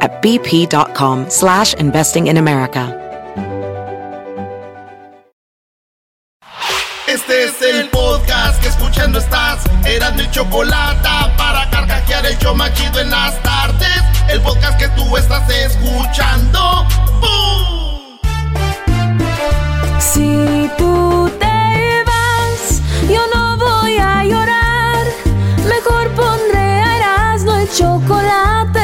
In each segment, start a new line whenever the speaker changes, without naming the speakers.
at bp.com slash investing in America.
Este es el podcast que escuchando estás. Eran mi chocolate para carcajear el yo machido en las tardes. El podcast que tú estás escuchando. ¡Bum!
Si tú te vas, yo no voy a llorar. Mejor pondré a Erasmo el chocolate,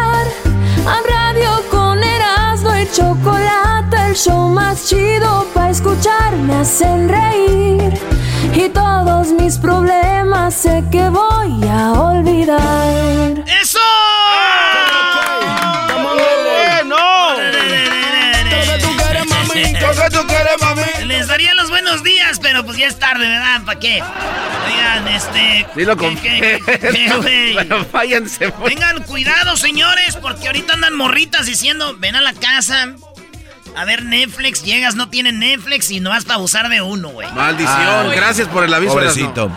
Chocolate, el show más chido para escuchar. Me hacen reír y todos mis problemas sé que voy a olvidar.
¡Eso! Buenos días, pero pues ya es tarde, ¿verdad? ¿Para qué? Oigan, este.
Dilo
¿qué-
con
qué- qué, güey?
Bueno, váyanse. pues.
Tengan cuidado, señores, porque ahorita andan morritas diciendo, ven a la casa a ver Netflix, llegas, no tienen Netflix y no vas para abusar de uno, güey.
Maldición.
Ah,
Gracias por el aviso.
Pobrecito.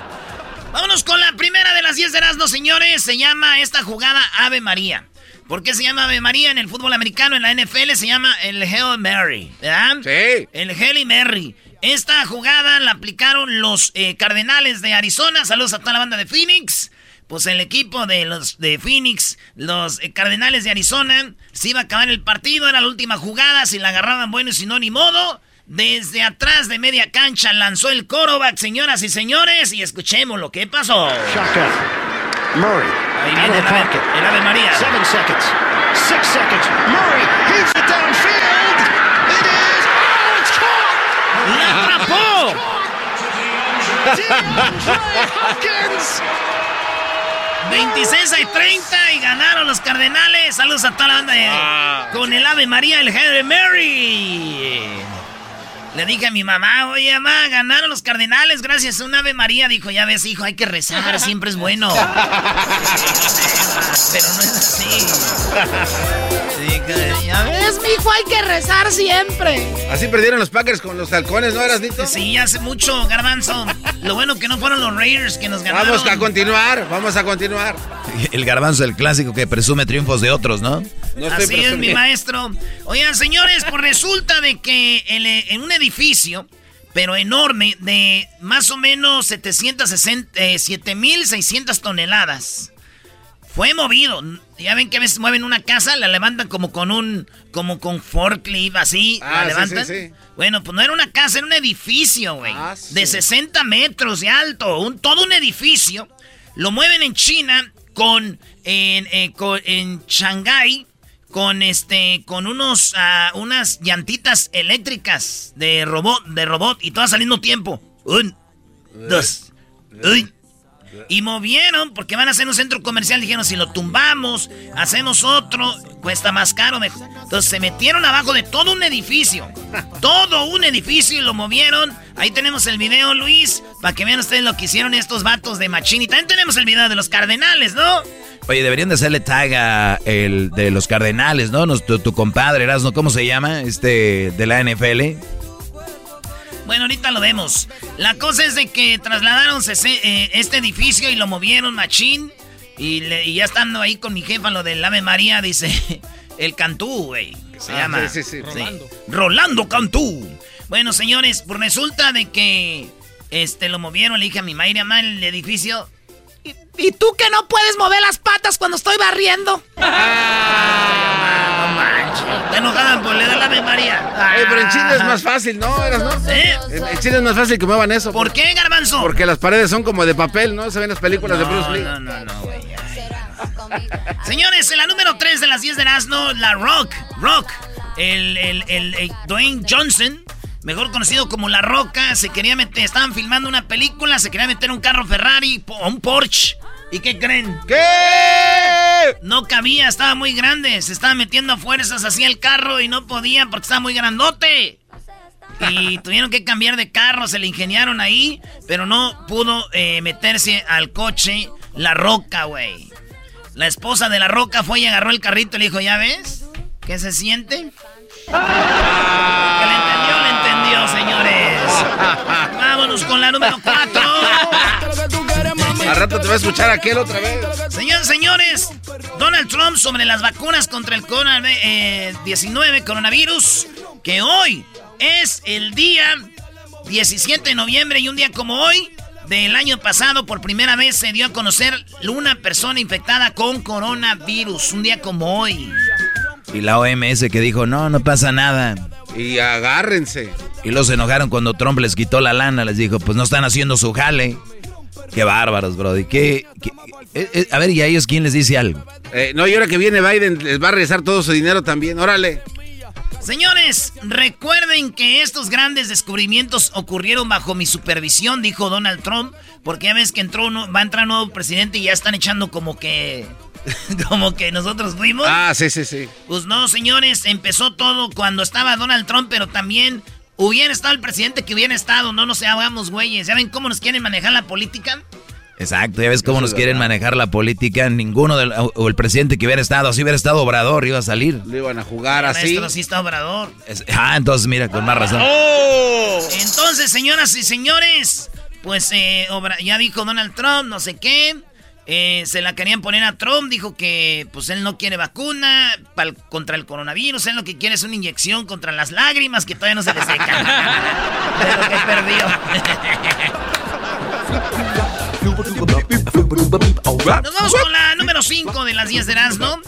Vámonos con la primera de las 10 de Erasmo, señores. Se llama esta jugada Ave María. ¿Por qué se llama Ave María en el fútbol americano? En la NFL se llama el Hail Mary, ¿verdad?
Sí.
El Hail Mary. Esta jugada la aplicaron los eh, Cardenales de Arizona. Saludos a toda la banda de Phoenix. Pues el equipo de los de Phoenix, los eh, Cardenales de Arizona, se iba a acabar el partido, era la última jugada, si la agarraban bueno y si no, ni modo. Desde atrás de media cancha lanzó el coreback, señoras y señores, y escuchemos lo que pasó.
Murray.
Ahí viene el ave, el ave María.
Seven seconds. Six seconds. Murray it downfield. It is. Oh, it's caught.
¡La atrapó!
DeAndre Hopkins.
26 a 30 y ganaron los Cardenales. Saludos a toda la banda de-
Ah.
con el Ave María, el Henry Mary. Le dije a mi mamá, oye, mamá, ganaron los Cardenales gracias a un Ave María. Dijo, ya ves, hijo, hay que rezar, siempre es bueno. Pero no es así. Ya ves, mijo, hay que rezar siempre.
Así perdieron los Packers con los halcones, ¿no eras, Nito?
Sí, hace mucho, Garbanzo. Lo bueno que no fueron los Raiders que nos ganaron.
Vamos a continuar, vamos a continuar.
El garbanzo, el clásico que presume triunfos de otros, ¿no?
Así es, mi maestro. Oigan, señores, pues resulta de que el, eh, en un edificio, pero enorme, de más o menos 760, eh, 7.600 toneladas, fue movido. Ya ven que a veces mueven una casa, la levantan como con un, como con forklift, así,
Ah,
la
sí,
levantan.
sí, sí.
Bueno, pues no era una casa, era un edificio, güey.
Ah, sí.
De 60 metros de alto, un, todo un edificio. Lo mueven en China con, en, eh, con- en Shanghái con este, con unos, ah, unas llantitas eléctricas de robot, de robot y todas al mismo tiempo. Un, dos, uy. Y movieron porque van a hacer un centro comercial. Dijeron, si lo tumbamos, hacemos otro, cuesta más caro. mejor". Entonces se metieron abajo de todo un edificio. Todo un edificio y lo movieron. Ahí tenemos el video, Luis, para que vean ustedes lo que hicieron estos vatos de Machín. Y también tenemos el video de los cardenales, ¿no?
Oye, deberían de hacerle tag a el de los Cardenales, ¿no? Tu, tu compadre, Erasmo, ¿cómo se llama? Este, de la NFL.
Bueno, ahorita lo vemos. La cosa es de que trasladaron eh, este edificio y lo movieron machín. Y, le- y ya estando ahí con mi jefa, lo del Ave María, dice el Cantú, güey. se
Ah,
llama.
sí, sí, sí.
Rolando. Rolando Cantú. Bueno, señores, pues resulta de que este lo movieron, le dije a mi Mayra mal el edificio. ¿Y, y tú que no puedes mover las patas cuando estoy barriendo? no Te enojaban por le da la María.
Eh, pero en Chile es más fácil, ¿no? Eras, ¿no?
¿Eh?
En Chile es más fácil que muevan eso.
¿Por qué, Garbanzo?
Porque las paredes son como de papel, ¿no? Se ven las películas de Bruce Lee.
No, no, no, güey. Señores, en la número 3 de las 10 de Erasmo, la Rock. Rock. El, el, el, el Dwayne Johnson, mejor conocido como La Roca, se quería meter, estaban filmando una película, se quería meter un carro Ferrari o un Porsche. ¿Y qué creen?
¿Qué?
No cabía, estaba muy grande. Se estaba metiendo a fuerzas hacia el carro y no podía porque estaba muy grandote. Y tuvieron que cambiar de carro, se le ingeniaron ahí, pero no pudo eh, meterse al coche la roca, güey. La esposa de la roca fue y agarró el carrito y le dijo, ¿ya ves? ¿Qué se siente? Que le entendió, le entendió, señores. Vámonos con la número 4.
Al rato te va a escuchar aquel otra vez.
Señores, señores, Donald Trump sobre las vacunas contra el COVID-19, coronavirus, que hoy es el día 17 de noviembre y un día como hoy del año pasado por primera vez se dio a conocer una persona infectada con coronavirus, un día como hoy.
Y la OMS que dijo, no, no pasa nada.
Y agárrense.
Y los enojaron cuando Trump les quitó la lana, les dijo, pues no están haciendo su jale. Qué bárbaros, Brody. ¿Qué, qué- eh, eh, a ver, ¿y a ellos quién les dice algo?
Eh, no, y ahora que viene Biden, les va a regresar todo su dinero también. Órale.
Señores, recuerden que estos grandes descubrimientos ocurrieron bajo mi supervisión, dijo Donald Trump, porque ya ves que entró uno- va a entrar un nuevo presidente y ya están echando como que como que nosotros fuimos.
Ah, sí, sí, sí.
Pues no, señores, empezó todo cuando estaba Donald Trump, pero también hubiera estado el presidente que hubiera estado, no nos hagamos güeyes. ¿Ya ven cómo nos quieren manejar la política?
Exacto, ya ves cómo nos quieren manejar la política. Ninguno del, o- el presidente que hubiera estado, si hubiera estado Obrador, iba a salir.
Lo iban a jugar así.
Maestro, sí está Obrador.
Es- ah, entonces mira, con más razón.
Entonces, señoras y señores, pues eh, Obra- ya dijo Donald Trump, no sé qué. Eh, se la querían poner a Trump, dijo que pues él no quiere vacuna pal- contra el coronavirus, él lo que quiere es una inyección contra las lágrimas que todavía no se le secan. De lo que perdió. Nos vamos con la número 5 de las 10 de Erasmo.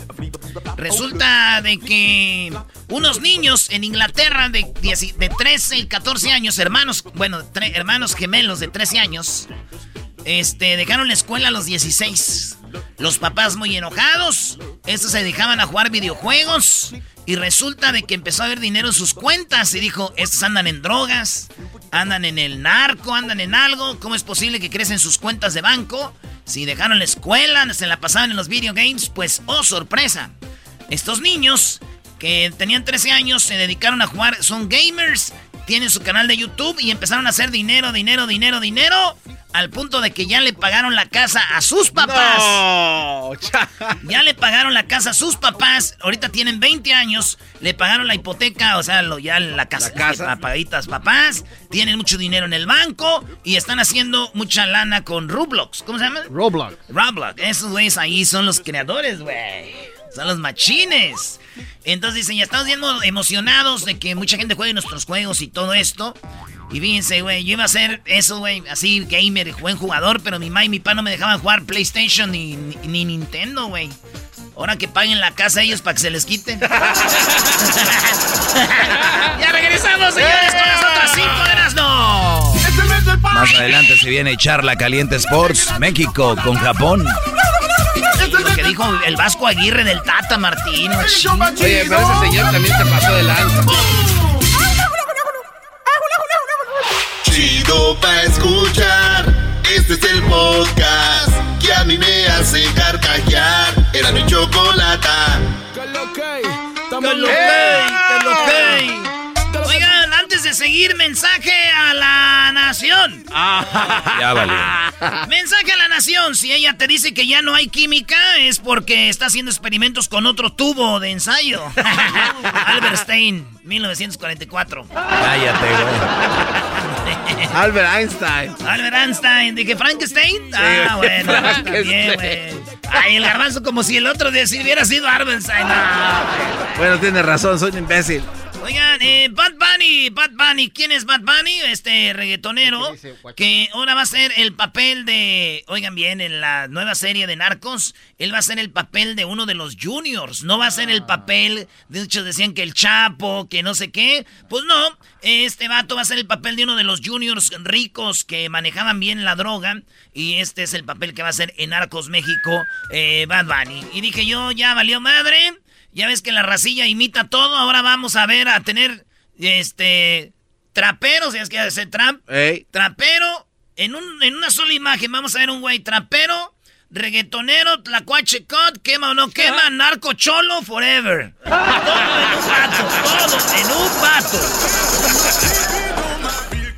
Resulta de que unos niños en Inglaterra de, 10 de 13 y 14 años, hermanos, bueno, tre- hermanos gemelos de 13 años, este, dejaron la escuela a los 16. Los papás muy enojados, estos se dejaban a jugar videojuegos y resulta de que empezó a haber dinero en sus cuentas y dijo, estos andan en drogas, andan en el narco, andan en algo, ¿cómo es posible que crecen sus cuentas de banco? Si dejaron la escuela, se la pasaban en los video games, pues, oh, sorpresa. Estos niños que tenían 13 años se dedicaron a jugar, son gamers, tienen su canal de YouTube y empezaron a hacer dinero, dinero, dinero, dinero, al punto de que ya le pagaron la casa a sus papás.
No,
Ya le pagaron la casa a sus papás. Ahorita tienen 20 años. Le pagaron la hipoteca, o sea, lo, ya la casa.
La casa.
Apagaditas papás. Tienen mucho dinero en el banco. Y están haciendo mucha lana con Roblox. ¿Cómo se llama?
Roblox.
Roblox. Esos güeyes ahí son los creadores, güey. Son los machines. Entonces dicen, ya estamos bien mo- emocionados de que mucha gente juegue nuestros juegos y todo esto. Y fíjense, güey, yo iba a ser eso, güey, así gamer, buen jugador, pero mi mamá y mi papá no me dejaban jugar PlayStation ni, ni, ni Nintendo, güey. Ahora que paguen la casa ellos para que se les quiten. ya regresamos, señores, con las otras cinco de Erasmo.
Más adelante se viene Charla Caliente Sports, México con Japón.
Dijo el Vasco Aguirre del Tata Martino.
Oye, pero ese señor también se pasó de lanza.
Chido pa' escuchar. Este es el podcast que a mí me hace carcajear. Era mi chocolata.
¡Que lo que! ¡Que lo que! Oigan, antes de seguir, mensaje nación.
Ya valió.
Mensaje a la nación. Si ella te dice que ya no hay química, es porque está haciendo experimentos con otro tubo de ensayo. Albert Stein, 1944.
Cállate, güey.
Albert Einstein.
Albert Einstein, dije Frankenstein. Ah, bueno,
Frankenstein.
bien, güey. Ay, el garbanzo como si el otro día hubiera sido Arbenstein.
Bueno, tiene razón, soy un imbécil.
Oigan, eh, Bad Bunny, Bad Bunny, ¿quién es Bad Bunny? Este reggaetonero que ahora va a ser el papel de, oigan bien, en la nueva serie de Narcos, él va a ser el papel de uno de los juniors, no va a ser el papel, de hecho decían que el Chapo, que no sé qué, pues no, este vato va a ser el papel de uno de los juniors ricos que manejaban bien la droga y este es el papel que va a ser en Narcos México, eh, Bad Bunny. Y dije yo, ya valió madre. Ya ves que la racilla imita todo. Ahora vamos a ver a tener este traperos, es que hace trap. Trapero en, un, en una sola imagen. Vamos a ver un güey trapero, reggaetonero, tlacuache cut, quema o no quema, narco cholo forever. todo en un pato, todo en un pato.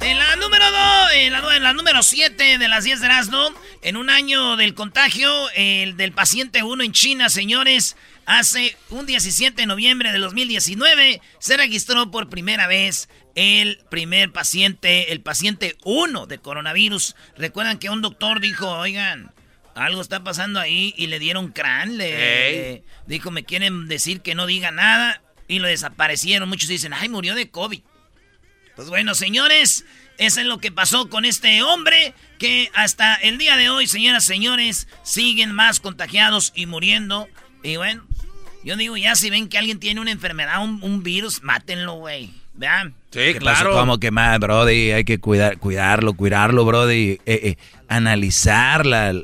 En la número 2, en la, en la número 7 de las 10 de Erasmo, en un año del contagio el del paciente 1 en China, señores, hace un 17 de noviembre de 2019 se registró por primera vez el primer paciente, el paciente 1 de coronavirus. Recuerdan que un doctor dijo, oigan, algo está pasando ahí y le dieron crán, le, dijo, me quieren decir que no diga nada y lo desaparecieron. Muchos dicen, ay, murió de COVID. Pues bueno, señores, eso es lo que pasó con este hombre que hasta el día de hoy, señoras y señores, siguen más contagiados y muriendo. Y bueno, yo digo, ya si ven que alguien tiene una enfermedad, un, virus, mátenlo, güey. ¿Vean?
Sí, claro.
Como que más, Brody, hay que cuidar, cuidarlo, cuidarlo, Brody. Eh, eh, analizar la,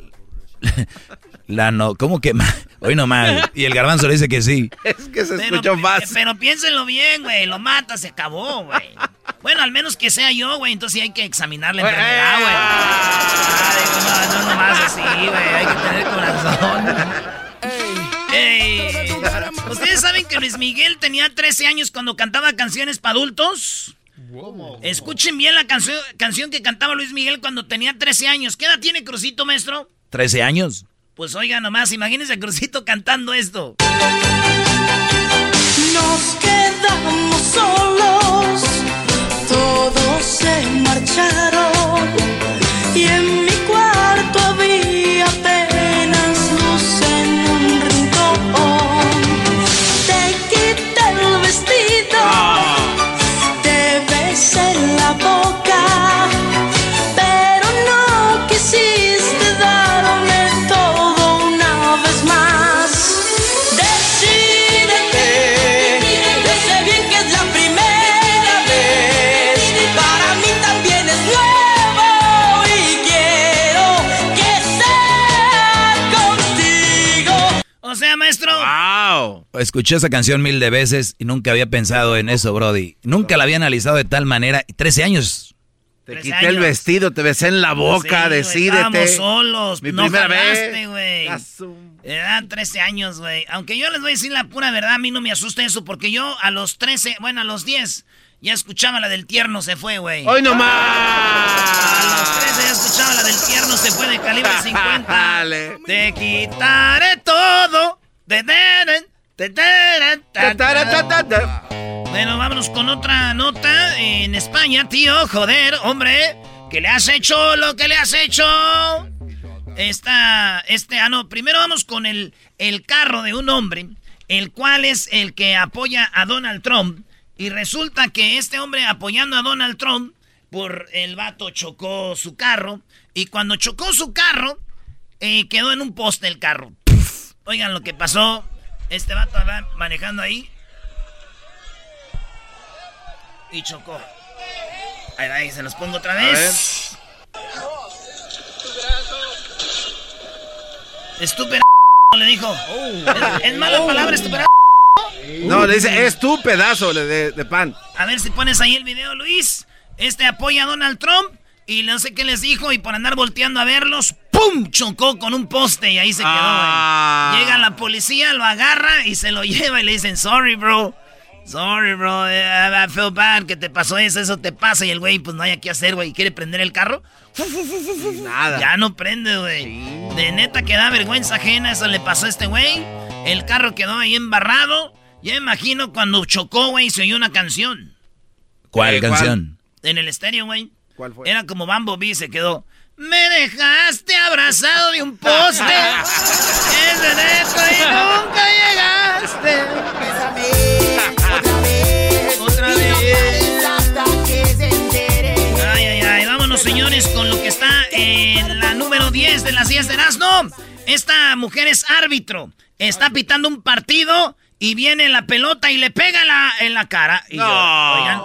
la no, ¿cómo que más? Hoy no más. Y el garbanzo le dice que sí.
Es que se escuchó más.
Pero piénsenlo bien, güey. Lo mata, se acabó, güey. Bueno, al menos que sea yo, güey. Entonces sí hay que examinar la enfermedad, güey. Ah, no, no, no más así, güey. Hay que tener corazón. ¿Ustedes saben que Luis Miguel tenía 13 años cuando cantaba canciones para adultos? Escuchen bien la canción, canción que cantaba Luis Miguel cuando tenía 13 años. ¿Qué edad tiene Crucito, maestro?
¿13 años?
Pues oiga nomás, imagínense a Crucito cantando esto.
Nos quedamos solos, todos se marcharon y en mi cuarto
Escuché esa canción mil de veces y nunca había pensado en eso, Brody. Nunca la había analizado de tal manera. 13 años.
Te
13
quité el vestido, te besé en la boca,
Sí,
decídete.
Estábamos solos.
Mi
no
primera
jalaste,
vez.
Edad 13 años, güey. Aunque yo les voy a decir la pura verdad, a mí no me asusta eso, porque yo a los 13, bueno, a los 10, ya escuchaba la del tierno se fue, güey.
¡Hoy no
A los 13 ya escuchaba la del tierno se fue de calibre 50.
Dale.
Te quitaré todo. Te daré, te Bueno, vámonos con otra nota. En España, tío, joder, hombre, ¿qué le has hecho lo que le has hecho? Esta, este, ah, no, primero vamos con el, el carro de un hombre, el cual es el que apoya a Donald Trump. Y resulta que este hombre apoyando a Donald Trump, por el vato chocó su carro. Y cuando chocó su carro, eh, quedó en un poste el carro. Puf. Oigan lo que pasó. Este vato va manejando ahí. Y chocó. Ahí, ahí, se los pongo otra vez. Estúpida le dijo. ¿Es, es mala palabra, estúpida?
No, le dice, es tu pedazo de- de pan.
A ver si pones ahí el video, Luis. Este apoya a Donald Trump. Y no sé qué les dijo. Y por andar volteando a verlos, ¡pum! Chocó con un poste y ahí se quedó, güey.
Ah.
Llega la policía, lo agarra y se lo lleva y le dicen, sorry, bro. Sorry, bro. eh, I feel bad que te pasó eso, eso te pasa. Y el güey, pues no hay que hacer, güey. ¿Quiere prender el carro?
Nada.
Ya no prende, güey. De neta que da vergüenza ajena, eso le pasó a este güey. El carro quedó ahí embarrado. Ya imagino cuando chocó, güey, se oyó una canción.
¿Cuál
Eh, ¿cuál?
canción?
En el estéreo, güey.
¿Cuál fue?
Era como Bumblebee, se quedó. Me dejaste abrazado de un poste. es de neto y nunca llegaste. Otra vez. Ay, ay, ay. Vámonos, señores, con lo que está en la número 10 de las 10 de Erasmo. Esta mujer es árbitro. Está pitando un partido y viene la pelota y le pega en la, en la cara. Y yo, oigan,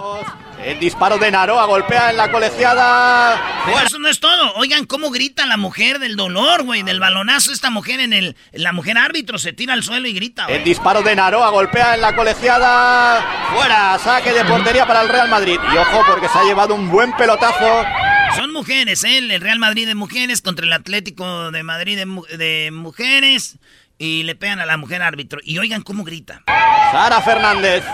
El disparo de Naroa golpea en la colegiada.
Pero eso no es todo. Oigan cómo grita la mujer del dolor, güey, del balonazo. Esta mujer en el. La mujer árbitro se tira al suelo y grita,
El
güey.
disparo de Naroa golpea en la colegiada. Fuera, saque de portería para el Real Madrid. Y ojo porque se ha llevado un buen pelotazo.
Son mujeres, ¿eh? El Real Madrid de mujeres contra el Atlético de Madrid de, mu- de mujeres. Y le pegan a la mujer árbitro. Y oigan cómo grita.
Sara Fernández.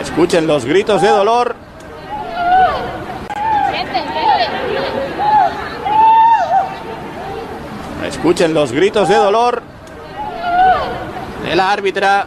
Escuchen los gritos de dolor. Escuchen los gritos de dolor de la árbitra.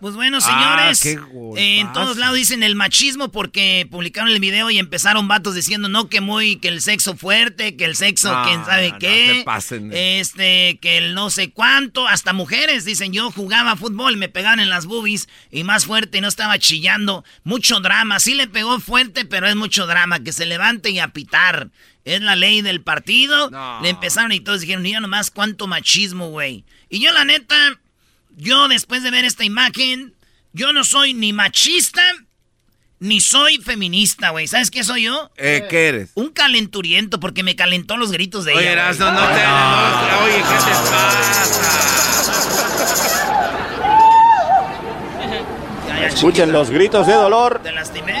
Pues bueno,
Ah,
señores,
qué
eh, en todos lados dicen el machismo porque publicaron el video y empezaron vatos diciendo no que muy que el sexo fuerte, que el sexo quién sabe
no
qué,
se pasen.
este que el no sé cuánto, hasta mujeres dicen yo jugaba fútbol, me pegaban en las boobies y más fuerte y no estaba chillando, mucho drama, sí le pegó fuerte, pero es mucho drama que se levante y a pitar. Es la ley del partido.
No.
Le empezaron y todos dijeron, mira nomás cuánto machismo, güey. Y yo la neta, yo después de ver esta imagen, yo no soy ni machista ni soy feminista, güey. ¿Sabes qué soy yo?
Eh, ¿Qué eres?
Un calenturiento porque me calentó los gritos de
Oye,
ella. güey.
Erasmo, no te... no, oye, ¿qué te pasa?
Escuchen los gritos de dolor
¿Te lastimé?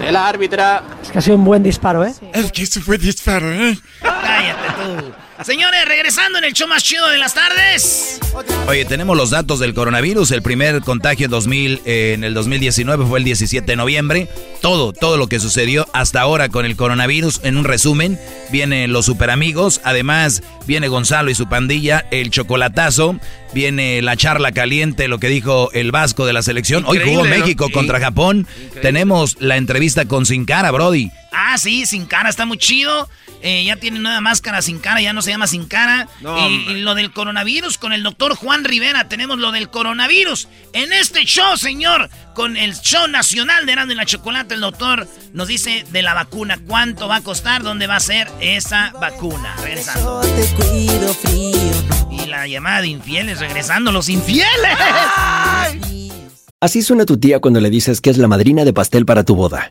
De la árbitra.
Es que ha sido un buen disparo, ¿eh?
Es que eso fue disparo, ¿eh?
cállate tú. Señores, regresando en el show más chido de las tardes.
Oye, tenemos los datos del coronavirus. El primer contagio en 2000, eh, en el 2019 fue el 17 de noviembre. Todo, todo lo que sucedió hasta ahora con el coronavirus. En un resumen, vienen los super amigos. Además, viene Gonzalo y su pandilla, el chocolatazo. Viene la charla caliente, lo que dijo el Vasco de la selección. Hoy jugó. México contra Japón. Tenemos la entrevista con Sin Cara, Brody.
Ah, sí, sin cara, está muy chido. Eh, ya tiene nueva máscara sin cara, ya no se llama sin cara.
No,
y, lo del coronavirus con el doctor Juan Rivera, tenemos lo del coronavirus. En este show, señor, con el show nacional de Erasmo y la Chocolate, el doctor nos dice de la vacuna, cuánto va a costar, dónde va a ser esa vacuna. Regresando. La llamada de infieles, regresando los infieles.
Así suena tu tía cuando le dices que es la madrina de pastel para tu boda.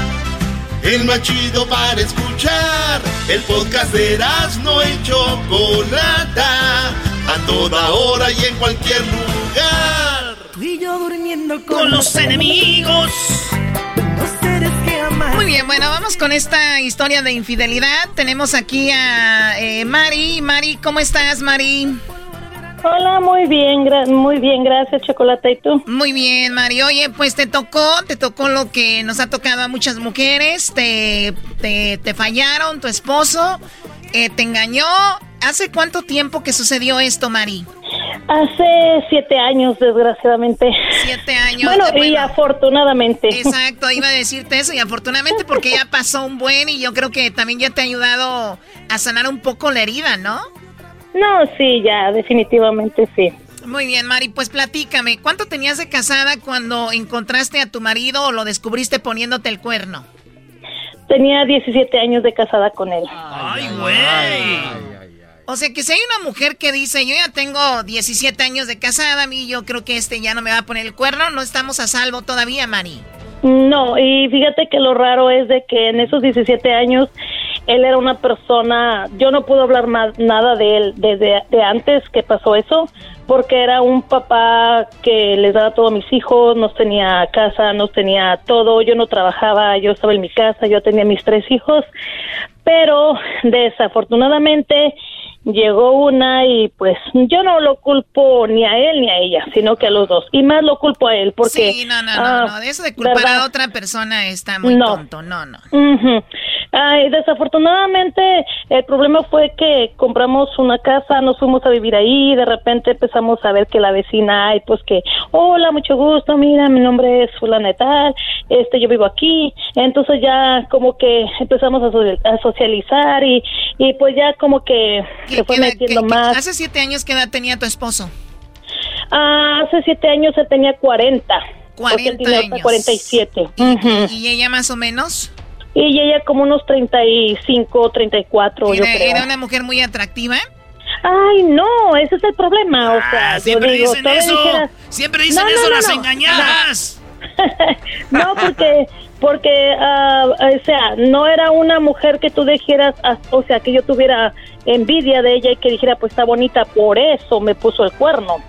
El más chido para escuchar. El podcast de no y Chocolata. A toda hora y en cualquier lugar.
Tú y yo durmiendo
Con los enemigos.
Los seres que amas.
Muy bien, bueno, vamos con esta historia de infidelidad. Tenemos aquí a eh, Mari. Mari, ¿cómo estás, Mari?
Hola, muy bien, gra- muy bien, gracias, Chocolate. ¿Y tú?
Muy bien, Mari. Oye, pues te tocó, te tocó lo que nos ha tocado a muchas mujeres. Te, te, te fallaron, tu esposo eh, te engañó. ¿Hace cuánto tiempo que sucedió esto, Mari?
Hace siete años, desgraciadamente.
Siete años.
Bueno, y afortunadamente.
Exacto, iba a decirte eso y afortunadamente porque ya pasó un buen y yo creo que también ya te ha ayudado a sanar un poco la herida, ¿no?
No, sí, ya, definitivamente sí.
Muy bien, Mari, pues platícame, ¿cuánto tenías de casada cuando encontraste a tu marido o lo descubriste poniéndote el cuerno?
Tenía 17 años de casada con él.
Ay, güey.
O sea que si hay una mujer que dice, yo ya tengo 17 años de casada, a mí yo creo que este ya no me va a poner el cuerno, no estamos a salvo todavía, Mari.
No, y fíjate que lo raro es de que en esos 17 años él era una persona, yo no puedo hablar más nada de él desde de antes que pasó eso, porque era un papá que les daba todo a mis hijos, nos tenía casa, nos tenía todo, yo no trabajaba, yo estaba en mi casa, yo tenía mis tres hijos, pero desafortunadamente llegó una y pues yo no lo culpo ni a él ni a ella, sino que a los dos. Y más lo culpo a él porque...
Sí, no, no, no,
ah,
no, de eso de culpar
¿verdad?
a otra persona está muy
No.
tonto, no, no.
Ujú. Ay, desafortunadamente el problema fue que compramos una casa, nos fuimos a vivir ahí, de repente empezamos a ver que la vecina, ay, pues que, hola, mucho gusto, mira, mi nombre es fulana tal, este, yo vivo aquí, entonces ya como que empezamos a, so- a socializar y, y pues ya como que se fue metiendo más.
Hace siete años, ¿qué edad tenía tu esposo?
Ah, hace siete años él tenía 40. porque él
40
tiene ahorita
años.
47.
¿Y ella más o menos?
Y ella como unos 35, 34, yo creo.
era una mujer muy atractiva.
Ay, no, ese es el problema. O sea,
Ah, siempre
digo,
dicen eso.
dijeras-
Siempre dicen
No, no,
eso
no,
las
no.
engañadas.
No, porque, porque, ah, o sea, no era una mujer que tú dijeras, ah, o sea, que yo tuviera envidia de ella y que dijera, pues está bonita, por eso me puso el cuerno.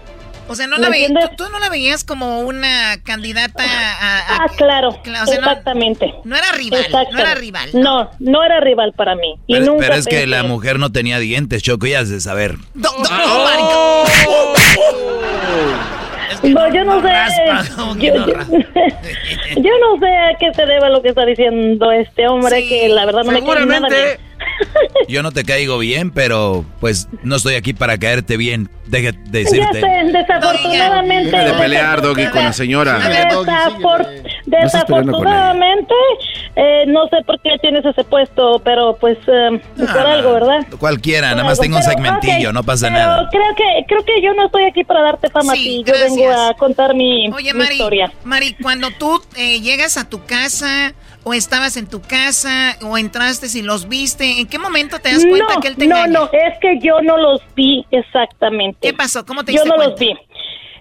O sea, no
¿Me
la ve- tú, tú no la veías como una candidata a... a-
Ah, claro,
Cla- o sea, no-
exactamente.
No, era rival,
Exacto.
no era rival.
No, no era rival para mí. Y
Pero,
nunca
pero es que la mujer no tenía dientes, Choco, ya has de saber.
No, yo no, sé.
raspa,
yo, yo- yo no sé a qué se debe lo que está diciendo este hombre, que la verdad no me cae nada.
Yo no te caigo bien, pero pues no estoy aquí para caerte bien. Deje de
Ya
decirte.
sé, desafortunadamente.
Deja de pelear, Doggy, con la señora.
Desafor- desafortunadamente, eh, no sé por qué tienes ese puesto, pero pues eh, por algo, ¿verdad?
Cualquiera,
Por
nada más
algo,
tengo un
pero,
segmentillo, no pasa
pero
nada.
Creo que, creo que yo no estoy aquí para darte fama a ti. Yo vengo a contar mi,
Oye,
mi
Mari,
historia.
Mari, cuando tú eh, llegas a tu casa o estabas en tu casa o entraste y los viste, ¿en qué momento te das cuenta
no,
que él te
no, no, es que yo no los vi exactamente.
¿Qué pasó? ¿Cómo te
Yo
diste
no
cuenta?
los vi.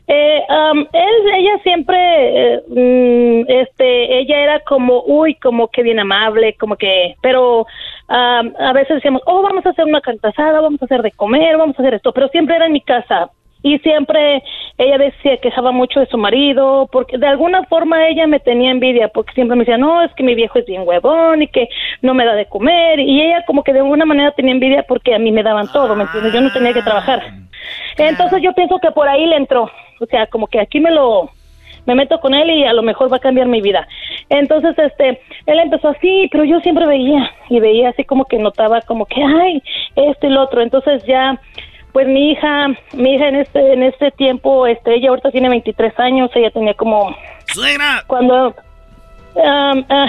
Eh, um, él, ella siempre, eh, mm, este, ella era como, uy, como que bien amable, como que, pero um, a veces decíamos, oh, vamos a hacer una cantasada, vamos a hacer de comer, vamos a hacer esto, pero siempre era en mi casa. Y siempre ella decía, quejaba mucho de su marido, porque de alguna forma ella me tenía envidia, porque siempre me decía, no, es que mi viejo es bien huevón y que no me da de comer. Y ella como que de alguna manera tenía envidia porque a mí me daban todo, ¿me entiendes? Yo no tenía que trabajar. Entonces yo pienso que por ahí le entró. O sea, como que aquí me lo me meto con él y a lo mejor va a cambiar mi vida. Entonces, este, él empezó así, pero yo siempre veía y veía así como que notaba como que, ay, esto y lo otro. Entonces ya, pues mi hija, mi hija en este, en este tiempo, este, ella ahorita tiene 23 años, ella tenía como... Cuando... um, ah,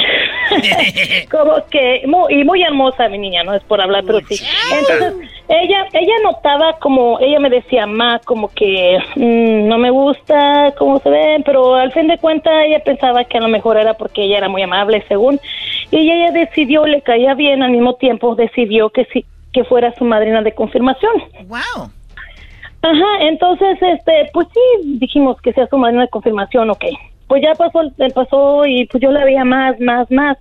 como que muy, y muy hermosa mi niña no es por hablar pero sí. Entonces ella ella notaba como ella me decía ma como que mm, no me gusta cómo se ven pero al fin de cuentas ella pensaba que a lo mejor era porque ella era muy amable según. Y ella decidió le caía bien al mismo tiempo decidió que sí que fuera su madrina de confirmación
Wow.
Ajá, entonces, este, pues sí, dijimos que sea su madrina de confirmación, ok. Pues ya pasó, pasó y pues yo la veía más, más, más.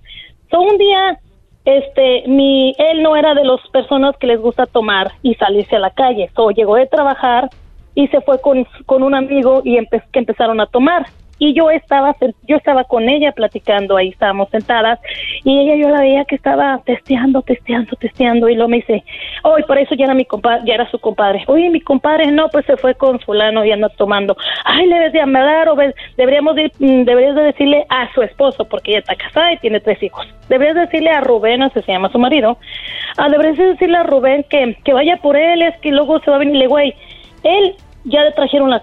So, un día, este, mi, él no era de las personas que les gusta tomar y salirse a la calle. So, llegó de trabajar y se fue con, con un amigo y empe- que empezaron a tomar. Y yo estaba yo estaba con ella platicando, ahí estábamos sentadas y ella yo la veía que estaba testeando, testeando, testeando y luego me dice, hoy por eso ya era mi compadre, ya era su compadre. Oye, mi compadre no, pues se fue con fulano y anda tomando. Ay, le debes de hablar o deberíamos de, mm, deberías de decirle a su esposo porque ella está casada y tiene tres hijos. Deberías decirle a Rubén, así se llama su marido, ah, deberías decirle a Rubén que, que vaya por él, es que luego se va a venir, le güey, él ya le trajeron la,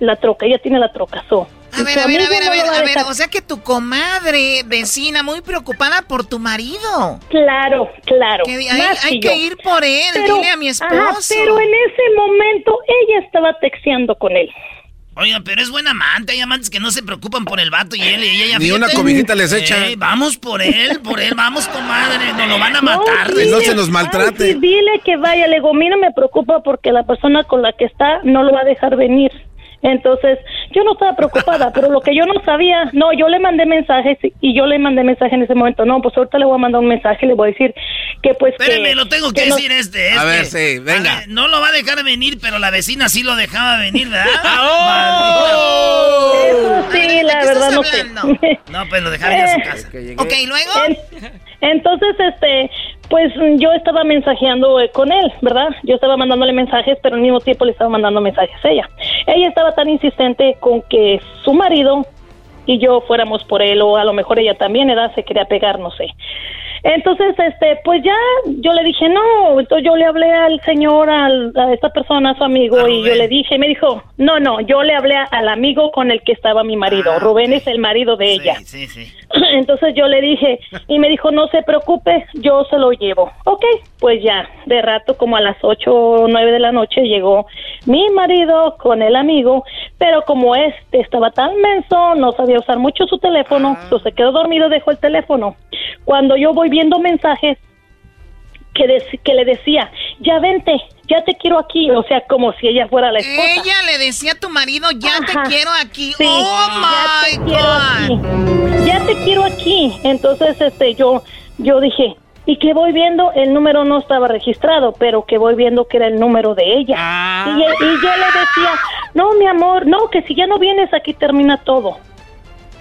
la troca, ella tiene la troca, so.
A ver, a ver, a ver, a ver, a ver, o sea que tu comadre, vecina, muy preocupada por tu marido.
Claro, claro.
hay, hay que ir por él, dile a mi esposo.
pero en ese momento ella estaba texteando con él.
Oiga, pero es buena amante. Hay amantes que no se preocupan por el vato y él y ella.
Ni una comijita les echa.
vamos por él, por él, vamos, comadre. Nos lo van a matar.
No, no se nos maltrate.
dile que vaya. Le digo, a mí no me preocupa porque la persona con la que está no lo va a dejar venir. Entonces, yo no estaba preocupada, pero lo que yo no sabía, no, yo le mandé mensajes y yo le mandé mensaje en ese momento. No, pues ahorita le voy a mandar un mensaje, le voy a decir que pues
Espérame, lo tengo que, decir este, este,
A ver, sí, venga.
no lo va a dejar venir, pero la vecina sí lo dejaba venir, ¿verdad?
¡Oh! Eso sí, la verdad no sé.
no, pues lo dejaba en su eh, casa.
Ok, luego.
Entonces, este, pues yo estaba mensajeando eh, con él, ¿verdad? Yo estaba mandándole mensajes, pero al mismo tiempo le estaba mandando mensajes a ella. Ella estaba tan insistente con que su marido y yo fuéramos por él, o a lo mejor ella también, ¿verdad? Se quería pegar, no sé. Entonces, este, pues ya yo le dije, no, entonces yo le hablé al señor, al, a esta persona, a su amigo, y yo le dije, me dijo, no, no, yo le hablé al amigo con el que estaba mi marido. Ah, Rubén es el marido de ella.
Sí, sí.
Entonces yo le dije, y me dijo, no se preocupe, yo se lo llevo. Ok, pues ya, de rato, como a las ocho o nueve de la noche, llegó mi marido con el amigo, pero como este estaba tan menso, no sabía usar mucho su teléfono, ah. pues se quedó dormido, dejó el teléfono. Cuando yo voy viendo mensajes que, que le decía, ya vente, ya te quiero aquí, o sea, como si ella fuera la esposa.
Ella le decía a tu marido, ya te quiero aquí. oh my
ya te quiero aquí. Ya te quiero aquí. Entonces, este, yo, yo dije, y que voy viendo, el número no estaba registrado, pero que voy viendo que era el número de ella. Ah. Y, y yo le decía, no, mi amor, no, que si ya no vienes aquí termina todo.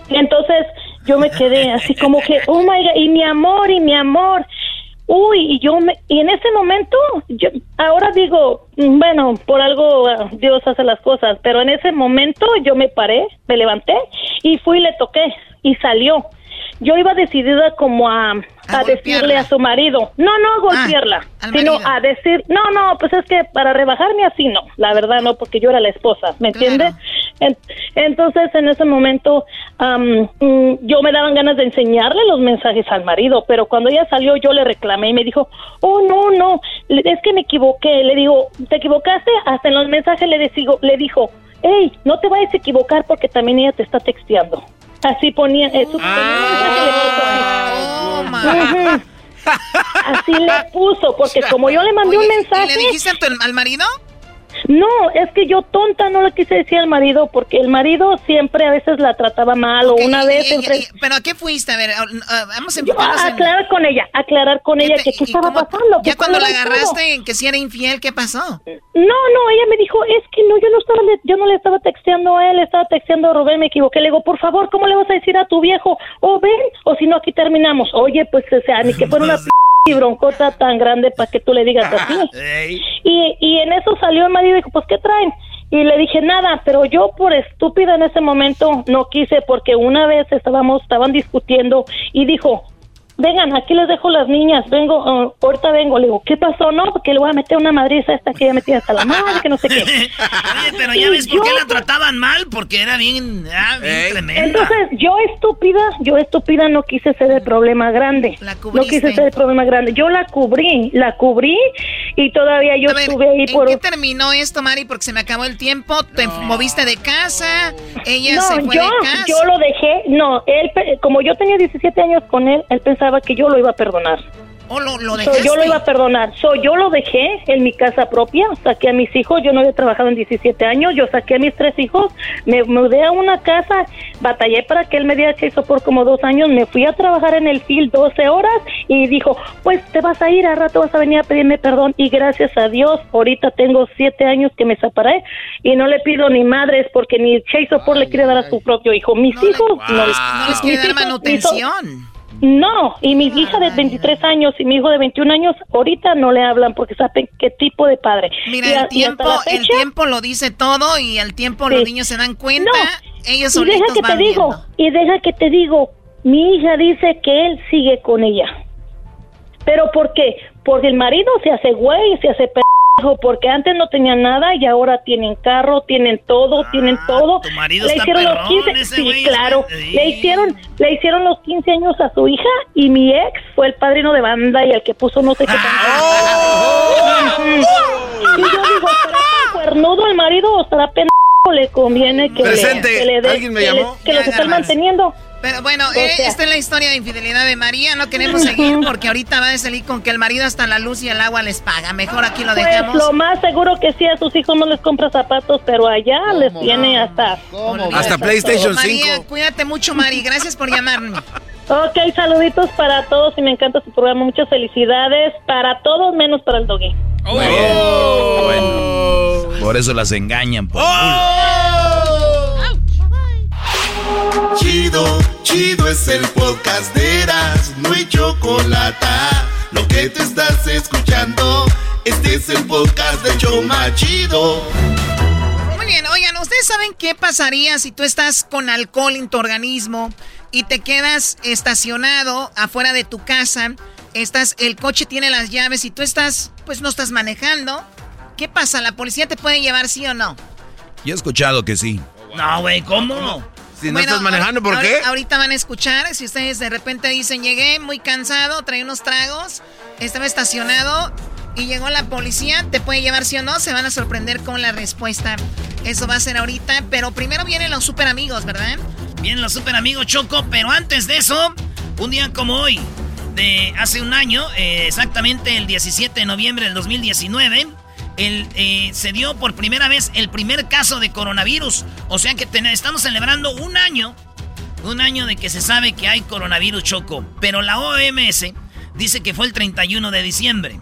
Y entonces yo me quedé así como que, oh my God, y mi amor, y mi amor. Uy, y yo me, y en ese momento, yo ahora digo, bueno, por algo ah, Dios hace las cosas, pero en ese momento yo me paré, me levanté y fui y le toqué y salió. Yo iba decidida como a, a, decirle a su marido, no, no a golpearla, ah, sino a decir, no, no, pues es que para rebajarme así no, la verdad no, porque yo era la esposa, ¿me entiendes? Entonces en ese momento mm, yo me daban ganas de enseñarle los mensajes al marido, pero cuando ella salió yo le reclamé y me dijo, oh, no, no, es que me equivoqué, le digo, ¿te equivocaste? Hasta en los mensajes le, decigo, le dijo, hey, no te vayas a equivocar porque también ella te está texteando. Así ponía, su, ah, Así le puso, porque como yo le mandé un mensaje.
¿Le dijiste al marido?
No, es que yo tonta no le quise decir al marido porque el marido siempre a veces la trataba mal o una vez...
¿Pero a qué fuiste? A ver, vamos
a aclarar con ella, aclarar con ella que qué estaba pasando.
Ya cuando la agarraste en que si era infiel, ¿qué pasó? No,
no, ella me dijo, es que no, yo no estaba, yo no le estaba texteando a él, estaba texteando a Rubén, me equivoqué. Le digo, por favor, ¿cómo le vas a decir a tu viejo? O ven, o si no, aquí terminamos. Oye, pues, o sea, ni que fuera una y broncota tan grande para que tú le digas así. Y, y en eso salió el marido y dijo, pues, ¿qué traen? Y le dije, nada, pero yo por estúpida en ese momento no quise porque una vez estábamos, estaban discutiendo y dijo, vengan, aquí les dejo las niñas, vengo, uh, ahorita vengo, le digo, ¿qué pasó? No, porque le voy a meter una madriza esta que ya metía hasta la madre, que no sé qué.
Oye, pero ya ves por qué la trataban mal, porque era bien, ah, bien tremenda.
Entonces, yo estúpida, yo estúpida no quise ser el problema grande. La no quise ser el problema grande. Yo la cubrí, la cubrí y todavía yo estuve ahí
¿en qué terminó esto, Mari? Porque se me acabó el tiempo, te moviste de casa, ella se fue
yo,
de casa.
yo lo dejé, no, él, como yo tenía 17 años con él, él pensaba que yo lo iba a perdonar.
¿O lo, lo
So,
dejaste?
yo lo iba a perdonar. So, yo lo dejé en mi casa propia, saqué a mis hijos, yo no había trabajado en 17 años, yo saqué a mis tres hijos, me mudé a una casa, batallé para que él me diera child por como dos años, me fui a trabajar en el field 12 horas y dijo, pues te vas a ir, al rato vas a venir a pedirme perdón y gracias a Dios, ahorita tengo siete años que me separé y no le pido ni madres porque ni child support le quiere dar a su propio hijo. Mis hijos no, les-
No les quiere dar
hijos,
manutención.
No, y mi hija de 23 años y mi hijo de 21 años ahorita no le hablan porque saben qué tipo de padre. Y
Mira,
a-
el tiempo, el tiempo lo dice todo y al tiempo los niños se dan cuenta. ellos
y deja que
van
te digo,
viendo.
y deja que te digo, mi hija dice que él sigue con ella. ¿Pero por qué? Porque el marido se hace güey, se hace porque antes no tenían nada y ahora tienen carro, tienen todo, tienen todo.
tu marido
le
está
hicieron los
perrón,
15,
ese
sí,
güey,
claro. Le hicieron, le hicieron los 15 años a su hija y mi ex fue el padrino de banda y el que puso no sé qué tanto. Ujú. Y yo digo, ¿será tan cuernudo el marido o estará pendejo? Le conviene que
Presente.
le, que le dé-
¿Alguien me
que le- los
Ya,
estén
Garbanzo.
manteniendo.
Pero bueno,
O
eh, esta es la historia de infidelidad de María. No queremos seguir porque ahorita va a salir con que el marido hasta la luz y el agua les paga. Mejor aquí lo
Pues
dejamos.
lo más seguro que sí, a sus hijos no les compra zapatos, pero allá les tiene hasta...
Hasta PlayStation
María,
5.
cuídate mucho, Mari. Gracias por llamarme.
Ok, saluditos para todos y me encanta su programa. Muchas felicidades para todos, menos para el doggy.
Muy bien. Bueno, por eso las engañan. por
Chido, chido es el podcast de Eras, no hay chocolate. Lo que te estás escuchando, este es el podcast de Choma Chido.
Muy bien, oigan, ¿ustedes saben qué pasaría si tú estás con alcohol en tu organismo y te quedas estacionado afuera de tu casa? Estás, el coche tiene las llaves y tú estás, pues no estás manejando. ¿Qué pasa? ¿La policía te puede llevar sí o no?
Yo he escuchado que sí.
No, güey, ¿cómo?
Si no
Bueno,
estás manejando, ¿por qué?
Ahorita van a escuchar, si ustedes de repente dicen, llegué muy cansado, traí unos tragos, estaba estacionado y llegó la policía, ¿te puede llevar sí o no? Se van a sorprender con la respuesta. Eso va a ser ahorita, pero primero vienen los super amigos, ¿verdad?
Vienen los super amigos Choco, pero antes de eso, un día como hoy, de hace un año, eh, exactamente el 17 de noviembre del 2019, el, eh, se dio por primera vez el primer caso de coronavirus. O sea que ten- estamos celebrando un año, un año de que se sabe que hay coronavirus Choco. Pero la OMS dice que fue el 31 de diciembre.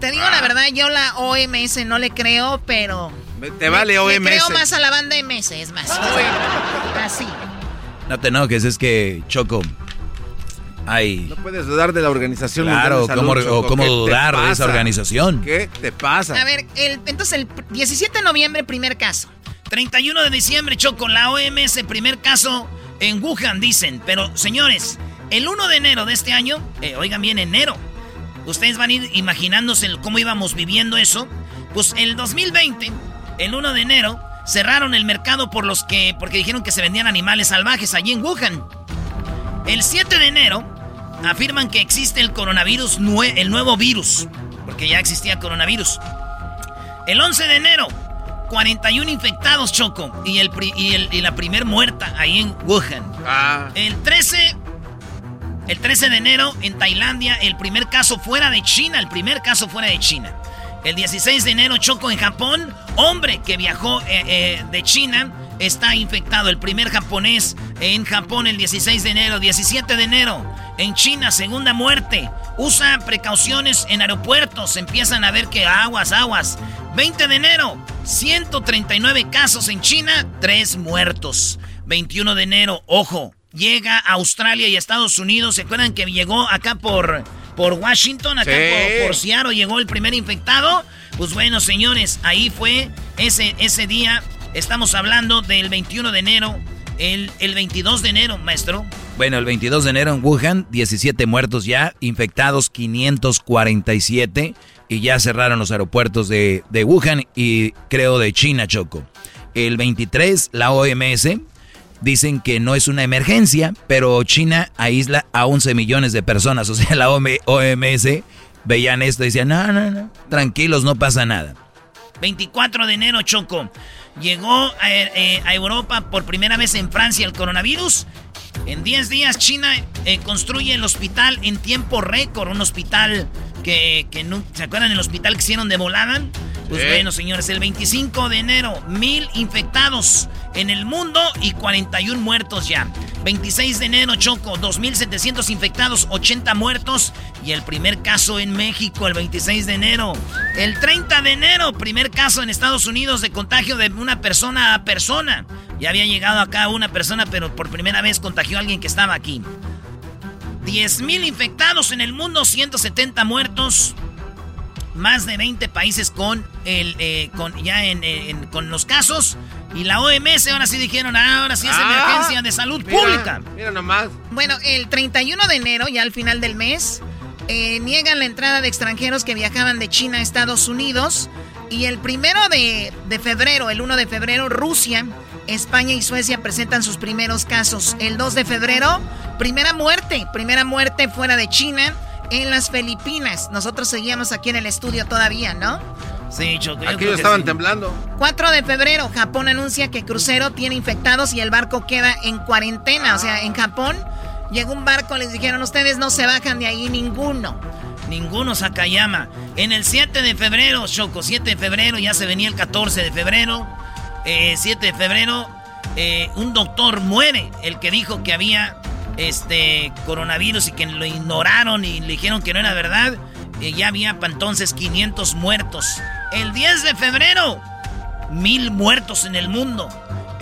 Te digo la verdad, yo la OMS no le creo, pero...
Te vale
Le
OMS.
creo más a la banda MS, es más. Así.
No te enojes, es que Choco. Ay.
No puedes dudar de la organización.
Claro,
Salud,
¿cómo,
Choco.
o cómo
¿Qué te
dudar de esa
pasa?
organización?
¿Qué te pasa?
A ver, el, entonces el 17 de noviembre, primer caso.
31 de diciembre, Choco, la OMS, primer caso en Wuhan, dicen. Pero, señores, el 1 de enero de este año, eh, oigan bien, enero, ustedes van a ir imaginándose el- cómo íbamos viviendo eso. Pues el 2020, el 1 de enero, cerraron el mercado por los que, porque dijeron que se vendían animales salvajes allí en Wuhan. El 7 de enero, afirman que existe el coronavirus, nue- el nuevo virus, porque ya existía coronavirus. El 11 de enero, 41 infectados, Choco, y, el, pri- y, el- y la primer muerta ahí en Wuhan. El 13, el 13 de enero en Tailandia, el primer caso fuera de China, el primer caso fuera de China. El 16 de enero, Choco, en Japón, hombre que viajó eh, eh, de China está infectado. El primer japonés en Japón el 16 de enero. 17 de enero, en China, segunda muerte. Usa precauciones en aeropuertos. Empiezan a ver que aguas, aguas. 20 de enero, 139 casos en China, 3 muertos. 21 de enero, ojo, llega a Australia y Estados Unidos. ¿Se acuerdan que llegó acá por, por Washington? Acá
Sí.
por, por Seattle llegó el primer infectado. Pues bueno, señores, ahí fue ese, ese día. Estamos hablando del 21 de enero. El, el 22 de enero, maestro.
Bueno, el 22 de enero en Wuhan, 17 muertos ya, infectados 547 y ya cerraron los aeropuertos de, de Wuhan y creo de China, Choco. El 23, la OMS dicen que no es una emergencia, pero China aísla a 11 millones de personas. O sea, la OM- OMS veían esto y decían, no, no, no, tranquilos, no pasa nada.
24 de enero, Choco. Llegó a, eh, a Europa por primera vez en Francia el coronavirus. En 10 días China eh, construye el hospital en tiempo récord, un hospital que, que no, ¿se acuerdan del hospital que hicieron de volada? Pues bueno, señores, el 25 de enero, mil infectados en el mundo y 41 muertos ya. 26 de enero, Choco, 2.700 infectados, 80 muertos. Y el primer caso en México, el 26 de enero. El 30 de enero, primer caso en Estados Unidos de contagio de una persona a persona. Ya había llegado acá una persona, pero por primera vez contagió a alguien que estaba aquí. 10.000 infectados en el mundo, 170 muertos. Más de 20 países con el eh, con ya en, con los casos. Y la OMS ahora sí dijeron, ah, ahora sí es
Ah,
emergencia de salud
mira,
pública.
Mira nomás.
Bueno, el 31 de enero, ya al final del mes, eh, niegan la entrada de extranjeros que viajaban de China a Estados Unidos. Y el primero de, de febrero, el 1 de febrero, Rusia, España y Suecia presentan sus primeros casos. El 2 de febrero, primera muerte, primera muerte fuera de China en las Filipinas. Nosotros seguíamos aquí en el estudio todavía, ¿no?
Sí, Choco. yo
Aquí
creo que
estaban
sí.
temblando.
4 de febrero, Japón anuncia que crucero tiene infectados y el barco queda en cuarentena. O sea, en Japón llegó un barco, les dijeron, ustedes no se bajan de ahí ninguno.
Ninguno Sakayama. En el 7 de febrero, Choco, 7 de febrero, ya se venía el 14 de febrero. Eh, 7 de febrero, eh, un doctor muere, el que dijo que había este coronavirus y que lo ignoraron y le dijeron que no era verdad. Eh, ya había para entonces 500 muertos. El 10 de febrero, mil muertos en el mundo.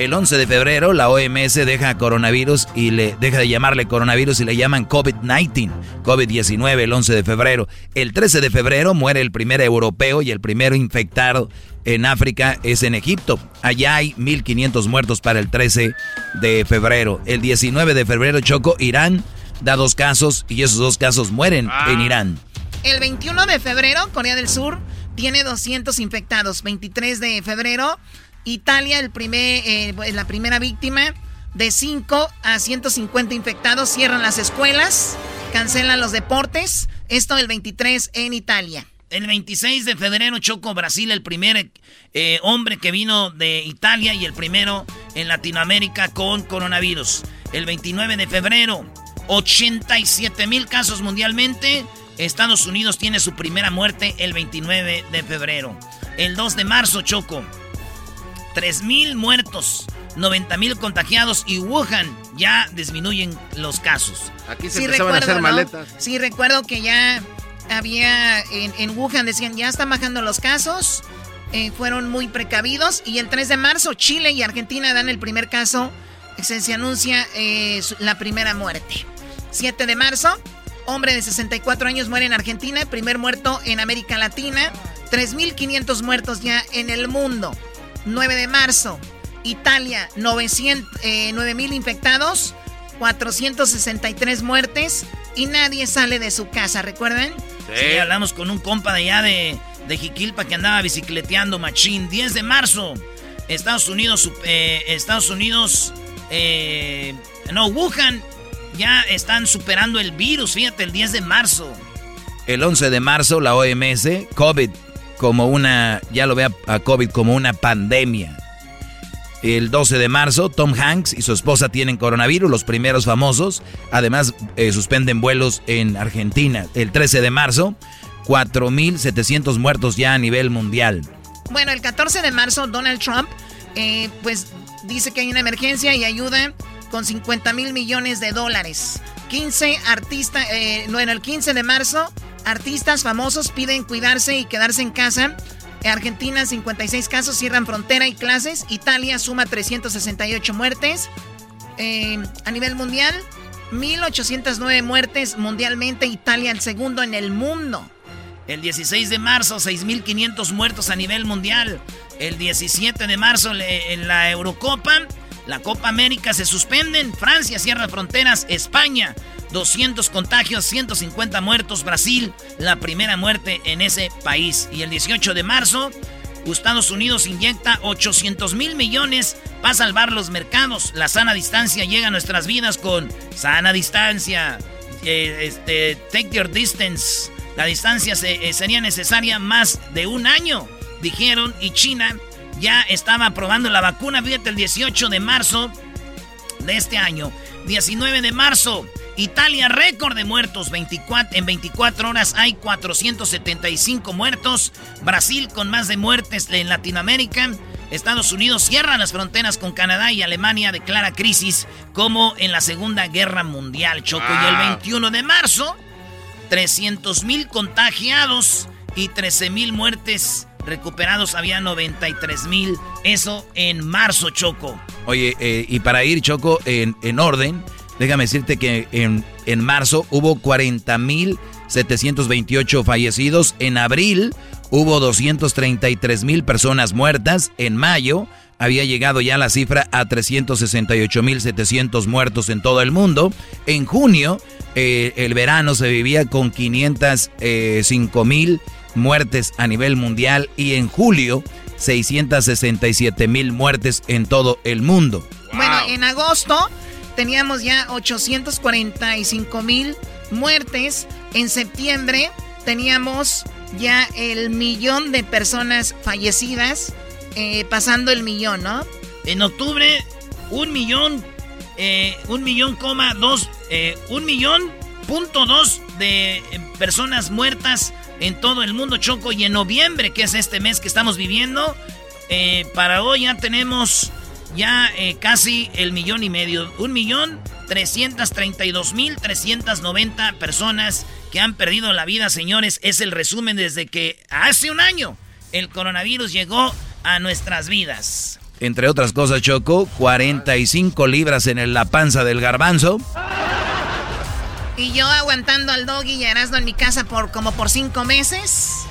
El 11 de febrero la OMS deja coronavirus y le deja de llamarle coronavirus y le llaman COVID-19, COVID-19 el 11 de febrero. El 13 de febrero muere el primer europeo y el primero infectado en África es en Egipto. Allá hay 1500 muertos para el 13 de febrero. El 19 de febrero Choco Irán da dos casos y esos dos casos mueren en Irán.
El 21 de febrero, Corea del Sur tiene 200 infectados. 23 de febrero, Italia, el primer, eh, la primera víctima. De 5 a 150 infectados, cierran las escuelas, cancelan los deportes. Esto el 23 en Italia.
El 26 de febrero, Choco, Brasil, el primer eh, hombre que vino de Italia y el primero en Latinoamérica con coronavirus. El 29 de febrero, 87 mil casos mundialmente. Estados Unidos tiene su primera muerte el 29 de febrero. El 2 de marzo, Choco, 3 mil muertos, 90 mil contagiados y Wuhan ya disminuyen los casos.
Aquí se empezaban a hacer
¿no?
maletas.
Sí, recuerdo que ya había en, en Wuhan decían ya están bajando los casos. eh, fueron muy precavidos. Y el 3 de marzo, Chile y Argentina dan el primer caso. Se, se anuncia eh, la primera muerte. 7 de marzo, hombre de 64 años muere en Argentina. Primer muerto en América Latina. 3.500 muertos ya en el mundo. 9 de marzo, Italia, 900, eh, 9.000 infectados. 463 muertes. Y nadie sale de su casa, ¿recuerdan?
Sí, hablamos con un compa de allá de, de Jiquilpa que andaba bicicleteando machín. 10 de marzo, Estados Unidos, eh, Estados Unidos, eh, no, Wuhan, ya están superando el virus, fíjate, el 10 de marzo.
El 11 de marzo la OMS, COVID como una, ya lo ve a, COVID como una pandemia. El 12 de marzo, Tom Hanks y su esposa tienen coronavirus, los primeros famosos. Además, eh, suspenden vuelos en Argentina. El 13 de marzo, 4.700 muertos ya a nivel mundial.
Bueno, el 14 de marzo, Donald Trump, eh, pues dice que hay una emergencia y ayuda con 50 mil millones de dólares. 15 artistas, eh, bueno, el 15 de marzo, artistas famosos piden cuidarse y quedarse en casa. Argentina, 56 casos, cierran frontera y clases. Italia suma 368 muertes. Eh, a nivel mundial, 1.809 muertes mundialmente. Italia, el segundo en el mundo.
El 16 de marzo, 6.500 muertos a nivel mundial. El 17 de marzo, en la Eurocopa, la Copa América se suspenden. Francia cierra fronteras. España, 200 contagios, 150 muertos. Brasil, la primera muerte en ese país. Y el 18 de marzo, Estados Unidos inyecta 800 mil millones para salvar los mercados. La sana distancia llega a nuestras vidas con sana distancia. eh, este, take your distance. La distancia se- eh, sería necesaria más de un año, dijeron. Y China ya estaba probando la vacuna. Fíjate, el 18 de marzo de este año. 19 de marzo, Italia, récord de muertos. 24, en 24 horas hay 475 muertos. Brasil con más de muertes en Latinoamérica. Estados Unidos cierra las fronteras con Canadá y Alemania declara crisis como en la Segunda Guerra Mundial, Choco. Y el 21 de marzo, 300 mil contagiados y 13 mil muertes recuperados. Había 93 mil. Eso en marzo, Choco.
Oye, eh, y para ir, Choco, en, en orden, déjame decirte que en, en marzo hubo 40 mil 728 fallecidos. En abril hubo 233 mil personas muertas. En mayo había llegado ya la cifra a 368 mil 700 muertos en todo el mundo. En junio, eh, el verano se vivía con 505 mil muertes a nivel mundial. Y en julio, 667 mil muertes en todo el mundo.
Bueno, en agosto teníamos ya 845 mil muertes. En septiembre teníamos ya el millón de personas fallecidas, eh, pasando el millón, ¿no?
En octubre, un millón, eh, un millón coma dos, eh, un millón punto dos de personas muertas en todo el mundo, Choco. Y en noviembre, que es este mes que estamos viviendo, para hoy ya tenemos ya eh, casi el millón y medio. Un millón trescientos treinta y dos mil trescientos noventa personas que han perdido la vida, señores. Es el resumen desde que hace un año el coronavirus llegó a nuestras vidas.
Entre otras cosas, Choco, 45 libras en la panza del garbanzo.
Y yo aguantando al doggy y a Erasmo en mi casa por como por cinco meses.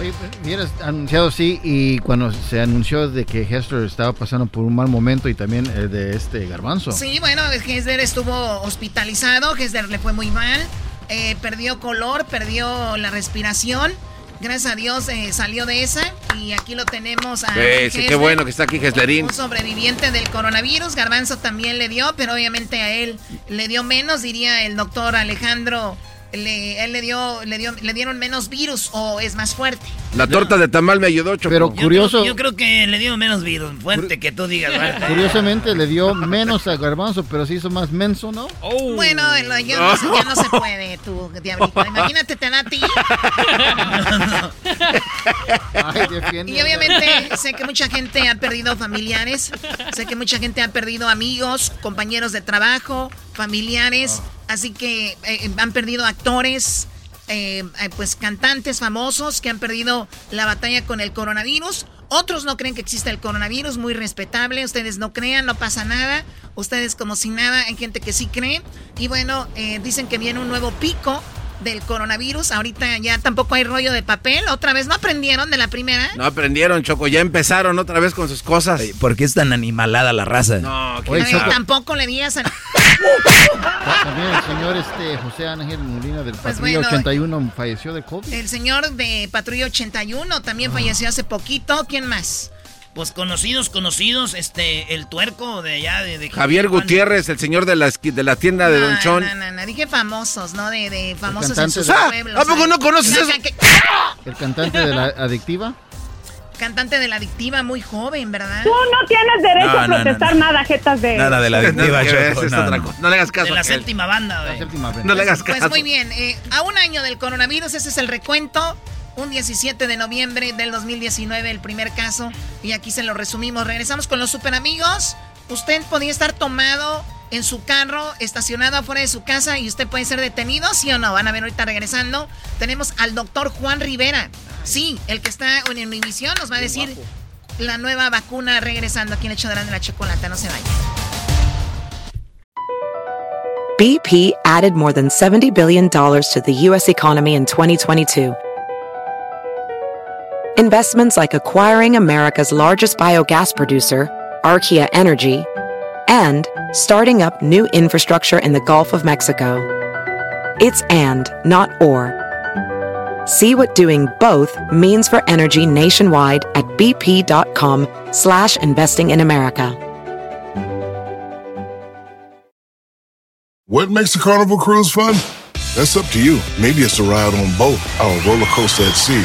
Oye, hubieras anunciado sí y cuando se anunció de que Hester estaba pasando por un mal momento y también el de este garbanzo.
Sí, bueno, Hesder estuvo hospitalizado, Hesder le fue muy mal, eh, perdió color, perdió la respiración. Gracias a Dios eh, salió de esa y aquí lo tenemos a
Sí, sí, qué bueno que está aquí Geslerín.
un sobreviviente del coronavirus. Garbanzo también le dio, pero obviamente a él le dio menos, diría el doctor Alejandro. Le, él le dio, le dio, le dieron menos virus o es más fuerte.
La torta de tamal me ayudó, Choco.
Pero curioso,
Yo creo que le dio menos virus. Fuerte que tú digas. ¿verdad?
curiosamente le dio menos a garbanzo, pero se hizo más menso, ¿no?
Bueno, lo- ya, no, se- ya no se puede, tú, diablito. Imagínate, te da a ti.
Ay, defiende.
Y obviamente sé que mucha gente ha perdido familiares, sé que mucha gente ha perdido amigos, compañeros de trabajo, familiares, así que eh, han perdido actores, eh, eh, pues cantantes famosos que han perdido la batalla con el coronavirus. Otros no creen que exista el coronavirus, muy respetable. Ustedes no crean, no pasa nada. Ustedes como si nada, hay gente que sí cree. Y bueno, eh, dicen que viene un nuevo pico del coronavirus. Ahorita ya tampoco hay rollo de papel. Otra vez no aprendieron de la primera.
No aprendieron, Choco. Ya empezaron otra vez con sus cosas.
¿Por qué es tan animalada la raza?
No,
Oye,
Ay,
Choco,
tampoco le digas a...
también el señor este José Ángel Molina del
Pues
Patrulla
bueno.
81 falleció de COVID.
El señor de Patrulla 81 también falleció hace poquito. ¿Quién más?
Pues conocidos, conocidos, este, el tuerco de allá de, de
Javier
Juan.
Gutiérrez, el señor de la, de la tienda de Don
No,
Chón.
No, no, no, dije famosos, ¿no? De, de famosos en sus
de-
Ah,
pueblos.
¿a poco no conoces
no,
eso?
que-
El cantante de la adictiva.
Cantante de la adictiva, muy joven, ¿verdad?
Tú no tienes derecho
No,
a protestar
no.
nada, jetas de...
Nada de la adictiva, Choco,
es
no,
otra
no.
cosa. No le hagas caso.
De la séptima banda,
La
güey.
No le hagas
Pues
caso.
muy bien, eh, a un año del coronavirus, ese es el recuento. Un 17 de noviembre del 2019, el primer caso. Y aquí se lo resumimos. Regresamos con los super amigos. Usted podía estar tomado en su carro, estacionado afuera de su casa y usted puede ser detenido, ¿sí o no? Van a ver ahorita regresando. Tenemos al doctor Juan Rivera. Sí, el que está en Univisión nos va a decir la nueva vacuna regresando aquí en el hecho de la chocolata. No se vaya.
BP added more than $70 billion to the U.S. economy in 2022. Investments like acquiring America's largest biogas producer, Archaea Energy, and starting up new infrastructure in the Gulf of Mexico. It's and, not or. See what doing both means for energy nationwide at bp.com slash investing in America.
What makes a carnival cruise fun? That's up to you. Maybe it's a ride on boat, or a roller coaster at sea,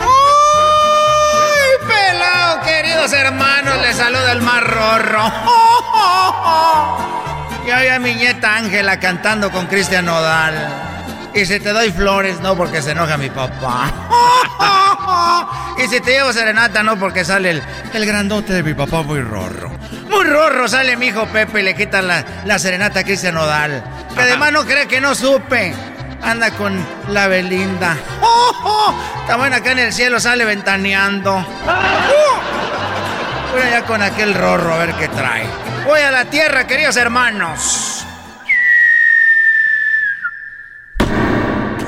¡Ay, pelado, queridos hermanos! Les saluda el más rorro. Y hoy a mi nieta Ángela cantando con Cristian Nodal. Y si te doy flores, no porque se enoja mi papá. Y si te llevo serenata, no porque sale el, el grandote de mi papá muy rorro. Muy rorro sale mi hijo Pepe y le quitan la, la serenata a Cristian Nodal. Que además no cree que no supe. Anda con la Belinda. Está bueno acá en el cielo, sale ventaneando. Voy allá con aquel rorro a ver qué trae. Voy a la tierra, queridos hermanos.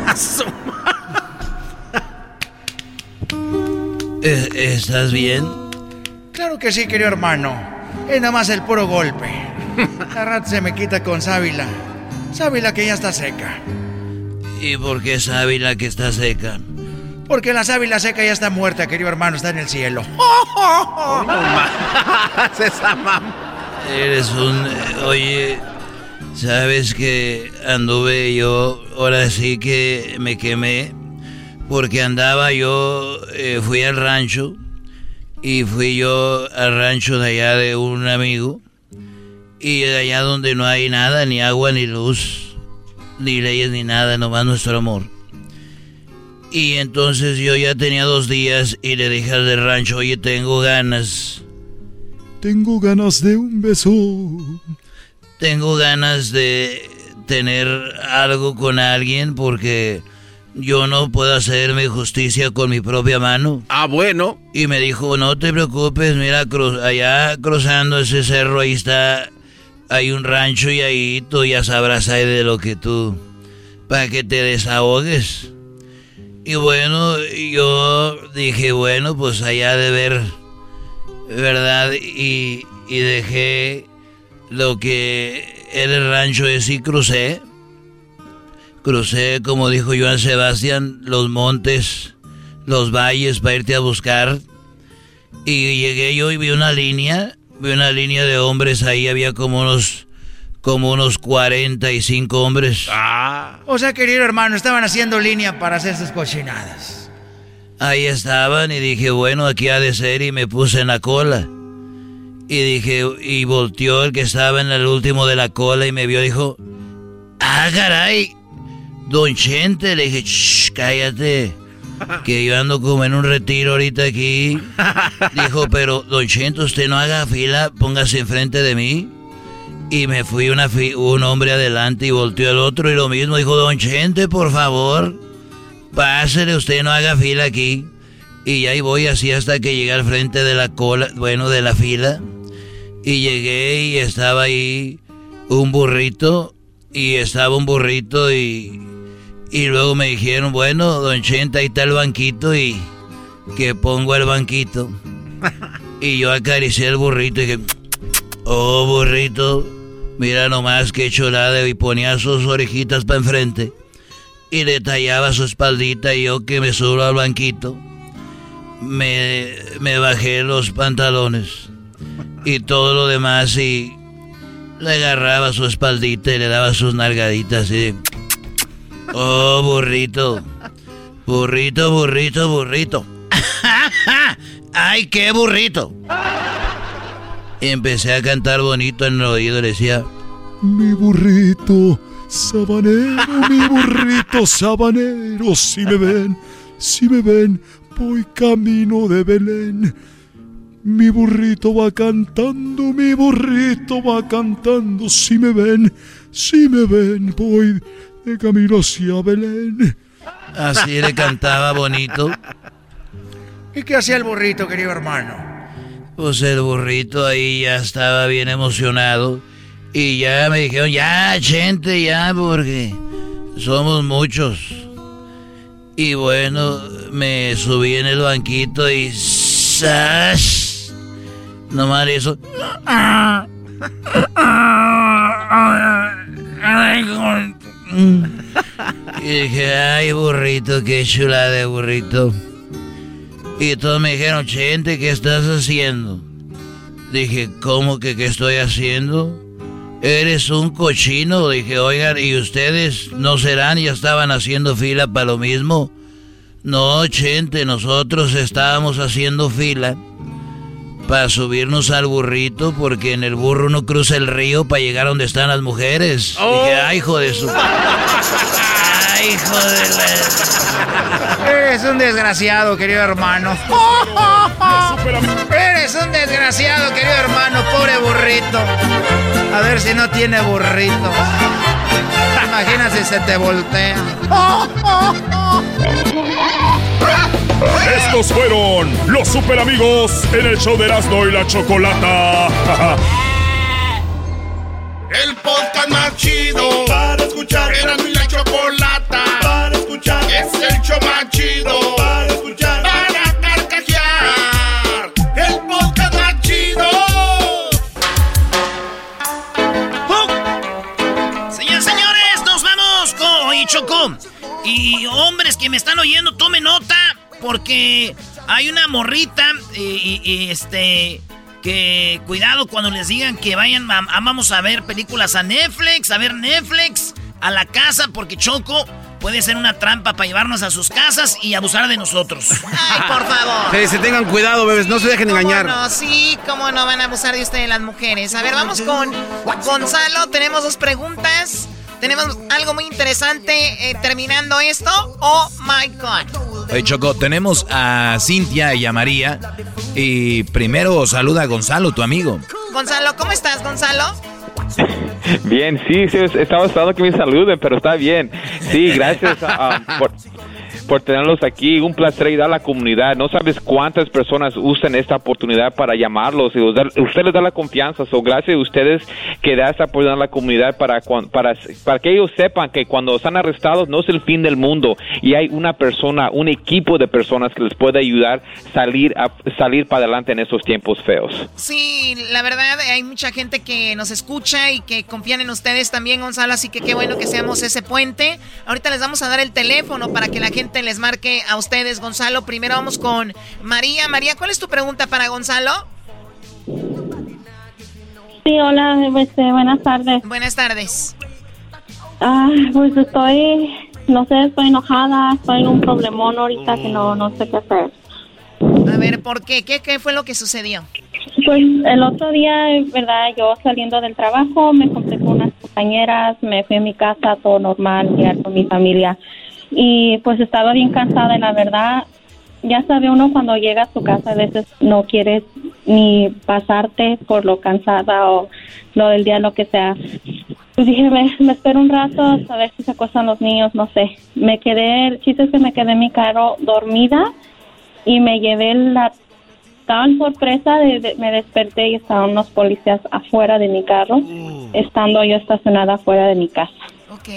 A su
Eh, ¿Estás bien?
Claro que sí, querido hermano. Es nada más el puro golpe. La rata se me quita con sábila. Sábila que ya está seca.
¿Y por qué sábila que está seca?
Porque la sábila seca ya está muerta, querido hermano, está en el cielo.
esa mamá.
Eres un... eh, Oye, ¿sabes que anduve yo, ahora sí que me quemé? Porque andaba yo, eh, fui al rancho y fui yo al rancho de allá de un amigo y de allá donde no hay nada, ni agua, ni luz, ni leyes, ni nada, nomás nuestro amor. Y entonces yo ya tenía dos días y le dije al del rancho, oye, tengo ganas.
Tengo ganas de un beso.
Tengo ganas de tener algo con alguien porque yo no puedo hacerme justicia con mi propia mano.
Ah, bueno.
Y me dijo, no te preocupes, mira, cru- allá cruzando ese cerro, ahí está, hay un rancho y ahí tú ya sabrás ahí de lo que tú, para que te desahogues. Y bueno, yo dije, bueno, pues allá de ver, ¿verdad? Y, y dejé lo que era el rancho ese y crucé. Crucé, como dijo Joan Sebastián, los montes, los valles para irte a buscar. Y llegué yo y vi una línea, vi una línea de hombres ahí, había como unos, como unos 45 hombres.
Ah.
O sea, querido hermano, estaban haciendo línea para hacer sus cochinadas.
Ahí estaban y dije, bueno, aquí ha de ser y me puse en la cola. Y dije, y volteó el que estaba en el último de la cola y me vio, dijo, ah, caray, don Chente, le dije, shh, cállate, que yo ando como en un retiro ahorita aquí. Dijo, pero don Chente, usted no haga fila, póngase enfrente de mí. Y me fui una un hombre adelante y volteó el otro y lo mismo, dijo, don Chente, por favor. Pásele, usted no haga fila aquí. Y ahí voy así hasta que llegué al frente de la cola, bueno, de la fila. Y llegué y estaba ahí un burrito. Y estaba un burrito y... Y luego me dijeron, bueno, don Chenta, ahí está el banquito y... Que pongo el banquito. Y yo acaricié el burrito y dije, oh, burrito, mira nomás qué chulada. Y ponía sus orejitas para enfrente y le tallaba su espaldita y yo que me subo al banquito, me, me bajé los pantalones y todo lo demás y le agarraba su espaldita y le daba sus nalgaditas y oh burrito, burrito, burrito, burrito. ¡Ay, qué burrito! Empecé a cantar bonito en el oído y le decía,
Mi burrito sabanero, mi burrito sabanero, si me ven, si me ven, voy camino de Belén.
Mi burrito va cantando, mi burrito va cantando. Si me ven, si me ven, voy camino hacia Belén.
Así le cantaba bonito.
¿Y qué hacía el burrito, querido hermano?
Pues el burrito ahí ya estaba bien emocionado. Y ya me dijeron, ya, gente, ya, porque somos muchos. Y bueno, me subí en el banquito y... ¡Sash! Nomás eso. Y dije, ay, burrito, qué chula de burrito. Y todos me dijeron, Chente, ¿qué estás haciendo? Dije, ¿cómo que qué estoy haciendo? Eres un cochino. Dije, oigan, ¿y ustedes no serán? Ya estaban haciendo fila para lo mismo. No, Chente, nosotros estábamos haciendo fila para subirnos al burrito porque en el burro uno cruza el río para llegar a donde están las mujeres. Dije, ay, hijo de su... Ay, hijo de la...
Eres un desgraciado, querido hermano. Eres un desgraciado, querido hermano, pobre burrito. A ver si no tiene burrito. Imagínate si se te voltea.
Estos fueron los super amigos en el show de Erasmo y la Chocolata.
El podcast más chido para escuchar. Erasmo y la Chocolata para escuchar. Es el show más chido para escuchar. Para carcajear. El podcast más chido.
Señoras señores, nos vamos con... Oye, Choco. Y hombres que me están oyendo, tomen nota. Porque hay una morrita y, y- y, este... Que cuidado cuando les digan que vayan, a- a- vamos a ver películas a Netflix, a ver Netflix, a la casa, porque Choco puede ser una trampa para llevarnos a sus casas y abusar de nosotros.
Ay, por favor.
Sí, se tengan cuidado, bebés, no se dejen engañar.
No, sí, cómo no van a abusar de ustedes las mujeres. A ver, vamos con Gonzalo. Tenemos dos preguntas. Tenemos algo muy interesante eh, terminando esto. Oh my God.
Oye, Choco, tenemos a Cintia y a María. Y primero saluda a Gonzalo, tu amigo.
Gonzalo, ¿cómo estás, Gonzalo?
Bien, sí, sí, estaba esperando que me saluden, pero está bien. Sí, gracias ah, por, por tenerlos aquí. Un placer ayudar a la comunidad. No sabes cuántas personas usan esta oportunidad para llamarlos y usted les da la confianza. So, gracias a ustedes que da esta oportunidad a la comunidad para, para, para que ellos sepan que cuando están arrestados no es el fin del mundo y hay una persona, un equipo de personas que les puede ayudar salir a salir para adelante en estos tiempos feos.
Sí, la verdad hay mucha gente que nos escucha y que confían en ustedes también, Gonzalo, así que qué bueno que seamos ese puente. Ahorita les vamos a dar el teléfono para que la gente les marque a ustedes, Gonzalo. Primero vamos con María. María, ¿cuál es tu pregunta para Gonzalo?
Sí, hola, este, buenas tardes.
Buenas tardes.
Ah, pues estoy, no sé, estoy enojada, estoy en un problemón ahorita que no, no sé qué hacer.
A ver, ¿por qué? ¿Qué, qué fue lo que sucedió?
Pues el otro día, verdad, yo saliendo del trabajo, me encontré con unas compañeras, me fui a mi casa, todo normal, ya con mi familia. Y pues estaba bien cansada y la verdad, ya sabe uno cuando llega a su casa, a veces no quieres ni pasarte por lo cansada o lo del día, lo que sea. Pues dije, me, me espero un rato a ver si se acuestan los niños, no sé. Me quedé, el chiste es que me quedé en mi carro dormida y me llevé la tan sorpresa, de, de- me desperté y estaban unos policías afuera de mi carro, estando yo estacionada afuera de mi casa.
Ok.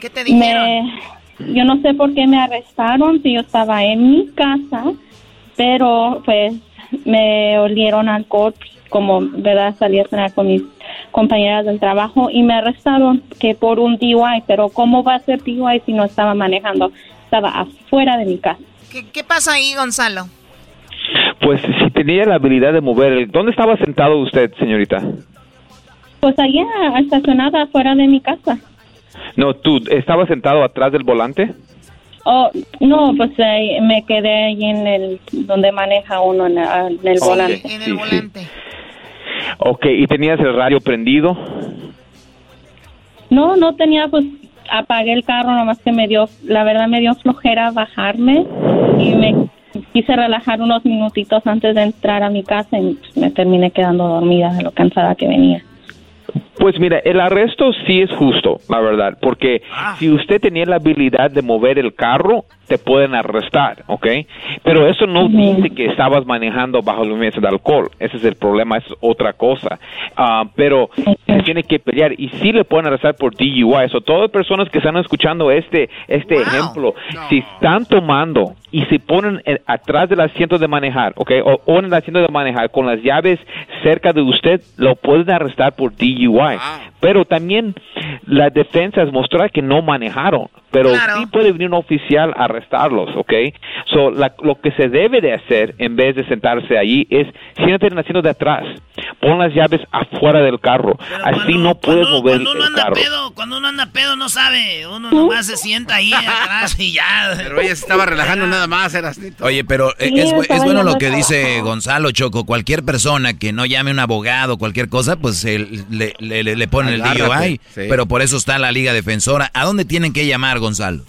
¿Qué te dijeron?
Me- yo no sé por qué me arrestaron si yo estaba en mi casa, pero pues me olieron alcohol, como verdad salí a cenar con mis compañeras del trabajo y me arrestaron que por un DUI, pero ¿cómo va a ser DUI si no estaba manejando? Estaba afuera de mi casa.
¿Qué, qué pasa ahí, Gonzalo?
Pues si tenía la habilidad de mover, el- ¿dónde estaba sentado usted, señorita?
Pues allá estacionada afuera de mi casa.
No, tú, ¿estaba sentado atrás del volante?
Oh, no, pues eh, me quedé ahí en el donde maneja uno en, el- en el
Sí,
volante.
en el Sí, sí. volante. Ok, ¿y tenías el radio prendido?
No, no tenía, pues apagué el carro, nomás que me dio, la verdad me dio flojera bajarme y me
quise relajar unos minutitos antes de entrar a mi casa y pues, me terminé quedando dormida de lo cansada que venía.
Pues mira, el arresto sí es justo, la verdad, porque si usted tenía la habilidad de mover el carro, te pueden arrestar, ¿ok? Pero eso no dice que estabas manejando bajo la influencia de alcohol. Ese es el problema, es otra cosa. Ah, pero se tiene que pelear y sí le pueden arrestar por DUI. Eso, todas las personas que están escuchando este, este ejemplo, si están tomando y se ponen eh, atrás del asiento de manejar, ¿ok? O, o en el asiento de manejar con las llaves cerca de usted, lo pueden arrestar por DUI. Pero también las defensas mostrar que no manejaron. Pero sí puede venir un oficial a arrestarlos, ¿ok? So, la- lo que se debe de hacer en vez de sentarse allí es siéntate en el asiento de atrás, pon las llaves afuera del carro, así no puedes mover
Cuando uno
el
anda
carro.
pedo, cuando uno anda pedo no sabe, uno nomás se sienta ahí atrás y ya.
Pero ella se estaba relajando nada más, era
Oye, pero eh,
Sí,
es,
estaba
es bueno lo que dice Gonzalo Choco. Cualquier persona que no llame a un abogado, cualquier cosa, pues eh, le, le, le- ponen el DUI.
sí.
Pero por eso está la Liga Defensora. ¿A dónde tienen que llamar, Gonzalo?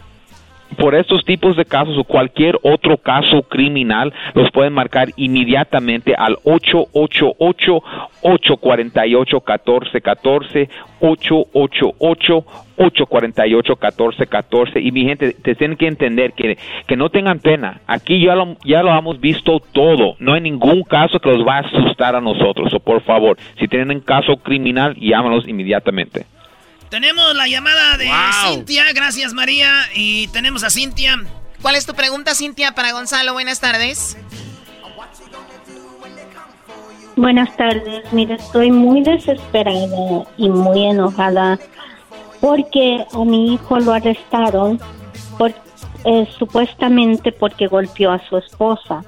Por estos tipos de casos o cualquier otro caso criminal, los pueden marcar inmediatamente al 888-848-1414, 888-848-1414. Y mi gente, te tienen que entender que, que no tengan pena. Aquí ya lo, ya lo hemos visto todo. No hay ningún caso que los va a asustar a nosotros. O por favor, si tienen un caso criminal, llámanos inmediatamente.
Tenemos la llamada de Cintia, gracias María, y tenemos a Cintia.
¿Cuál es tu pregunta, Cintia, para Gonzalo? Buenas tardes.
Buenas tardes, mira, estoy muy desesperada y muy enojada porque a mi hijo lo arrestaron por, eh, supuestamente porque golpeó a su esposa.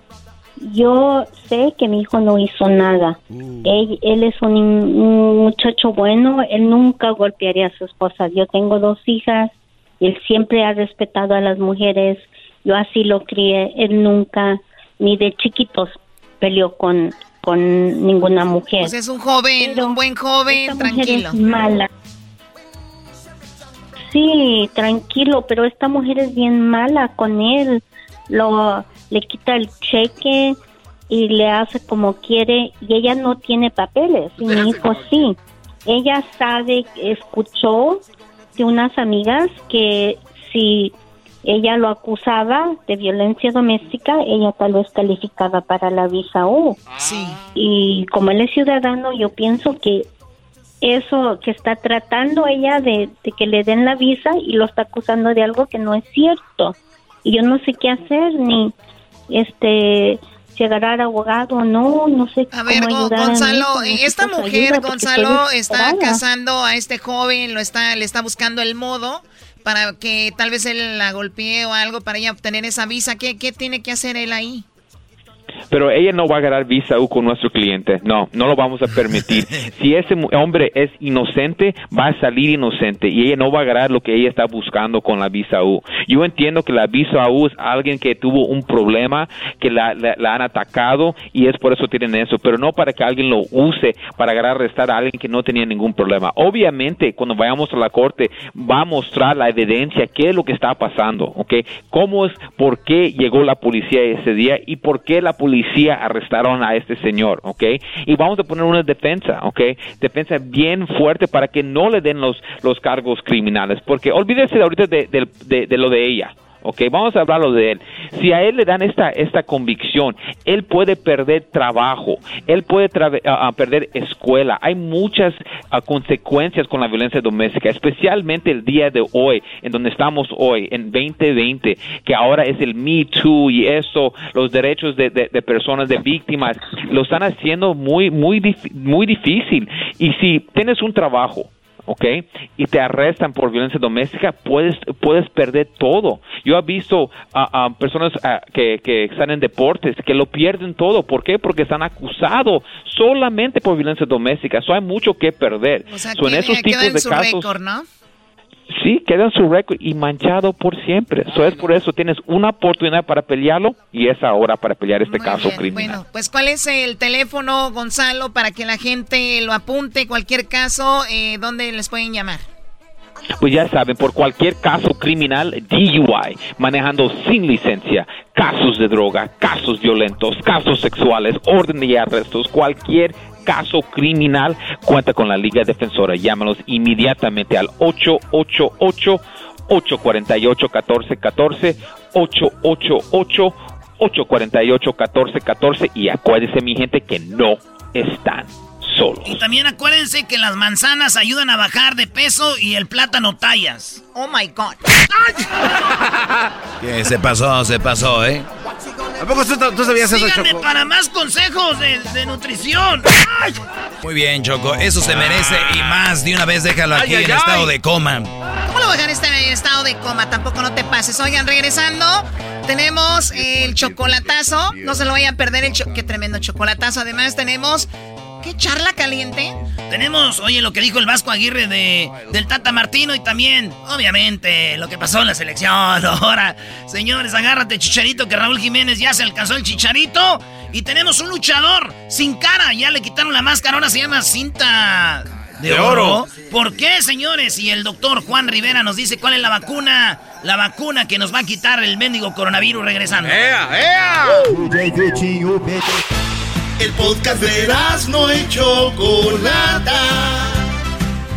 Yo sé que mi hijo no hizo nada. Él, él es un, un muchacho bueno, él nunca golpearía a su esposa. Yo tengo dos hijas y él siempre ha respetado a las mujeres. Yo así lo crié. Él nunca, ni de chiquitos, peleó con, con ninguna mujer.
Pues es un joven, un buen joven,
Esta mujer
tranquilo.
es mala. Sí, tranquilo, pero esta mujer es bien mala con él. Lo le quita el cheque y le hace como quiere y ella no tiene papeles y mi hijo sí. Ella sabe, escuchó de unas amigas que si ella lo acusaba de violencia doméstica, ella tal vez calificaba para la visa U.
Sí.
Y como él es ciudadano, yo pienso que eso que está tratando ella de, de que le den la visa y lo está acusando de algo que no es cierto. Y yo no sé qué hacer, ni este si agarrar abogado no, no sé
A ver,
cómo ayudar a
Gonzalo,
necesito
esta mujer, Gonzalo, está casando a este joven, lo está, le está buscando el modo para que tal vez él la golpee o algo para ella obtener esa visa. ¿Qué, qué tiene que hacer él ahí?
Pero ella no va a ganar visa U con nuestro cliente. No, no lo vamos a permitir. si ese hombre es inocente, va a salir inocente y ella no va a ganar lo que ella está buscando con la visa U. Yo entiendo que la visa U es alguien que tuvo un problema, que la, la- la han atacado y es por eso tienen eso, pero no para que alguien lo use para agarrar arrestar a alguien que no tenía ningún problema. Obviamente, cuando vayamos a la corte, va a mostrar la evidencia, qué es lo que está pasando, ¿ok? ¿Cómo es, por qué llegó la policía ese día y por qué la policía arrestaron a este señor, ¿ok? Y vamos a poner una defensa, ¿ok? Defensa bien fuerte para que no le den los, los cargos criminales, porque olvídese ahorita de- de- de lo de ella. Ok, vamos a hablarlo de él. Si a él le dan esta, esta convicción, él puede perder trabajo, él puede ah, perder escuela. Hay muchas ah, consecuencias con la violencia doméstica, especialmente el día de hoy, en donde estamos hoy, en 2020, que ahora es el Me Too y eso, los derechos de, de- personas, de víctimas, lo están haciendo muy, muy, muy difícil. Y si tienes un trabajo, ¿ok? Y te arrestan por violencia doméstica, puedes, puedes perder todo. Yo he visto a, a personas ah, que, que están en deportes que lo pierden todo. ¿Por qué? Porque están acusados solamente por violencia doméstica. Eso hay mucho que perder.
O sea,
So, en esos tipos
en
de
su
casos,
récord, ¿no?
Sí, queda en su récord y manchado por siempre. Eso es por eso tienes una oportunidad para pelearlo y es ahora para pelear este caso criminal.
Bueno, pues ¿cuál es el teléfono, Gonzalo, para que la gente lo apunte, cualquier caso, eh, dónde les pueden llamar?
Pues ya saben, por cualquier caso criminal, DUI, manejando sin licencia, casos de droga, casos violentos, casos sexuales, orden de arrestos, cualquier caso criminal, cuenta con la Liga Defensora. Llámanos inmediatamente al 888 848 1414 888 848 1414 y acuérdense mi gente que no están solos.
Y también acuérdense que las manzanas ayudan a bajar de peso y el plátano tallas.
Oh my God.
¿Qué se pasó? Se pasó, ¿eh?
¿A poco tú, tú sabías eso,
Síganme
Choco?
para más consejos de, de nutrición. ¡Ay!
Muy bien, Choco. Eso se merece y más. De una vez déjalo aquí
Ay, ay,
en
ay.
estado de coma.
¿Cómo lo voy a dejar estar en estado de coma? Tampoco no te pases. Oigan, regresando, tenemos el chocolatazo. No se lo vayan a perder el cho Qué tremendo chocolatazo. Además, tenemos. ¿Qué charla caliente?
Tenemos, oye, lo que dijo el Vasco Aguirre de, del Tata Martino y también, obviamente, lo que pasó en la selección. Ahora, señores, agárrate, chicharito, que Raúl Jiménez ya se alcanzó el chicharito. Y tenemos un luchador sin cara, ya le quitaron la máscara, ahora se llama cinta de,
De
oro.
oro.
¿Por qué, señores? Y el doctor Juan Rivera nos dice cuál es la vacuna, la vacuna que nos va a quitar el mendigo coronavirus regresando.
El podcast de no y Chocolata.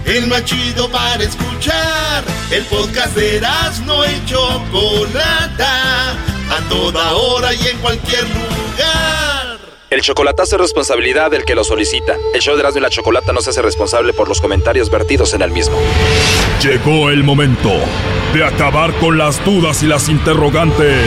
El más chido para escuchar. El podcast de no y Chocolata. A toda hora y en cualquier lugar.
El chocolatazo es responsabilidad del que lo solicita. El show de Erasmo y la Chocolata no se hace responsable por los comentarios vertidos en el mismo.
Llegó el momento de acabar con las dudas y las interrogantes.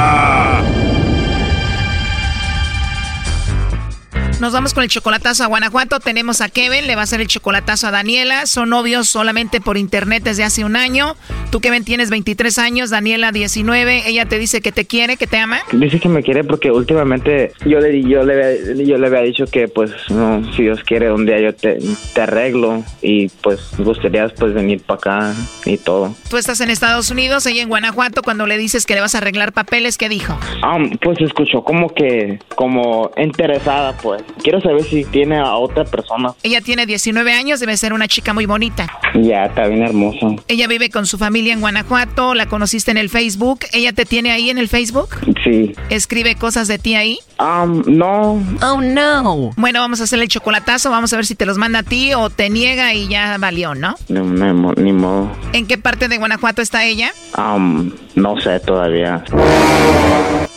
Nos vamos con el chocolatazo a Guanajuato. Tenemos a Kevin, le va a hacer el chocolatazo a Daniela. Son novios solamente por internet desde hace un año. Tú, Kevin, tienes 23 años, Daniela 19. Ella te dice que te quiere, que te ama.
Dice que me quiere porque últimamente yo le, yo le, yo le había dicho que pues no, si Dios quiere un día yo te, te arreglo y pues gustaría pues venir para acá y todo.
Tú estás en Estados Unidos, ella en Guanajuato. Cuando le dices que le vas a arreglar papeles, ¿qué dijo?
Ah, pues escuchó como que, como interesada pues. Quiero saber si tiene a otra persona.
Ella tiene 19 años, debe ser una chica muy bonita.
Ya, está bien hermosa.
Ella vive con su familia en Guanajuato, la conociste en el Facebook. ¿Ella te tiene ahí en el Facebook?
Sí.
¿Escribe cosas de ti ahí?
Um, no.
Oh, no. Bueno, vamos a hacerle el chocolatazo, vamos a ver si te los manda a ti o te niega y ya valió, ¿no?
No, no, ni modo.
¿En qué parte de Guanajuato está ella?
Um, no sé todavía.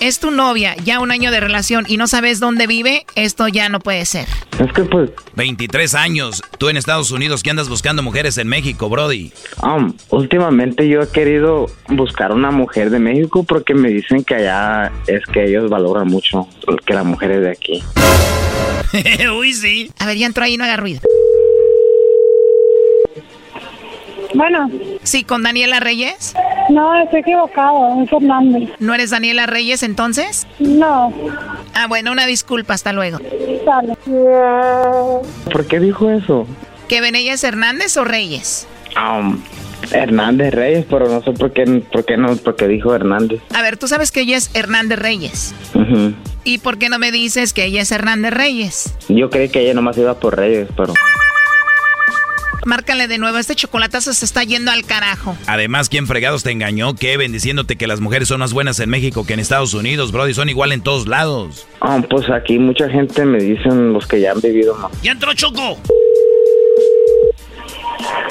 Es tu novia, ya un año de relación y no sabes dónde vive, esto ya no puede ser.
Es que pues...
23 años. Tú en Estados Unidos que andas buscando mujeres en México, Brody.
Um, últimamente yo he querido buscar una mujer de México porque me dicen que allá es que ellos valoran mucho que las mujeres de aquí.
Uy, sí.
A ver, ya entró ahí, no haga ruido.
Bueno.
Sí, con Daniela Reyes.
No, estoy equivocado, es Fernández.
¿No eres Daniela Reyes entonces?
No.
Ah, bueno, una disculpa, hasta luego.
Dale.
¿Por qué dijo eso?
¿Que Benella Hernández o Reyes?
Um, Hernández Reyes, pero no sé por qué, por qué no, por qué dijo Hernández.
A ver, tú sabes que ella es Hernández Reyes.
Ujú.
¿Y por qué no me dices que ella es Hernández Reyes?
Yo creí que ella nomás iba por Reyes, pero...
Márcale de nuevo, este chocolatazo se está yendo al carajo.
Además, ¿quién fregados te engañó, Kevin, diciéndote que las mujeres son más buenas en México que en Estados Unidos, Brody? Son igual en todos lados.
Ah, pues aquí mucha gente me dicen los que ya han vivido más.
¡Ya entró Choco!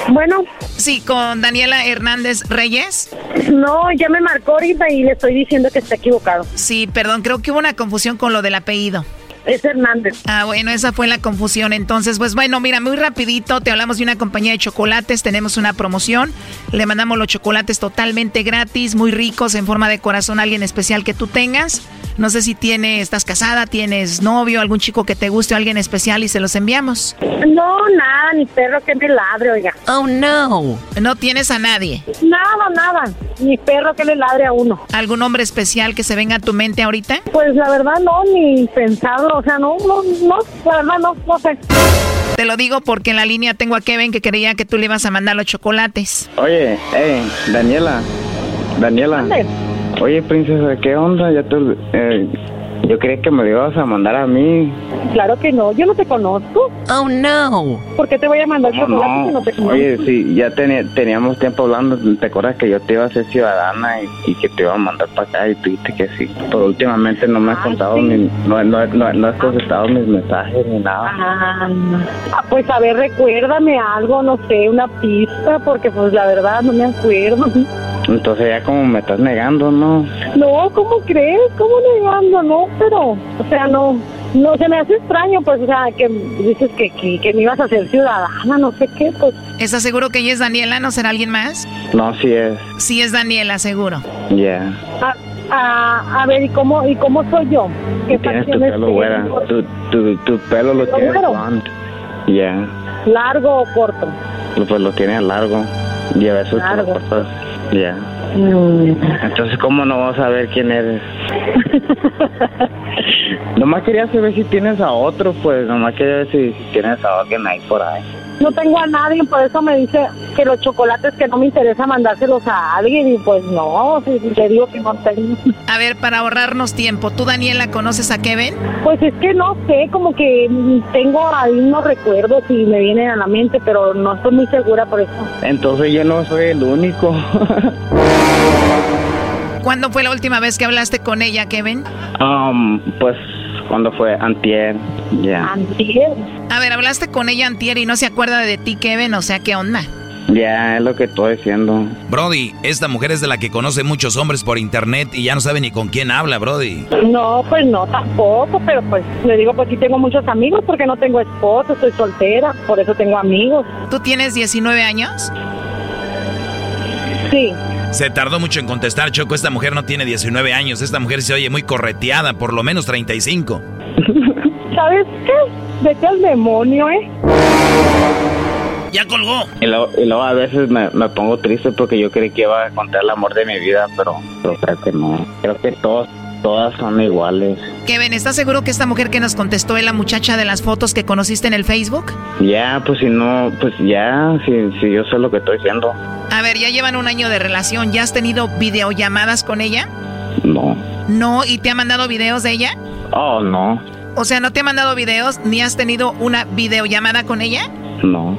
Bueno.
Sí, con Daniela Hernández Reyes.
No, ya me marcó ahorita y le estoy diciendo que está equivocado.
Sí, perdón, creo que hubo una confusión con lo del apellido.
Es Hernández.
Ah, bueno, esa fue la confusión. Entonces, pues bueno, mira, muy rapidito, te hablamos de una compañía de chocolates, tenemos una promoción, le mandamos los chocolates totalmente gratis, muy ricos, en forma de corazón, alguien especial que tú tengas. No sé si tienes, estás casada, tienes novio, algún chico que te guste o alguien especial y se los enviamos.
No, nada, ni perro que me ladre, oiga.
Oh, no. No tienes a nadie.
Nada, nada. Ni perro que le ladre a uno.
¿Algún hombre especial que se venga a tu mente ahorita?
Pues la verdad no, ni pensado, o sea, no, no, no, la verdad no, no sé.
Te lo digo porque en la línea tengo a Kevin que creía que tú le ibas a mandar los chocolates.
Oye, hey, Daniela. Daniela. Oye, princesa, ¿qué onda? Ya te, eh, yo creí que me lo ibas a mandar a mí.
Claro que no, yo no te conozco.
Oh, no.
¿Por qué te voy a mandar chocolate si no te conozco?
Oye, sí, ya tenía- teníamos tiempo hablando. ¿Te acuerdas que yo te iba a hacer ciudadana y, y que te iba a mandar para acá y tú dijiste que sí? Pero últimamente no me has contado, ni, no, no, no, no has contestado mis mensajes ni nada.
Ah, pues a ver, recuérdame algo, no sé, una pista, porque pues la verdad no me acuerdo.
Entonces ya como me estás negando, ¿no?
No, ¿cómo crees? ¿Cómo negando? No, pero, o sea, no, no se me hace extraño, pues, o sea, que dices que, que, que me ibas a ser ciudadana, no sé qué, pues.
¿Estás seguro que ella es Daniela? ¿No será alguien más?
No, sí es.
Sí es Daniela, seguro.
Ya.
A, a, a ver, ¿y cómo, ¿y cómo soy yo? ¿Qué
Tienes tu pelo güera. Tu, tu, tu pelo lo
¿Pelo
tienes blonde. Ya.
¿Largo o corto?
Pues lo tienes largo. Y a veces te lo
Largo.
cortas. Ya.
Mm.
Entonces, ¿cómo no vas a ver quién eres? nomás quería saber si tienes a otro, pues. Nomás quería ver si, si tienes a alguien ahí por ahí.
No tengo a nadie, por eso me dice que los chocolates que no me interesa mandárselos a alguien y pues no, si le digo que no tengo.
A ver, para ahorrarnos tiempo, ¿tú, Daniela, conoces a Kevin?
Pues es que no sé, como que tengo ahí unos recuerdos y me vienen a la mente, pero no estoy muy segura por eso.
Entonces, yo no soy el único.
¿Cuándo fue la última vez que hablaste con ella, Kevin?
um, pues, cuando fue antier. Ya.
Antier.
A ver, hablaste con ella antier y no se acuerda de ti, Kevin, o sea, ¿qué onda?
Ya, es lo que estoy diciendo.
Brody, esta mujer es de la que conoce muchos hombres por internet y ya no sabe ni con quién habla, Brody.
No, pues no, tampoco, pero pues le digo, pues sí tengo muchos amigos porque no tengo esposo, estoy soltera, por eso tengo amigos.
¿Tú tienes 19 años?
Sí.
Se tardó mucho en contestar, Choco. Esta mujer no tiene 19 años. Esta mujer se oye muy correteada, por lo menos 35.
¿Sabes qué? Vete al demonio, ¿eh?
Ya colgó.
Y luego, y luego a veces me, me pongo triste porque yo creí que iba a encontrar el amor de mi vida, pero, pero creo que no. Creo que todos, todas son iguales.
Kevin, ¿estás seguro que esta mujer que nos contestó es la muchacha de las fotos que conociste en el Facebook?
Ya, pues si no, pues ya, si, si yo sé lo que estoy diciendo.
A ver, ya llevan un año de relación. ¿Ya has tenido videollamadas con ella?
No.
No, ¿y te ha mandado videos de ella?
Oh, no,
O sea, ¿no te ha mandado videos ni has tenido una videollamada con ella?
no.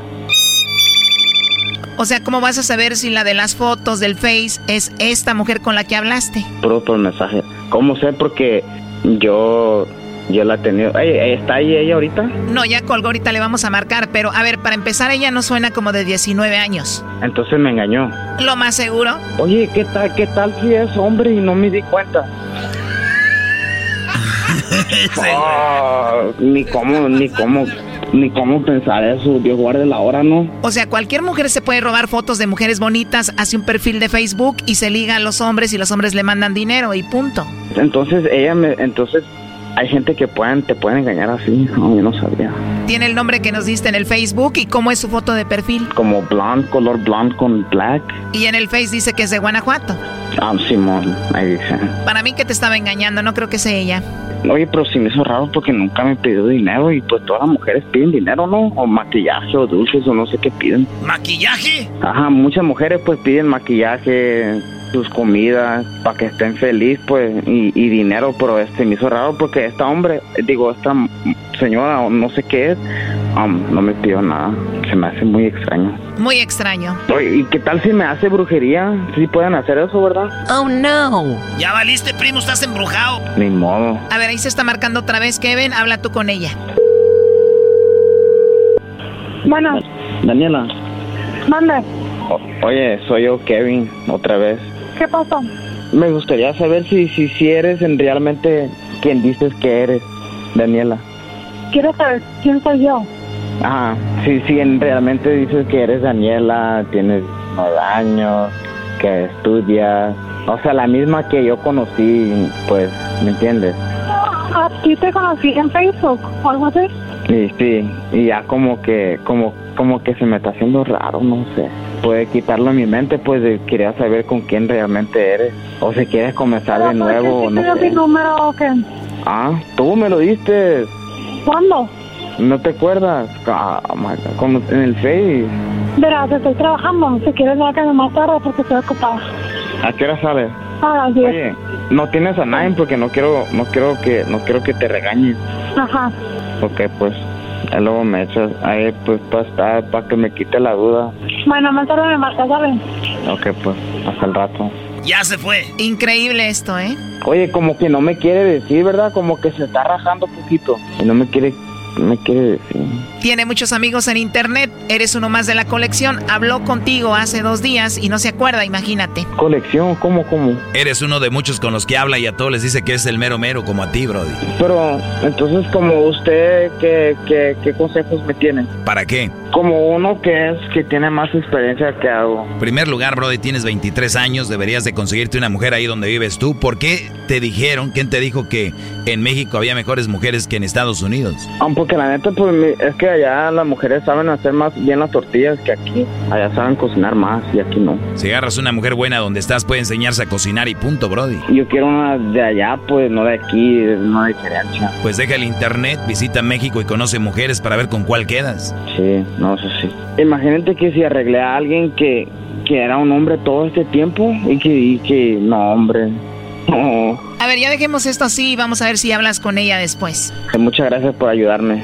O sea, ¿cómo vas a saber si la de las fotos del Face es esta mujer con la que hablaste?
Puro por mensaje. ¿Cómo sé? Porque yo, yo la he tenido. ¿Está ahí ella ahorita?
No, ya colgó, ahorita le vamos a marcar, pero a ver, para empezar, ella no suena como de 19 años.
Entonces me engañó.
Lo más seguro.
Oye, ¿qué tal, qué tal si es hombre y no me di cuenta? Ah, ni cómo, ni cómo, ni cómo pensar eso. Dios guarde la hora, ¿no?
O sea, cualquier mujer se puede robar fotos de mujeres bonitas, hace un perfil de Facebook y se liga a los hombres y los hombres le mandan dinero y punto.
Entonces ella me, entonces hay gente que pueden, te pueden engañar así. No, yo no sabía.
Tiene el nombre que nos diste en el Facebook y cómo es su foto de perfil.
Como blonde, color blonde con black.
Y en el Face dice que es de Guanajuato.
Ah, Simón, ahí dice.
Para mí que te estaba engañando, no creo que sea ella.
Oye, pero sí me hizo raro porque nunca me pidió dinero y pues todas las mujeres piden dinero, ¿no? O maquillaje o dulces o no sé qué piden.
¿Maquillaje?
Ajá, muchas mujeres pues piden maquillaje, sus comidas, para que estén felices pues y, y dinero, pero este me hizo raro porque esta hombre, digo, esta señora o no sé qué es, um, no me pidió nada. Se me hace muy extraño.
Muy extraño.
Oye, ¿y qué tal si me hace brujería? Sí pueden hacer eso, ¿verdad?
Oh no.
Ya valiste, primo, estás embrujado.
Ni modo.
A ver, ahí se está marcando otra vez, Kevin, habla tú con ella.
Bueno,
Daniela.
manda.
o- oye, soy yo, Kevin, otra vez.
¿Qué pasó?
Me gustaría saber si, si, si eres en realmente quien dices que eres, Daniela.
¿Quieres saber quién soy yo?
Ajá, sí, sí, en realmente dices que eres Daniela, tienes nueve años, que estudias, o sea, la misma que yo conocí, pues, ¿me entiendes?
¿A ti te conocí en Facebook o algo así?
Y sí, y ya como que, como, como que se me está haciendo raro, no sé. Puede quitarlo en mi mente, pues de- quería saber con quién realmente eres. O si quieres comenzar de nuevo,
¿Por
no sé.
mi número o qué?
Ah, tú me lo diste.
¿Cuándo?
¿No te acuerdas? Ah, como en el Face.
Verás, estoy trabajando. Si quieres, me más tarde porque estoy ocupada.
¿A qué hora sales?
A las 10.
Oye, no tienes a nadie porque no quiero, no quiero que, no quiero que te regañes.
Ajá.
Porque pues, ahí luego me echas ahí pues para estar, para que me quite la duda.
Bueno, más tarde me marcas, ¿sabes?
Ok, pues, hasta el rato.
Ya se fue.
Increíble esto, ¿eh?
Oye, como que no me quiere decir, ¿verdad? Como que se está rajando poquito. Y no me quiere, no me quiere decir.
Tiene muchos amigos en internet, eres uno más de la colección. Habló contigo hace dos días y no se acuerda, imagínate.
¿Colección? ¿Cómo, cómo?
Eres uno de muchos con los que habla y a todos les dice que es el mero mero, como a ti, Brody.
Pero, entonces, como usted, ¿qué, qué, qué consejos me tiene?
¿Para qué?
Como uno que es, que tiene más experiencia que hago.
En primer lugar, Brody, tienes 23 años, deberías de conseguirte una mujer ahí donde vives tú. ¿Por qué te dijeron, quién te dijo que en México había mejores mujeres que en Estados Unidos?
Ah, porque la neta, pues, es que allá las mujeres saben hacer más bien las tortillas que aquí. Allá saben cocinar más y aquí no.
Si agarras una mujer buena donde estás, puede enseñarse a cocinar y punto, Brody.
Yo quiero una de allá, pues, no de aquí, no de diferencia.
Pues deja el internet, visita México y conoce mujeres para ver con cuál quedas.
Sí, no, eso sí. Imagínate que si arreglé a alguien que, que era un hombre todo este tiempo y que, y que no, hombre. No.
A ver, ya dejemos esto así y vamos a ver si hablas con ella después.
Muchas gracias por ayudarme.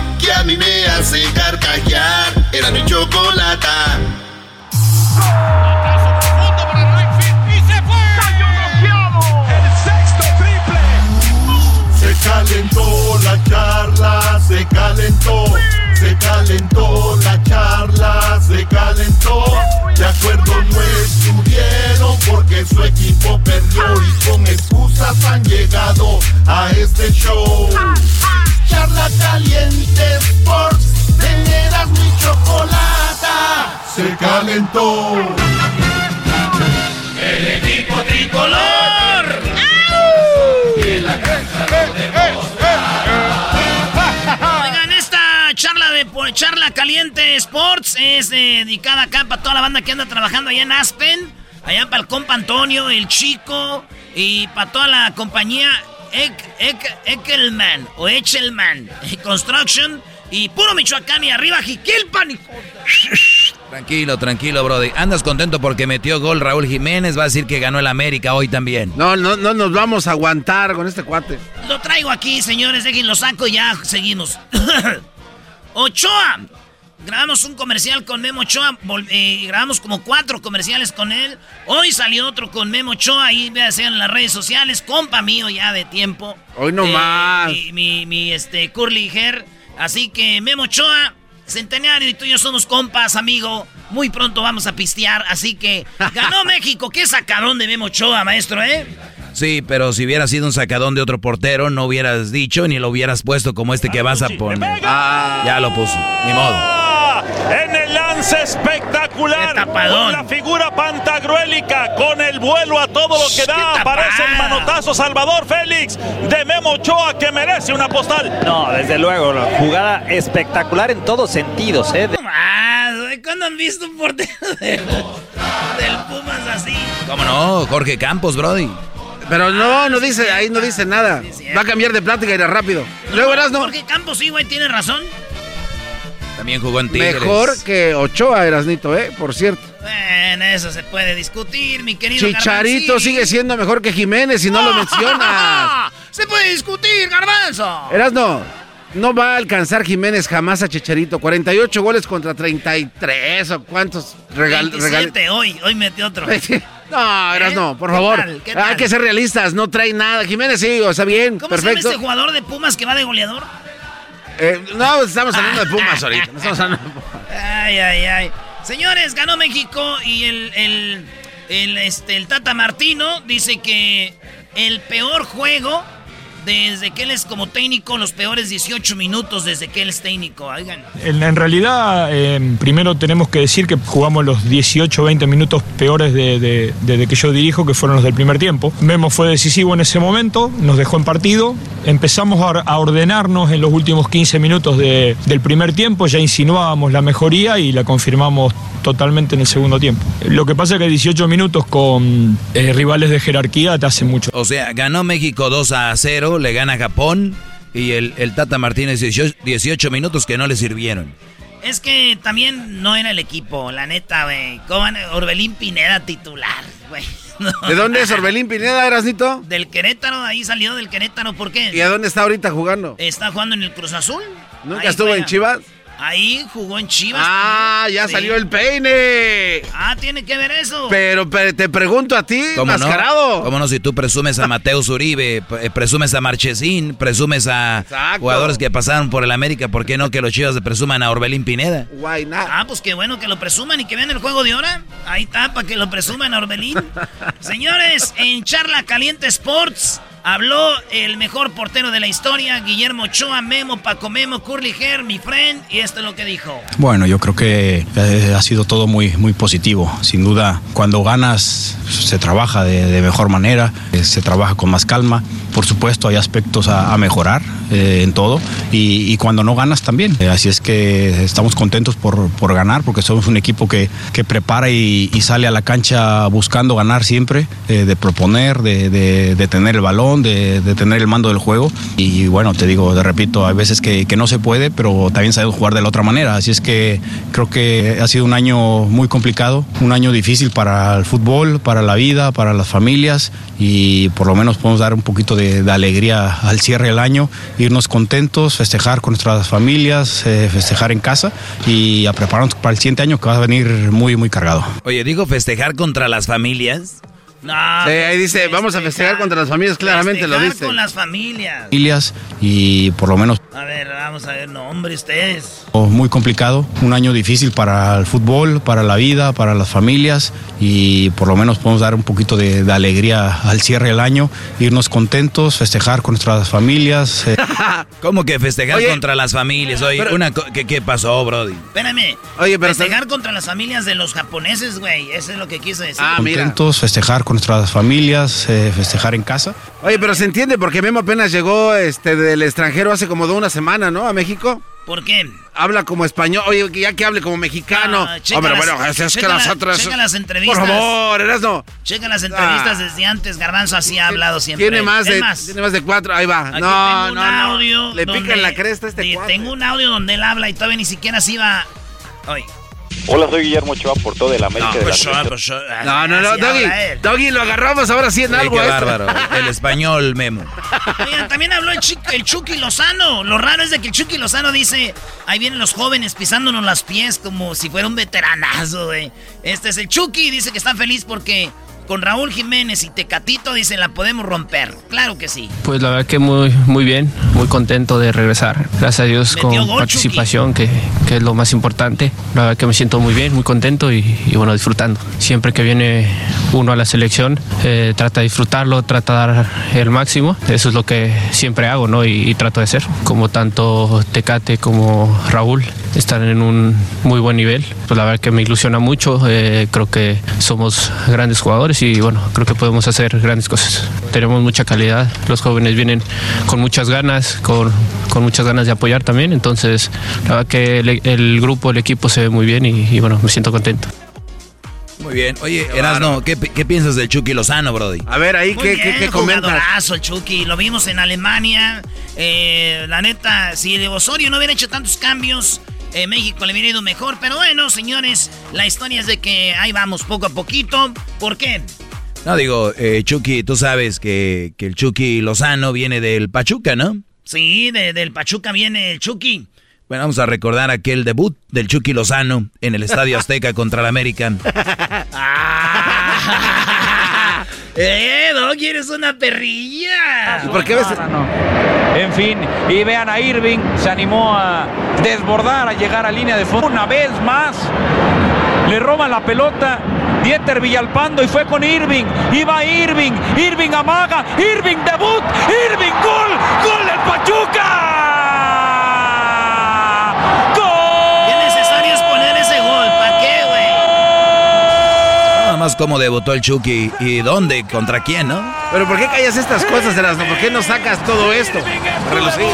mí me hace carcajear. Era mi chocolata.
Se calentó la charla, se calentó, se calentó la charla, se calentó. De acuerdo no estuvieron porque su equipo perdió y con excusas han llegado a este show. Charla caliente Sports, teneras mi chocolata, se calentó.
El equipo tricolor.
Oigan, esta charla de charla caliente Sports es eh, dedicada acá para toda la banda que anda trabajando allá en Aspen, allá para el compa Antonio, el chico y para toda la compañía Ek, Ek- Ekelman o Echelman Construction y puro Michoacán y arriba Jiquilpan. hijo.
Tranquilo, tranquilo, Brody. Andas contento porque metió gol Raúl Jiménez. Va a decir que ganó el América hoy también.
No, no, no nos vamos a aguantar con este cuate.
Lo traigo aquí, señores, déjenlo saco y ya seguimos. Ochoa. Grabamos un comercial con Memo Ochoa, eh, grabamos como cuatro comerciales con él. Hoy salió otro con Memo Ochoa, ahí vean en las redes sociales, compa mío ya de tiempo.
Hoy no
Eh,
más.
Mi, mi, mi, este, Curly Hair. Así que Memo Ochoa, Centenario y tú y yo somos compas, amigo. Muy pronto vamos a pistear, así que ganó México. Qué sacadón de Memo Ochoa, maestro, ¿eh?
Sí, pero si hubiera sido un sacadón de otro portero, no hubieras dicho ni lo hubieras puesto como este que vas a poner. Ya lo puso, ni modo.
En el lance espectacular. Con la figura pantagruélica. Con el vuelo a todo lo que da. Aparece el manotazo Salvador Félix de Memo Ochoa que merece una postal.
No, desde luego, no. jugada espectacular en todos sentidos, ¿eh? De-
Ah, ¿cuándo han visto un portero de- del Pumas así?
¿Cómo no? Jorge Campos, Brody.
Pero no, no dice, ahí no dice nada. Va a cambiar de plática y irá rápido. Luego Erasno,
Jorge Campos, sí, güey, tiene razón.
También jugó en Tigres.
mejor que Ochoa, Erasnito, ¿eh? Por cierto.
Bueno, eso se puede discutir, mi querido
Chicharito sigue siendo mejor que Jiménez y no lo mencionas.
Se puede discutir, Garbanzo.
Erasno, no va a alcanzar Jiménez jamás a Chicharito. 48 goles contra 33 o cuántos regal
27 hoy, hoy metió otro.
No, Erasno, por
¿Qué
favor.
tal? ¿Qué
Hay que ser realistas, no trae nada. Jiménez sí, o sea, bien,
¿Cómo se llama
perfecto.
este jugador de Pumas que va de goleador?
Eh, no, estamos hablando de Pumas ahorita. no estamos hablando de Pumas.
Ay, ay, ay. Señores, ganó México y el, el, el, este, el Tata Martino dice que el peor juego desde que él es como técnico, los peores 18 minutos desde que él es técnico. Oigan.
En, realidad, eh, primero tenemos que decir que jugamos los 18 20 minutos peores desde de, que yo dirijo, que fueron los del primer tiempo. Memo fue decisivo en ese momento, nos dejó en partido. Empezamos a, ordenarnos en los últimos 15 minutos del primer tiempo, ya insinuábamos la mejoría y la confirmamos totalmente en el segundo tiempo. Lo que pasa es que 18 minutos con eh, rivales de jerarquía te hacen mucho.
O sea, ganó México 2 a 0, le gana Japón y el, el Tata Martínez 18, minutos que no le sirvieron.
Es que también no era el equipo, la neta, güey. Orbelín Pineda titular, güey.
¿De dónde es Orbelín Pineda, Erasnito?
Del Querétaro, ahí salió del Querétaro, ¿por qué?
¿Y a dónde está ahorita jugando?
Está jugando en el Cruz Azul.
¿Nunca estuvo en Chivas?
Ahí jugó en Chivas.
Ah, ya salió el peine.
Ah, tiene que ver eso.
Pero, te pregunto a ti, ¿Cómo mascarado.
No? ¿Cómo no? Si tú presumes a Mateus Uribe, eh, presumes a Marchesín, presumes a jugadores que pasaron por el América, ¿por qué no que los Chivas presuman a Orbelín Pineda?
Why not?
Ah, pues qué bueno que lo presuman y que vean el juego de hora. Ahí está, para que lo presuman a Orbelín. Señores, en Charla Caliente Sports Habló el mejor portero de la historia, Guillermo Ochoa, Memo, Paco Memo, Curly Her, mi friend, y esto es lo que dijo.
Bueno, yo creo que eh, ha sido todo muy, muy positivo. Sin duda, cuando ganas se trabaja de, mejor manera, eh, se trabaja con más calma. Por supuesto, hay aspectos a, mejorar eh, en todo, y, cuando no ganas también. así es que estamos contentos por, por ganar, porque somos un equipo que, que prepara y, sale a la cancha buscando ganar siempre, de proponer, de, de tener el balón de, tener el mando del juego. Y bueno, te digo, te repito, hay veces que, no se puede, pero también sabemos jugar de la otra manera. Así es que creo que ha sido un año muy complicado, un año difícil para el fútbol, para la vida, para las familias y por lo menos podemos dar un poquito de, alegría al cierre del año, irnos contentos, festejar con nuestras familias, eh, festejar en casa y a prepararnos para el siguiente año que va a venir muy, muy cargado.
Oye, digo festejar contra las familias.
No,
sí, ahí dice, vamos a festejar contra las familias, claramente lo dice.
con las familias.
Familias y por lo menos...
A ver, vamos a ver, no, hombre, ustedes.
Muy complicado, un año difícil para el fútbol, para la vida, para las familias y por lo menos podemos dar un poquito de, alegría al cierre del año, irnos contentos, festejar con nuestras familias.
Eh. ¿Cómo que festejar contra las familias? Oye, una ¿qué, ¿qué, pasó, Brody?
Espérame. Oye, pero festejar contra las familias de los japoneses, güey, eso es lo que quiso decir.
Ah, contentos, festejar con nuestras familias, eh, festejar en casa.
Oye, pero se entiende porque Memo apenas llegó este del extranjero hace como de una semana, ¿no? A México.
¿Por qué?
Habla como español. Oye, ya que hable como mexicano. Ah, Hombre, bueno, es, que las otras.
Checa las entrevistas.
Por favor, no.
Checa las entrevistas ah. desde antes. Garbanzo así ha hablado siempre.
Tiene más, de, tiene más de cuatro. Ahí va.
Aquí
no,
tengo un audio.
Le pican la cresta a este
cuadro. Tengo un audio donde él habla y todavía ni siquiera se iba. Oye.
Hola, soy Guillermo Ochoa, por todo el América no, de pues, la
pues, No, no, no, Doggy, Doggy, lo agarramos ahora sí en algo.
Qué bárbaro, el español memo.
Oigan, también habló el, el Chucky Lozano. Lo raro es de que el Chucky Lozano dice, ahí vienen los jóvenes pisándonos las pies como si fuera un veteranazo, güey. Este es el Chucky, dice que está feliz porque con Raúl Jiménez y Tecatito, dice, la podemos romper. Claro que sí.
Pues la verdad que muy, muy bien, muy contento de regresar. Gracias a Dios con participación, que, que, es lo más importante. La verdad que me siento muy bien, muy contento y, bueno, disfrutando. Siempre que viene uno a la selección, eh, trata de disfrutarlo, trata de dar el máximo. Eso es lo que siempre hago, ¿no? Y, trato de hacer. Como tanto Tecate como Raúl están en un muy buen nivel. Pues la verdad que me ilusiona mucho. Eh, creo que somos grandes jugadores y bueno, creo que podemos hacer grandes cosas. Tenemos mucha calidad, los jóvenes vienen con muchas ganas, con, con muchas ganas de apoyar también, entonces la verdad que el, grupo, el equipo se ve muy bien y, bueno, me siento contento.
Muy bien. Oye, Erasno, ¿qué, ¿qué, piensas del Chucky Lozano, Brody?
A ver, ahí, ¿qué, bien, ¿qué,
comentas? el Chucky. Lo vimos en Alemania. Eh, la neta, si de Osorio no hubiera hecho tantos cambios, eh, México le hubiera ido mejor. Pero bueno, señores, la historia es de que ahí vamos poco a poquito. ¿Por qué?
No, digo, eh, Chucky, tú sabes que, el Chucky Lozano viene del Pachuca, ¿no?
Sí, del Pachuca viene el Chucky.
Bueno, vamos a recordar aquel debut del Chucky Lozano en el Estadio Azteca contra el American.
¡Eh, no quieres una perrilla!
¿Por qué ves?
En fin, y vean a Irving, se animó a desbordar, a llegar a línea de fondo. Una vez más, le roban la pelota Dieter Villalpando y fue con Irving. Iba Irving. Irving amaga. Irving debut. Irving gol. Gol el Pachuca.
Cómo debutó el Chucky y dónde, contra quién, ¿no?
Pero ¿por qué callas estas cosas, Erasmo? ¿Por qué no sacas todo esto? Relucir.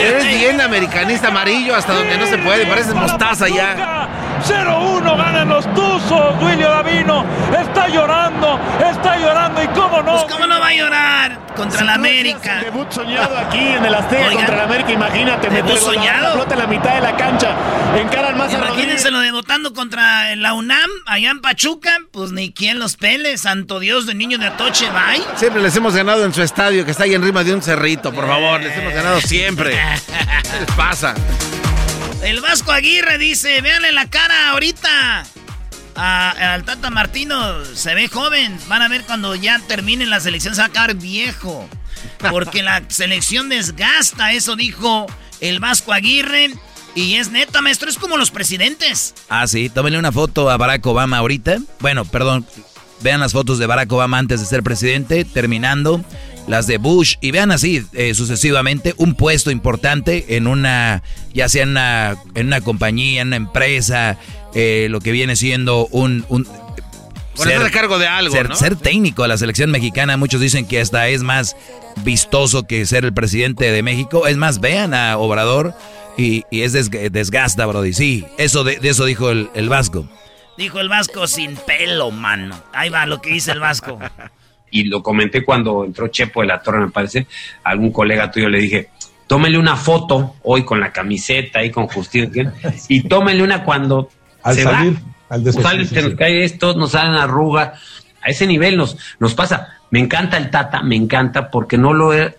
Eres bien americanista amarillo hasta donde no se puede, pareces mostaza ya.
0-1 ganan los Tuzos, Duilio Davino. Está llorando, está llorando. ¿Y cómo no?
Pues cómo no va a llorar contra la América.
Debut soñado aquí en el Azteca contra la América. Imagínate,
debut soñado.
Flota en la mitad de la cancha. Encaran más
Imagínense lo debutando contra la UNAM, allá en Pachuca. Pues ni quien los pele. Santo Dios de niño de Atoche, bye.
Siempre les hemos ganado en su estadio, que está ahí en rima de un cerrito, por favor. Les hemos ganado siempre. ¿Qué les pasa?
El Vasco Aguirre dice, véanle la cara ahorita. al Tata Martino se ve joven. Van a ver cuando ya termine la selección, se va a quedar viejo. Porque la selección desgasta, eso dijo el Vasco Aguirre. Y es neta, maestro, es como los presidentes.
Ah, sí, tómenle una foto a Barack Obama ahorita. Bueno, perdón, vean las fotos de Barack Obama antes de ser presidente, terminando las de Bush, y vean así eh, sucesivamente un puesto importante en una, ya sea en una, en una compañía, en una empresa, eh, lo que viene siendo un... un
ser, cargo de algo,
ser, ser técnico a la selección mexicana, muchos dicen que hasta es más vistoso que ser el presidente de México. Es más, vean a Obrador y, es desgasta, Brody. Sí, eso de, eso dijo el, el Vasco.
Dijo el Vasco sin pelo, mano. Ahí va lo que dice el Vasco.
y lo comenté cuando entró Chepo de la Torre, me parece, a algún colega tuyo le dije, tómele una foto hoy con la camiseta y con justicia y tómele una cuando
al
se
salir, al
sale, se nos cae esto, nos salen arrugas, a ese nivel nos, nos pasa. Me encanta el Tata, me encanta porque no lo he,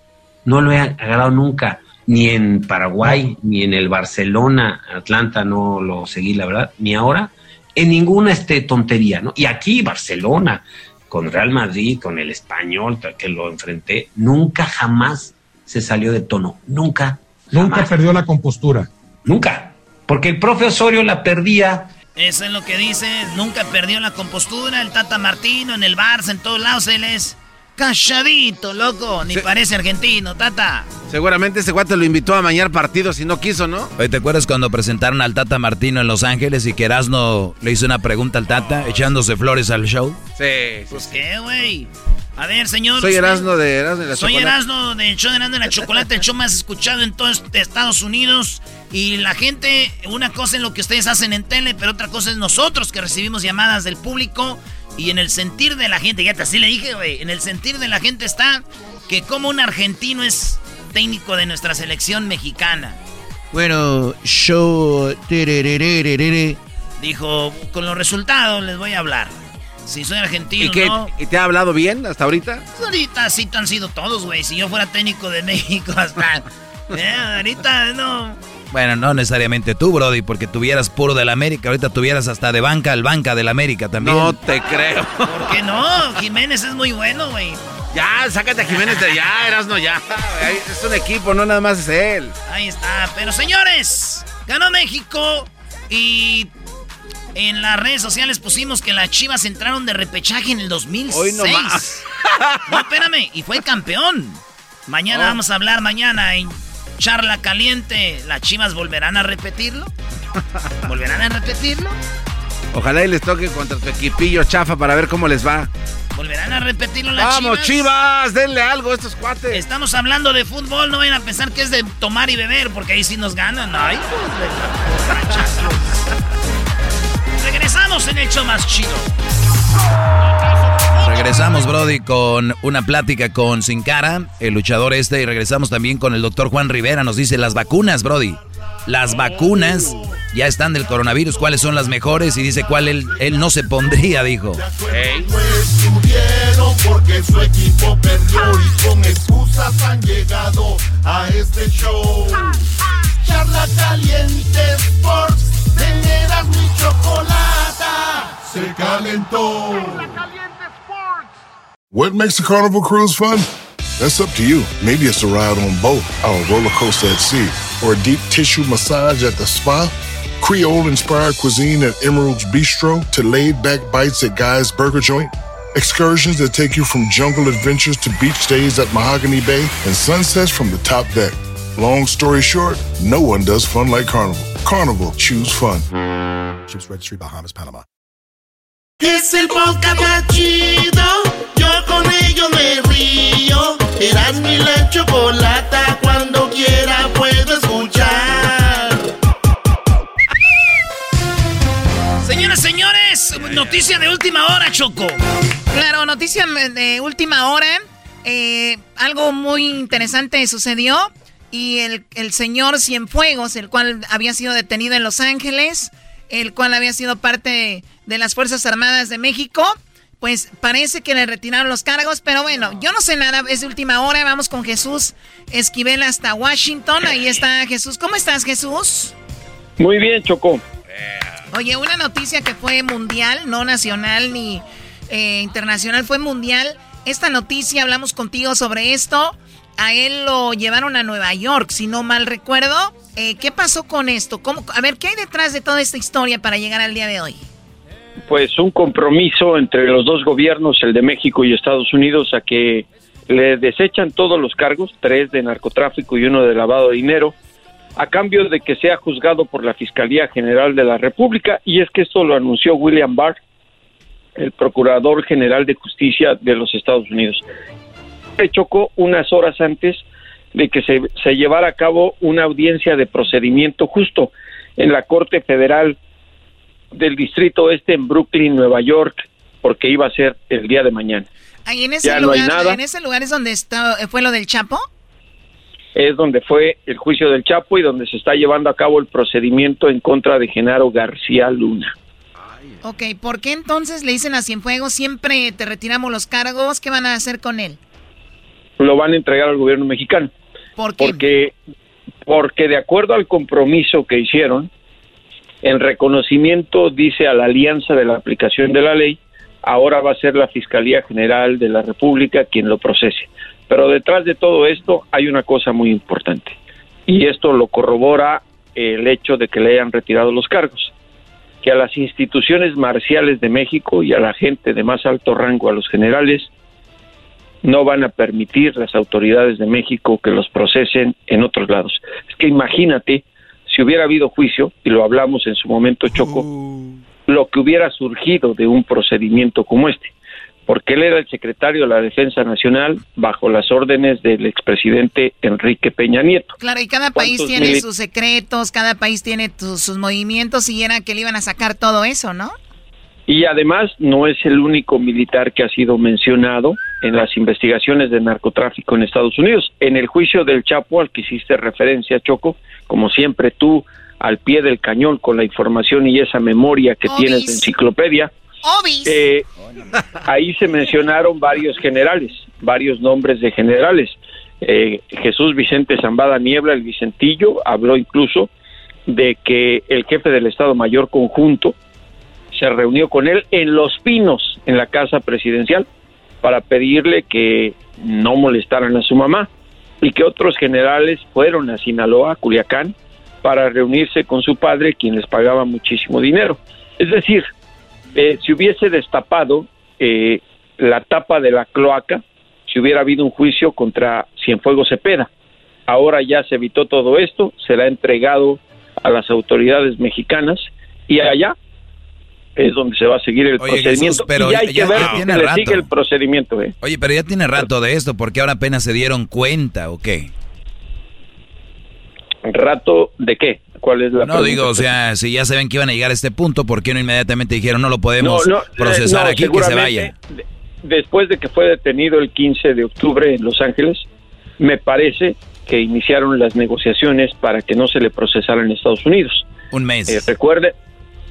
no lo he agarrado nunca, ni en Paraguay, ni en el Barcelona, Atlanta no lo seguí, la verdad, ni ahora, en ninguna este tontería, ¿no? Y aquí Barcelona, con Real Madrid, con el español que lo enfrenté, nunca jamás se salió de tono, nunca.
Nunca perdió la compostura.
Nunca, porque el profe Osorio la perdía.
Eso es lo que dice, nunca perdió la compostura, el Tata Martino en el Barça, en todos lados él es Calladito, loco. Ni parece argentino, tata.
Seguramente ese guate lo invitó a mañar partidos y no quiso, ¿no?
Oye, ¿te acuerdas cuando presentaron al Tata Martino en Los Ángeles y que Erasno le hizo una pregunta al Tata echándose flores al show?
Sí.
Pues qué, güey. A ver, señor.
Soy Erasno de Erasno de la
Soy Erasno del show de Erasno de la Chocolate, el show más escuchado en todo Estados Unidos. Y la gente, una cosa es lo que ustedes hacen en tele, pero otra cosa es nosotros que recibimos llamadas del público y en el sentir de la gente, ya te así le dije, güey, en el sentir de la gente está que como un argentino es técnico de nuestra selección mexicana.
Bueno, yo...
Dijo, con los resultados les voy a hablar. Si soy argentino,
¿Y, qué, ¿Y te ha hablado bien hasta ahorita?
Ahorita sí han sido todos, güey. Si yo fuera técnico de México hasta... Eh, ahorita no...
Bueno, no necesariamente tú, Brody, porque tuvieras puro del América. Ahorita tuvieras hasta de banca al banca del América también.
No te creo.
¿Por qué no? Jiménez es muy bueno, güey.
Ya, sácate a Jiménez de allá, Erasno, ya. Es un equipo, no nada más es él.
Ahí está. Pero señores, ganó México y en las redes sociales pusimos que las Chivas entraron de repechaje en el 2006. Hoy no más. no, espérame, y fue campeón. Mañana oh. vamos a hablar mañana en charla caliente, ¿las Chivas volverán a repetirlo? ¿Volverán a repetirlo?
Ojalá y les toque contra tu equipillo chafa para ver cómo les va.
¿Volverán a repetirlo las
¡Vamos, Chivas! Denle algo a estos cuates.
Estamos hablando de fútbol, no vayan a pensar que es de tomar y beber, porque ahí sí nos ganan. Ay, Regresamos en el show más chido.
Regresamos, Brody, con una plática con Sin Cara, el luchador este, y regresamos también con el doctor Juan Rivera. Nos dice las vacunas, Brody. Las vacunas ya están del coronavirus, cuáles son las mejores y dice cuál él, él no se pondría, dijo.
Hey. porque su equipo perdió y con excusas han llegado a este show. Charla caliente Sports, teneras mi chocolata, se calentó.
What makes a carnival cruise fun? That's up to you. Maybe it's a ride on boat, or a roller coaster at sea, or a deep tissue massage at the spa. Creole inspired cuisine at Emerald's Bistro to laid back bites at Guy's Burger Joint. Excursions that take you from jungle adventures to beach stays at Mahogany Bay and sunsets from the top deck. Long story short, no one does fun like Carnival. Carnival, choose fun. Ships Registry, Bahamas, Panama.
Es el podcast más chido. Yo con ello me río. Eras mi la chocolata. Cuando quiera puedo escuchar.
Señoras, señores, noticia de última hora, Choco.
Claro, noticia de última hora. Eh, algo muy interesante sucedió y el, el señor Cienfuegos, el cual había sido detenido en Los Ángeles, el cual había sido parte de las Fuerzas Armadas de México, pues parece que le retiraron los cargos, pero bueno, yo no sé nada, es de última hora, vamos con Jesús Esquivel hasta Washington, ahí está Jesús. ¿Cómo estás Jesús?
Muy bien, Chocó.
Oye, una noticia que fue mundial, no nacional ni eh, internacional, fue mundial. Esta noticia, hablamos contigo sobre esto a él lo llevaron a Nueva York, si no mal recuerdo. Eh, ¿Qué pasó con esto? ¿Cómo, a ver, ¿qué hay detrás de toda esta historia para llegar al día de hoy?
Pues un compromiso entre los dos gobiernos, el de México y Estados Unidos, a que le desechan todos los cargos, tres de narcotráfico y uno de lavado de dinero, a cambio de que sea juzgado por la Fiscalía General de la República. Y es que esto lo anunció William Barr, el Procurador General de Justicia de los Estados Unidos chocó unas horas antes de que se, se llevara a cabo una audiencia de procedimiento justo en la Corte Federal del Distrito Este en Brooklyn, Nueva York, porque iba a ser el día de mañana.
Ahí en ese, lugar, ¿En ese lugar es donde está, fue lo del Chapo?
Es donde fue el juicio del Chapo y donde se está llevando a cabo el procedimiento en contra de Genaro García Luna.
Ok, ¿por qué entonces le dicen a Cienfuegos siempre te retiramos los cargos? ¿Qué van a hacer con él?
Lo van a entregar al gobierno mexicano.
¿Por
qué? Porque, porque de acuerdo al compromiso que hicieron, en reconocimiento, dice a la alianza de la aplicación de la ley, ahora va a ser la Fiscalía General de la República quien lo procese. Pero detrás de todo esto hay una cosa muy importante, y esto lo corrobora el hecho de que le hayan retirado los cargos, que a las instituciones marciales de México y a la gente de más alto rango, a los generales, no van a permitir las autoridades de México que los procesen en otros lados. Es que imagínate si hubiera habido juicio, y lo hablamos en su momento, Choco, uh. lo que hubiera surgido de un procedimiento como este, porque él era el secretario de la Defensa Nacional bajo las órdenes del expresidente Enrique Peña Nieto.
Claro, y cada país tiene sus secretos, cada país tiene sus movimientos, y era que le iban a sacar todo eso, ¿no?
Y además no es el único militar que ha sido mencionado en las investigaciones de narcotráfico en Estados Unidos. En el juicio del Chapo al que hiciste referencia, Choco, como siempre tú al pie del cañón con la información y esa memoria que tienes de enciclopedia, eh, ahí se mencionaron varios generales, varios nombres de generales. Eh, Jesús Vicente Zambada Niebla, el Vicentillo, habló incluso de que el jefe del Estado Mayor Conjunto, se reunió con él en Los Pinos, en la casa presidencial, para pedirle que no molestaran a su mamá y que otros generales fueron a Sinaloa, Culiacán, para reunirse con su padre, quien les pagaba muchísimo dinero. Es decir, eh, si hubiese destapado eh, la tapa de la cloaca, si hubiera habido un juicio contra Cienfuegos Cepeda. Ahora ya se evitó todo esto, se le ha entregado a las autoridades mexicanas y allá es donde se va a seguir el procedimiento. pero y hay que ver le sigue el procedimiento. ¿eh?
Oye, pero ya tiene rato de esto, porque ahora apenas se dieron cuenta o qué?
¿Rato de qué? ¿Cuál es la
No, digo, o sea, si ya saben que iban a llegar a este punto, ¿por qué no inmediatamente dijeron no lo podemos procesar aquí, que se vaya?
Después de que fue detenido el 15 de octubre en Los Ángeles, me parece que iniciaron las negociaciones para que no se le procesara en Estados Unidos.
Un mes. Eh,
recuerde,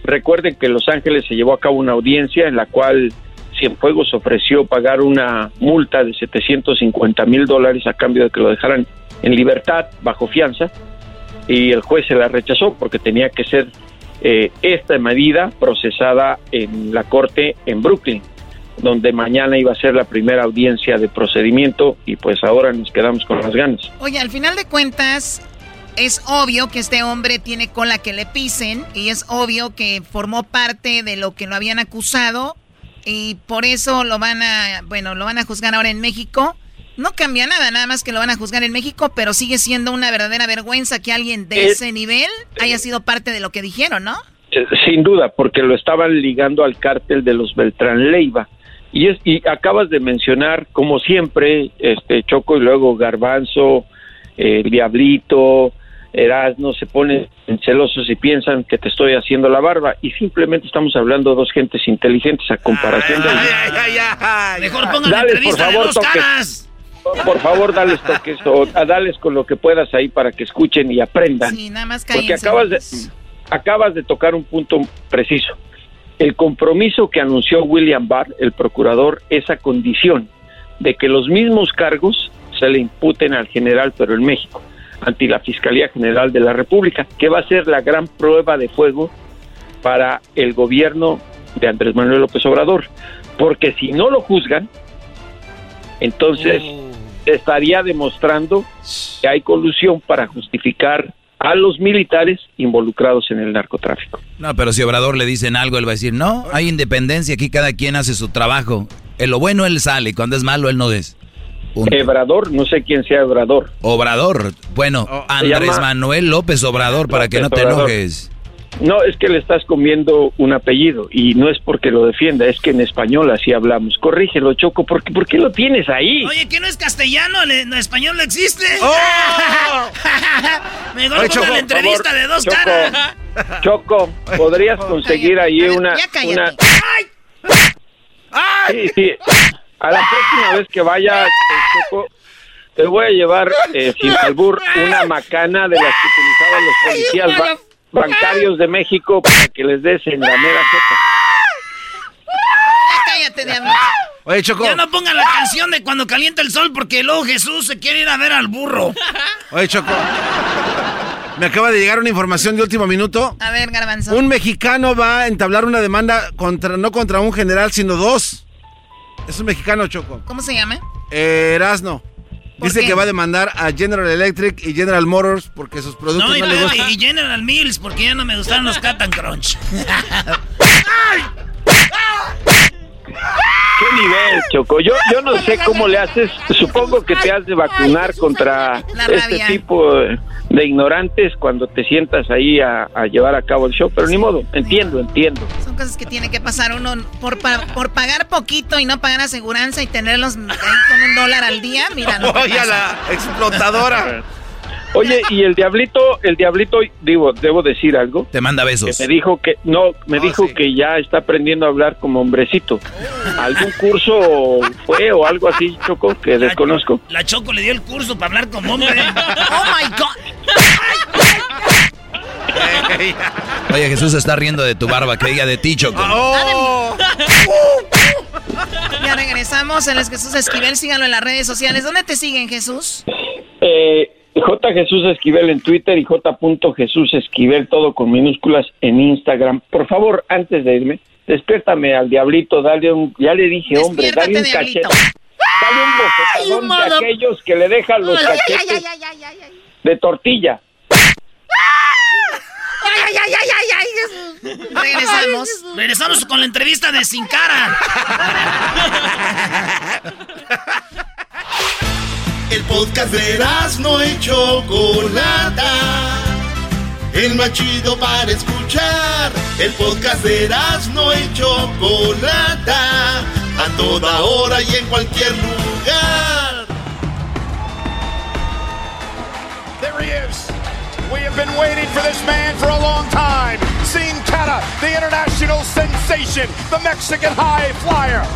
Recuerden que en Los Ángeles se llevó a cabo una audiencia en la cual Cienfuegos ofreció pagar una multa de 750 mil dólares a cambio de que lo dejaran en libertad bajo fianza y el juez se la rechazó porque tenía que ser eh, esta medida procesada en la corte en Brooklyn, donde mañana iba a ser la primera audiencia de procedimiento y pues ahora nos quedamos con las ganas.
Oye, al final de cuentas, es obvio que este hombre tiene cola que le pisen y es obvio que formó parte de lo que lo habían acusado y por eso lo van a, bueno, lo van a juzgar ahora en México. No cambia nada, nada más que lo van a juzgar en México, pero sigue siendo una verdadera vergüenza que alguien de ese nivel haya sido parte de lo que dijeron, ¿no?
Eh, sin duda, porque lo estaban ligando al cártel de los Beltrán Leiva. Y, es, y acabas de mencionar, como siempre, este Choco y luego Garbanzo, el Diablito, Erasmo se ponen celosos y piensan que te estoy haciendo la barba y simplemente estamos hablando de dos gentes inteligentes a comparación de...
Mejor pongan entrevista por favor, de dos caras.
Por favor, dales toques o dales con lo que puedas ahí para que escuchen y aprendan.
Sí, nada más
Porque acabas de, acabas de tocar un punto preciso. El compromiso que anunció William Barr, el procurador, es a condición de que los mismos cargos se le imputen al general, pero en México ante la Fiscalía General de la República, que va a ser la gran prueba de fuego para el gobierno de Andrés Manuel López Obrador, porque si no lo juzgan, entonces oh. estaría demostrando que hay colusión para justificar a los militares involucrados en el narcotráfico.
No, pero si Obrador le dicen algo, él va a decir, no, hay independencia, aquí cada quien hace su trabajo. En lo bueno él sale, cuando es malo él no es.
Obrador, no sé quién sea Obrador.
Obrador, bueno, oh, Andrés Manuel López Obrador, para que no te enojes.
No, es que le estás comiendo un apellido y no es porque lo defienda, es que en español así hablamos. Corrígelo, Choco, ¿por qué, ¿por qué lo tienes ahí?
Oye, ¿qué no es castellano? ¿En español no existe? ¡Oh! Mejor Oye, la entrevista de dos caras.
Choco, ¿podrías conseguir ahí una... una... ¡Ay! ¡Ay! Sí, sí. A la próxima vez que vaya, te voy a llevar eh, sin albur una macana de las que utilizaban los policías bancarios de México para que les des en la mera.
Cállate, de
Oye, Choco. Ya no pongan la canción de cuando calienta el sol porque luego Jesús se quiere ir a ver al burro.
Oye, Choco. Me acaba de llegar una información de último minuto.
A ver, Garbanzo.
Un mexicano va a entablar una demanda contra no contra un general, sino dos. Es un mexicano, Choco.
¿Cómo se llama?
Eh, Erasno. Dice que va a demandar a General Electric y General Motors porque sus productos no, le gustan.
Y General Mills porque ya no me gustaron los Cat Crunch.
¿Qué nivel, Choco? Yo, yo no sé cómo le haces. Supongo que te has de vacunar contra este tipo de ignorantes cuando te sientas ahí a, llevar a cabo el show, pero ni modo, entiendo, entiendo.
Son cosas que tiene que pasar uno por, por pagar poquito y no pagar aseguranza y tenerlos ahí con un dólar al día. Mira, no.
Oye, la explotadora.
Oye, y el diablito, el diablito, digo, debo decir algo.
Te manda besos.
me dijo que, no, me dijo que ya está aprendiendo a hablar como hombrecito. ¿Algún curso fue o algo así, Choco, que desconozco?
La Choco le dio el curso para hablar como hombre. ¡Oh, my God!
Oye, Jesús está riendo de tu barba, que diga de ti, Choco. Oh.
ya regresamos. en es Jesús Esquivel. Síganlo en las redes sociales. ¿Dónde te siguen, Jesús?
Eh J. Jesús Esquivel en Twitter y J. Jesús Esquivel, todo con minúsculas en Instagram. Por favor, antes de irme, despiértame al diablito, dale un, ya le dije, hombre, dale un cachete. Dale un bofetón de aquellos que le dejan los cachetes de tortilla.
Regresamos. Regresamos con la entrevista de Sin Cara.
El podcast de no y Chocolata. El más chido para escuchar. El podcast de no y Chocolata. A toda hora y en cualquier lugar.
There he is. We have been waiting for this man for a long time. Sin the international sensation, the Mexican high flyer.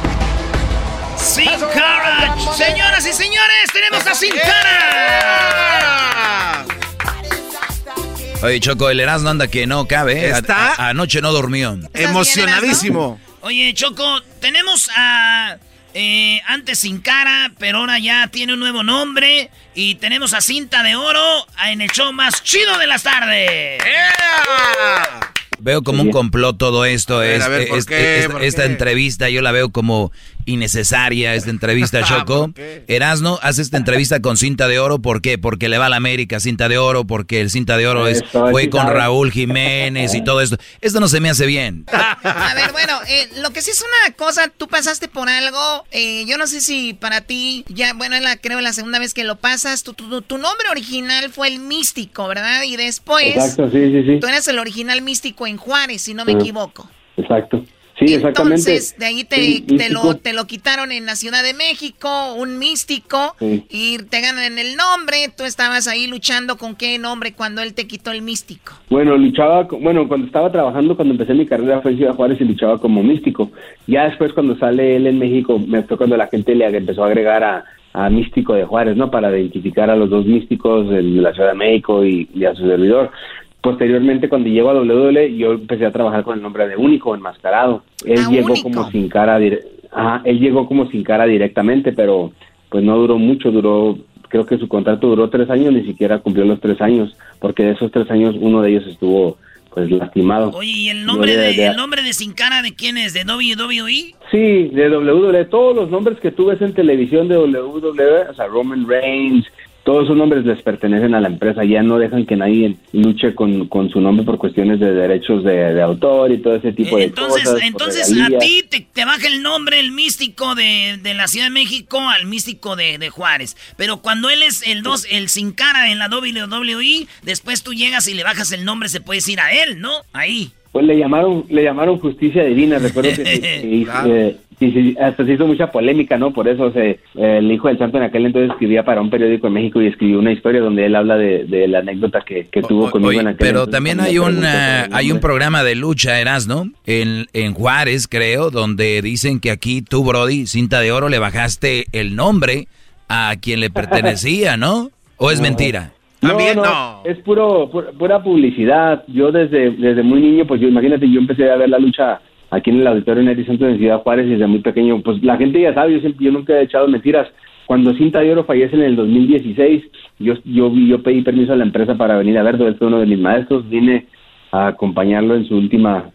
Sin Cara. Señoras y señores, tenemos a Sin Cara.
Oye, Choco, el Erasmo anda que no cabe. ¿eh?
¿Está?
anoche no durmió.
Emocionadísimo.
Oye, Choco, tenemos a... Eh, antes sin cara, pero ahora ya tiene un nuevo nombre. Y tenemos a Cinta de Oro en el show más chido de las tardes.
Veo como un complot todo esto. esta entrevista yo la veo como innecesaria esta entrevista, Choco. Erasno hace esta entrevista con cinta de oro, ¿por qué? Porque le va a la América cinta de oro, porque el cinta de oro es, fue con Raúl Jiménez y todo esto. Esto no se me hace bien.
A ver, bueno, eh, lo que sí es una cosa, tú pasaste por algo, eh, yo no sé si para ti, ya, bueno, la, creo la segunda vez que lo pasas, tu, tu, tu nombre original fue el místico, ¿verdad? Y después,
Exacto, sí, sí, sí.
tú eres el original místico en Juárez, si no me equivoco.
Exacto. Sí, exactamente.
Entonces, de ahí te, te, lo, te lo quitaron en la Ciudad de México, un místico, y te ganan el nombre. Tú estabas ahí luchando con qué nombre cuando él te quitó el místico.
Bueno, luchaba, bueno, cuando estaba trabajando, cuando empecé mi carrera fue en Ciudad Juárez y luchaba como místico. Ya después, cuando sale él en México, me fue cuando la gente le empezó a agregar a, a místico de Juárez, ¿no? Para identificar a los dos místicos de la Ciudad de México y, y a su servidor. Posteriormente, cuando llego a WWE, yo empecé a trabajar con el nombre de Único, enmascarado. Él
Ah,
llegó
Único.
como sin cara, Ajá, él llegó como sin cara directamente, pero pues no duró mucho, duró, creo que su contrato duró tres años, ni siquiera cumplió los tres años, porque de esos tres años uno de ellos estuvo pues lastimado.
Oye, ¿y el nombre de- el nombre de Sin Cara de quién es? ¿De WWE?
Sí, de WWE, todos los nombres que tú ves en televisión de WWE, o sea, Roman Reigns, todos esos nombres les pertenecen a la empresa, ya no dejan que nadie luche con, con su nombre por cuestiones de derechos de, de autor y todo ese tipo de
Entonces,
cosas.
entonces a ti te, te baja el nombre, el místico de, de la Ciudad de México al místico de, de Juárez. Pero cuando él es el dos, el sin cara en la WWE, después tú llegas y le bajas el nombre, se puede decir a él, ¿no? Ahí.
Pues le llamaron, le llamaron justicia divina, recuerdo que, que eh, y se- hasta se hizo mucha polémica, ¿no? Por eso se, eh, el hijo del santo en aquel entonces escribía para un periódico en México y escribió una historia donde él habla de, de la anécdota que, que tuvo conmigo
Oye,
en aquel
pero
entonces
también hay
me
un,
preguntó
ah, hay un programa de lucha, Erasno, en, en Juárez, creo, donde dicen que aquí tú, Brody, cinta de oro, le bajaste el nombre a quien le pertenecía, ¿no? ¿O es
No.
mentira?
No, no, es puro, pu- pura publicidad. Yo desde, desde muy niño, pues yo imagínate, yo empecé a ver la lucha aquí en el auditorio Neri Santos en Ciudad Juárez desde muy pequeño. Pues la gente ya sabe, yo, siempre, yo nunca he echado mentiras. Cuando Cinta de Oro fallece en el 2016, yo, yo, yo pedí permiso a la empresa para venir a verlo. Él fue uno de mis maestros. Vine a acompañarlo en su última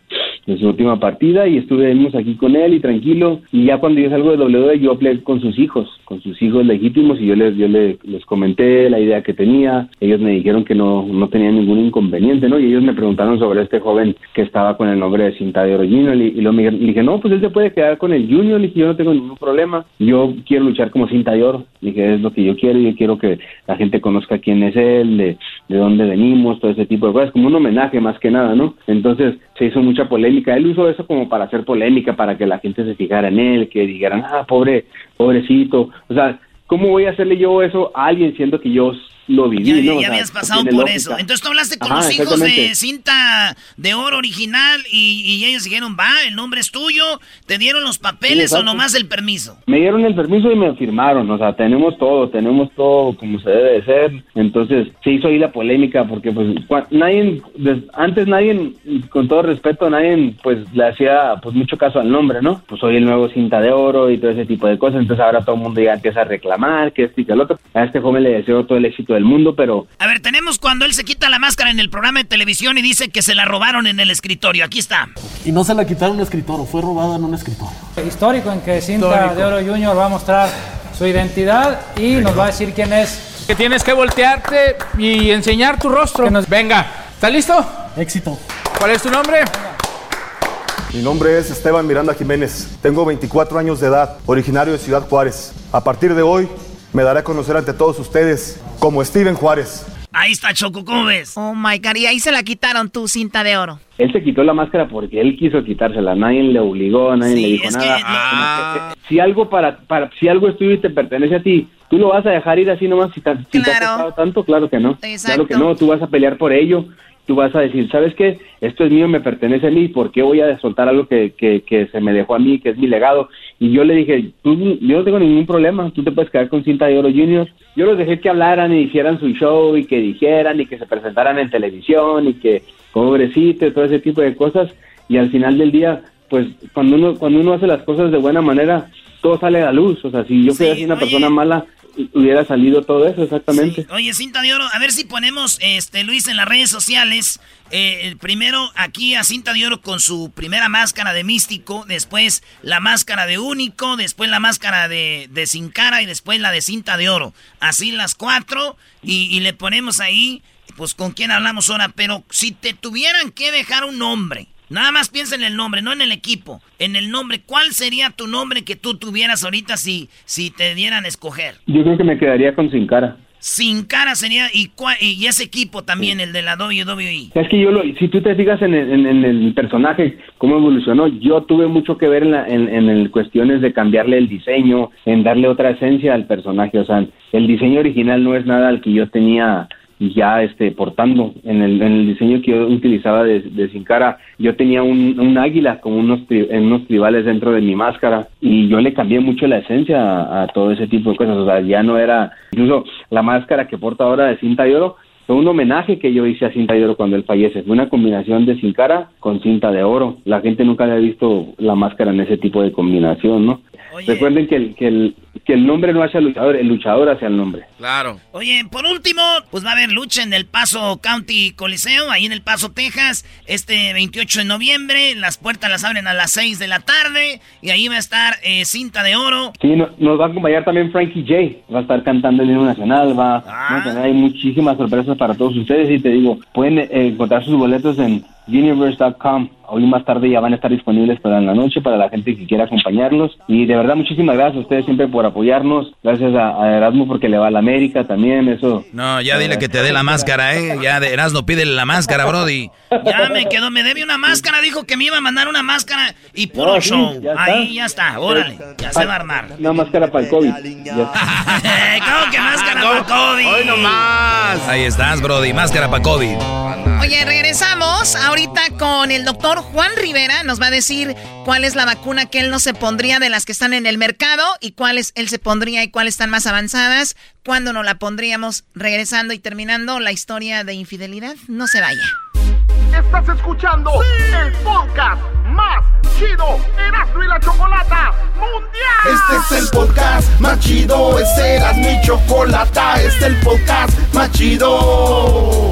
en su última partida y estuvimos aquí con él y tranquilo. Y ya cuando yo salgo de W yo hablé con sus hijos con sus hijos legítimos y yo les yo le- les comenté la idea que tenía. Ellos me dijeron que no no tenían ningún inconveniente no y ellos me preguntaron sobre este joven que estaba con el nombre de Cinta de Oro Junior y, y luego me, dije no pues él se puede quedar con el Junior le dije yo no tengo ningún problema yo quiero luchar como Cinta de Oro dije es lo que yo quiero yo quiero que la gente conozca quién es él de, de dónde venimos todo ese tipo de cosas como un homenaje más que nada no entonces se hizo mucha polémica él usó eso como para hacer polémica para que la gente se fijara en él que dijeran ah pobre pobrecito o sea cómo voy a hacerle yo eso a alguien siendo que yo lo viví
Ya,
¿no?
ya
O sea,
habías pasado por
lógica.
eso. Entonces tú hablaste con
Ajá,
los hijos de cinta de oro original y, y ellos dijeron, va, el nombre es tuyo, te dieron los papeles o nomás el permiso.
me dieron el permiso y me firmaron, o sea, tenemos todo, tenemos todo como se debe de ser. Entonces, se hizo ahí la polémica porque pues nadie antes nadie con todo respeto nadie pues le hacía pues mucho caso al nombre, ¿no? Pues soy el nuevo cinta de oro y todo ese tipo de cosas, entonces ahora todo el mundo ya empieza a reclamar que esto y que el otro. A este joven le deseo todo el éxito del mundo, pero
A ver, tenemos cuando él se quita la máscara en el programa de televisión y dice que se la robaron en el escritorio. Aquí está.
Y no se la quitaron un escritor, fue robada en un escritor.
Histórico en que Cinta
Histórico.
de Oro Junior va a mostrar su identidad y nos va a decir quién es.
Que tienes que voltearte y enseñar tu rostro. Venga, ¿estás listo?
Éxito.
¿Cuál es tu nombre?
Mi nombre es Esteban Miranda Jiménez. Tengo 24 años de edad, originario de Ciudad Juárez. A partir de hoy me daré a conocer ante todos ustedes como Steven Juárez.
Ahí está Choco, ¿cómo ves?
Oh my God, y ahí se la quitaron tu cinta de oro.
Él se quitó la máscara porque él quiso quitársela, nadie le obligó, nadie le dijo nada.
que
Como que, si algo para, para si algo es tuyo y te pertenece a ti, tú lo vas a dejar ir así nomás si, te- si te ha costado tanto, claro que no.
Exacto.
Claro que no, tú vas a pelear por ello. Tú vas a decir, ¿sabes qué? Esto es mío, me pertenece a mí, ¿por qué voy a soltar algo que, que, que se me dejó a mí, que es mi legado? Y yo le dije, tú, yo no tengo ningún problema, tú te puedes quedar con cinta de oro junior. Yo los dejé que hablaran y hicieran su show y que dijeran y que se presentaran en televisión y que pobrecito y todo ese tipo de cosas. Y al final del día, pues cuando uno, cuando uno hace las cosas de buena manera, todo sale a la luz. O sea, si yo fui así una persona mala, hubiera salido todo eso, exactamente.
Oye, cinta de oro, a ver si ponemos, este Luis, en las redes sociales, eh, primero aquí a cinta de oro con su primera máscara de místico, después la máscara de único, después la máscara de, de sin cara y después la de cinta de oro. Así las cuatro y, y le ponemos ahí, pues con quién hablamos ahora, pero si te tuvieran que dejar un nombre Nada más piensa en el nombre, no en el equipo. En el nombre, ¿cuál sería tu nombre que tú tuvieras ahorita si, si te dieran a escoger?
Yo creo que me quedaría con Sin Cara.
Sin cara sería, y, y ese equipo también, el de la WWE.
Es que yo, lo, si tú te fijas en el, en, el personaje, cómo evolucionó, yo tuve mucho que ver en, la, en, en cuestiones de cambiarle el diseño, en darle otra esencia al personaje. O sea, el diseño original no es nada al que yo tenía ya este portando en el, en el diseño que yo utilizaba de, de Sin Cara yo tenía un, un águila con unos en unos tribales dentro de mi máscara y yo le cambié mucho la esencia a, todo ese tipo de cosas o sea ya no era incluso la máscara que porta ahora de cinta de oro fue un homenaje que yo hice a Cinta de Oro cuando él fallece. Fue una combinación de Sin Cara con Cinta de Oro. La gente nunca había visto la máscara en ese tipo de combinación, ¿no? Recuerden que el, que, el, que el nombre no hace al luchador, el luchador hace al nombre.
Claro. Oye, por último, pues va a haber lucha en el Paso County Coliseo, ahí en el Paso, Texas, este 28 de noviembre. Las puertas las abren a las 6 de la tarde y ahí va a estar eh, Cinta de Oro.
Sí, nos va a acompañar también Frankie J. Va a estar cantando el himno nacional, va, ah. a hay muchísimas sorpresas para todos ustedes y te digo, pueden eh, encontrar sus boletos en universe.com. Hoy más tarde ya van a estar disponibles para la noche, para la gente que quiera acompañarlos. Y de verdad, muchísimas gracias a ustedes siempre por apoyarnos. Gracias a, Erasmo porque le va a la América también, eso.
No, ya dile que te dé la máscara, ¿eh? Ya de Erasmo pídele la máscara, Brody.
Ya me quedó, me debe una máscara. Dijo que me iba a mandar una máscara y puro show. Ahí ya está, órale, ya se va a armar.
Una máscara para el COVID.
¿Cómo que máscara para el COVID?
Hoy nomás. Ahí estás, Brody, máscara para COVID.
Oye, regresamos ahorita con el doctor Juan Rivera. Nos va a decir cuál es la vacuna que él no se pondría de las que están en el mercado y cuáles él se pondría y cuáles están más avanzadas. ¿Cuándo nos la pondríamos? Regresando y terminando la historia de infidelidad. No se vaya.
Estás escuchando el podcast más chido Erasmo y la Chocolata Mundial. Este es el podcast más chido, este eras mi chocolata, este es el podcast más chido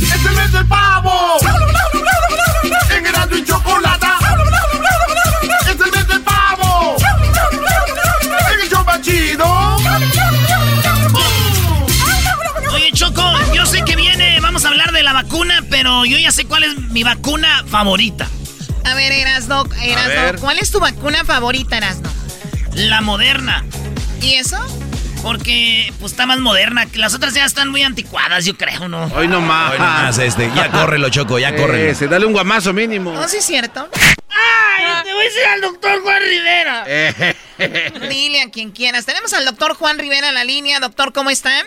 ¡Es el mes del pavo! ¡En Erasmo y Chocolata! ¡Es el mes del pavo! ¡En el show chido!
Oye, Choco, yo sé que viene, vamos a hablar de la vacuna, pero yo ya sé cuál es mi vacuna favorita.
A ver, Erasno, Erasno, ¿cuál es tu vacuna favorita, Erasno?
La moderna.
¿Y eso?
Porque pues está más moderna. que Las otras ya están muy anticuadas, yo creo, ¿no?
Hoy no más.
Hoy no más este. Ya córrelo, Choco, ya córrelo.
Se dale un guamazo mínimo.
No, sí es cierto.
¡Ay! Te voy a decir al doctor Juan Rivera.
Dile a quien quieras. Tenemos al doctor Juan Rivera en la línea. Doctor, ¿cómo está?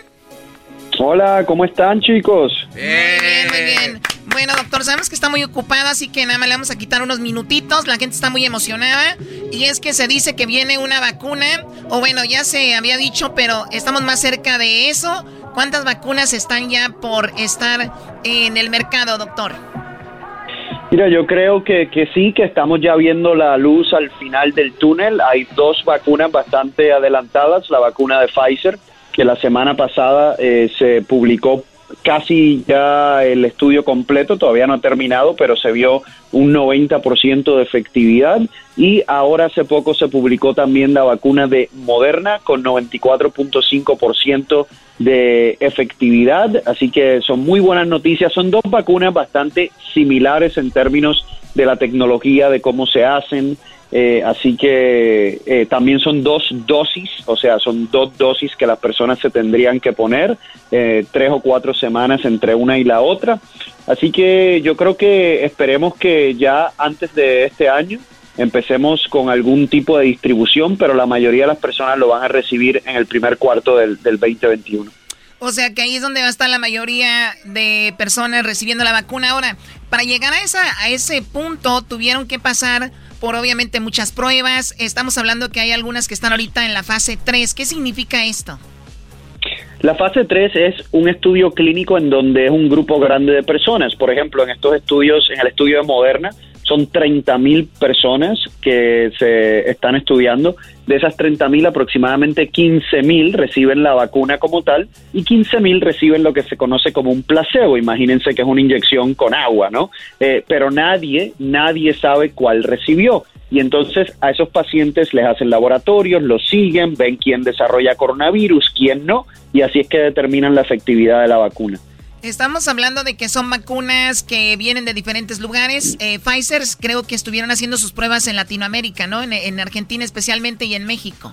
Hola, ¿cómo están, chicos?
Muy bien, muy bien. Bueno, doctor, sabemos que está muy ocupado, así que nada más le vamos a quitar unos minutitos. La gente está muy emocionada. Y es que se dice que viene una vacuna, o bueno, ya se había dicho, pero estamos más cerca de eso. ¿Cuántas vacunas están ya por estar en el mercado, doctor?
Mira, yo creo que, que sí, que estamos ya viendo la luz al final del túnel. Hay dos vacunas bastante adelantadas, la vacuna de Pfizer, que la semana pasada eh, se publicó casi ya el estudio completo, todavía no ha terminado, pero se vio un 90% de efectividad y ahora hace poco se publicó también la vacuna de Moderna con 94.5% de efectividad, así que son muy buenas noticias, son dos vacunas bastante similares en términos de la tecnología, de cómo se hacen, eh, así que eh, también son dos dosis, o sea, son dos dosis que las personas se tendrían que poner, eh, tres o cuatro semanas entre una y la otra. Así que yo creo que esperemos que ya antes de este año empecemos con algún tipo de distribución, pero la mayoría de las personas lo van a recibir en el primer cuarto del, del 2021.
O sea que ahí es donde va a estar la mayoría de personas recibiendo la vacuna. Ahora, para llegar a, esa, a ese punto tuvieron que pasar por obviamente muchas pruebas. Estamos hablando que hay algunas que están ahorita en la fase 3. ¿Qué significa esto?
La fase 3 es un estudio clínico en donde es un grupo grande de personas. Por ejemplo, en estos estudios, en el estudio de Moderna, son 30.000 personas que se están estudiando. De esas 30.000, aproximadamente 15.000 reciben la vacuna como tal y 15.000 reciben lo que se conoce como un placebo. Imagínense que es una inyección con agua, ¿no? Eh, pero nadie, nadie sabe cuál recibió. Y entonces a esos pacientes les hacen laboratorios, los siguen, ven quién desarrolla coronavirus, quién no, y así es que determinan la efectividad de la vacuna.
Estamos hablando de que son vacunas que vienen de diferentes lugares. Eh, Pfizer creo que estuvieron haciendo sus pruebas en Latinoamérica, ¿no? En, Argentina especialmente y en México.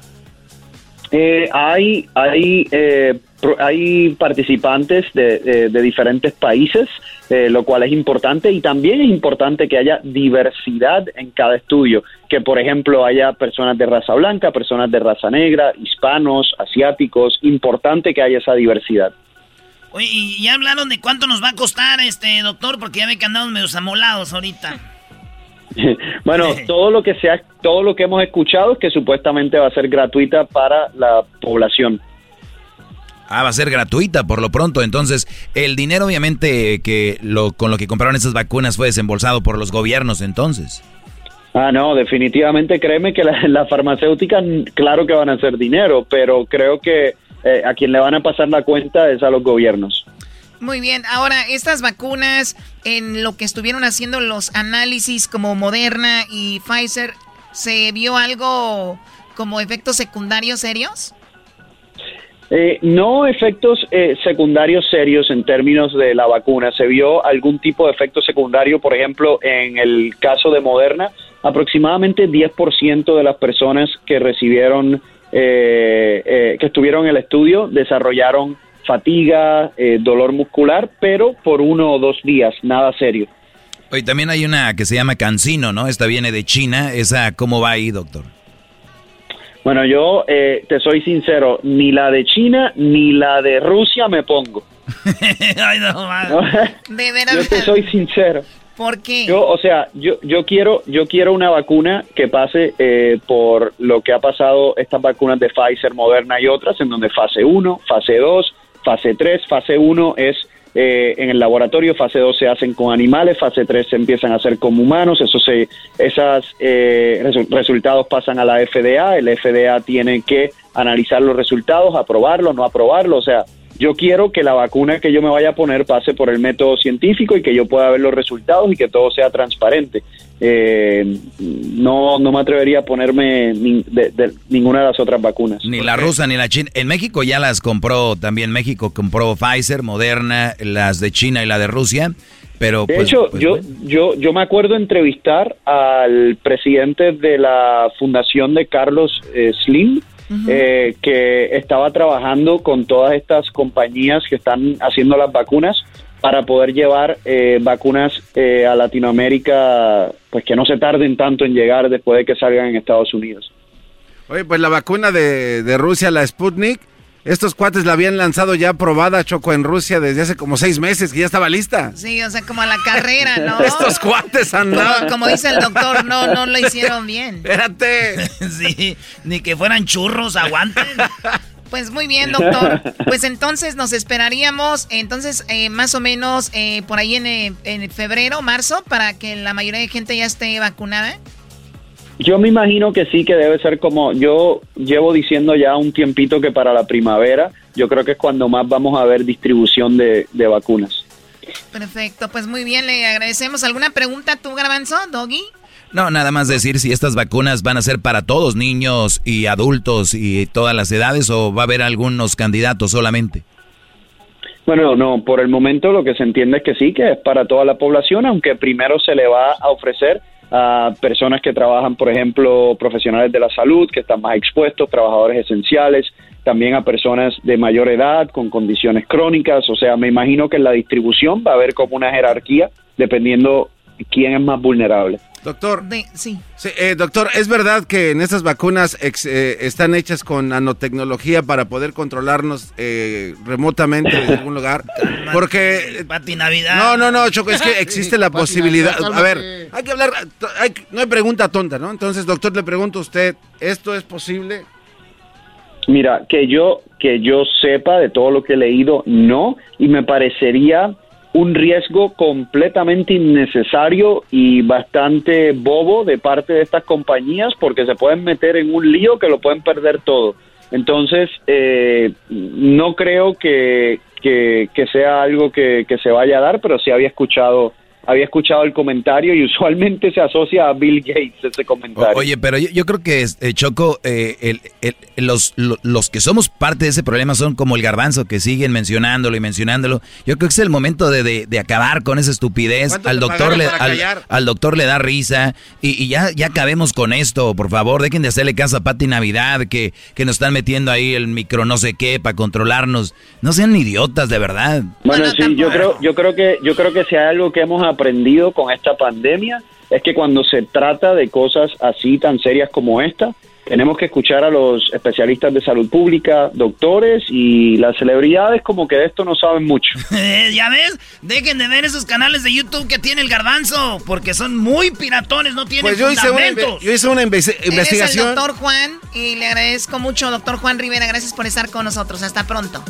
Eh, hay hay eh, hay participantes de, diferentes países, lo cual es importante y también es importante que haya diversidad en cada estudio, que por ejemplo haya personas de raza blanca, personas de raza negra, hispanos, asiáticos, importante que haya esa diversidad.
Oye, y ya hablaron de cuánto nos va a costar, este doctor, porque ya ve que andamos medio amolados ahorita.
bueno, todo lo que sea, todo lo que hemos escuchado es que supuestamente va a ser gratuita para la población.
Ah, va a ser gratuita por lo pronto. Entonces, el dinero obviamente que lo con lo que compraron esas vacunas fue desembolsado por los gobiernos entonces.
Ah, no, definitivamente créeme que la, la farmacéutica, claro que van a hacer dinero, pero creo que eh, a quien le van a pasar la cuenta es a los gobiernos.
Muy bien, ahora estas vacunas, en lo que estuvieron haciendo los análisis como Moderna y Pfizer, ¿se vio algo como efectos secundarios serios?
Eh, no efectos eh, secundarios serios en términos de la vacuna. Se vio algún tipo de efecto secundario, por ejemplo, en el caso de Moderna, aproximadamente 10% de las personas que recibieron eh, eh, que estuvieron en el estudio desarrollaron fatiga, eh, dolor muscular, pero por uno o dos días, nada serio.
Hoy también hay una que se llama Cancino, ¿no? Esta viene de China. ¿Esa cómo va ahí, doctor?
Bueno, yo eh, te soy sincero, ni la de China ni la de Rusia me pongo. Ay, no, de veras. Yo te soy sincero.
¿Por qué?
Yo, o sea, yo, yo quiero, yo quiero una vacuna que pase eh, por lo que ha pasado estas vacunas de Pfizer, Moderna y otras, en donde fase 1, fase 2, fase 3, fase 1 es eh, en el laboratorio, fase 2 se hacen con animales, fase 3 se empiezan a hacer con humanos, esos eh, resultados pasan a la FDA, el FDA tiene que analizar los resultados, aprobarlo, no aprobarlo, o sea, yo quiero que la vacuna que yo me vaya a poner pase por el método científico y que yo pueda ver los resultados y que todo sea transparente. Eh, no, no me atrevería a ponerme de, ninguna de las otras vacunas.
Ni la rusa ni la china. En México ya las compró también. México compró Pfizer, Moderna, las de China y la de Rusia. Pero,
de
pues,
hecho,
pues,
yo, yo, yo me acuerdo entrevistar al presidente de la fundación de Carlos eh, Slim, eh, que estaba trabajando con todas estas compañías que están haciendo las vacunas para poder llevar eh, vacunas eh, a Latinoamérica, pues que no se tarden tanto en llegar después de que salgan en Estados Unidos.
Oye, pues la vacuna de, de Rusia, la Sputnik, estos cuates la habían lanzado ya probada, Choco, en Rusia desde hace como seis meses, que ya estaba lista.
Sí, o sea, como a la carrera, ¿no?
estos cuates andaban.
Como, dice el doctor, no, no lo hicieron bien.
Espérate.
sí, ni que fueran churros, aguanten.
Pues muy bien, doctor. Pues entonces nos esperaríamos, entonces eh, más o menos eh, por ahí en, eh, en febrero, marzo, para que la mayoría de gente ya esté vacunada.
Yo me imagino que sí, que debe ser como yo llevo diciendo ya un tiempito que para la primavera, yo creo que es cuando más vamos a ver distribución de, vacunas.
Perfecto, pues muy bien, le agradecemos. ¿Alguna pregunta tú, Garbanzo, Doggy?
No, nada más decir si estas vacunas van a ser para todos, niños y adultos y todas las edades, o va a haber algunos candidatos solamente.
Bueno, no, por el momento lo que se entiende es que sí, que es para toda la población, aunque primero se le va a ofrecer a personas que trabajan, por ejemplo, profesionales de la salud, que están más expuestos, trabajadores esenciales, también a personas de mayor edad con condiciones crónicas, o sea, me imagino que en la distribución va a haber como una jerarquía dependiendo quién es más vulnerable.
Doctor.
sí.
Eh, doctor, ¿es verdad que en estas vacunas eh, están hechas con nanotecnología para poder controlarnos eh, remotamente en algún lugar? Porque...
Pati Navidad.
No, no, no, Choco, es que existe la posibilidad... A ver, hay que hablar... no hay pregunta tonta, ¿no? Entonces, doctor, le pregunto a usted, ¿esto es posible?
Mira, que yo, que yo sepa de todo lo que he leído, no, y me parecería un riesgo completamente innecesario y bastante bobo de parte de estas compañías porque se pueden meter en un lío que lo pueden perder todo. Entonces, eh, no creo que, que, sea algo que, que, se vaya a dar, pero sí había escuchado había escuchado el comentario y usualmente se asocia a Bill Gates ese comentario.
Oye, pero yo, creo que eh, Choco, eh, los, los que somos parte de ese problema son como el garbanzo que siguen mencionándolo y mencionándolo. Yo creo que es el momento de, de, acabar con esa estupidez. Al doctor, le, al, doctor le da risa y, ya, ya acabemos con esto, por favor. Dejen de hacerle caso a Pati Navidad que, que nos están metiendo ahí el micro no sé qué para controlarnos. No sean idiotas, de verdad.
Bueno, sí, yo creo, yo creo que yo creo que si hay algo que hemos aprendido con esta pandemia es que cuando se trata de cosas así tan serias como esta, tenemos que escuchar a los especialistas de salud pública, doctores y las celebridades como que de esto no saben mucho.
¿Ya ves? Dejen de ver esos canales de YouTube que tiene el garbanzo, porque son muy piratones, no tienen pues yo hice
una, yo hice una investigación.
el doctor Juan y le agradezco mucho, doctor Juan Rivera, gracias por estar con nosotros. Hasta pronto.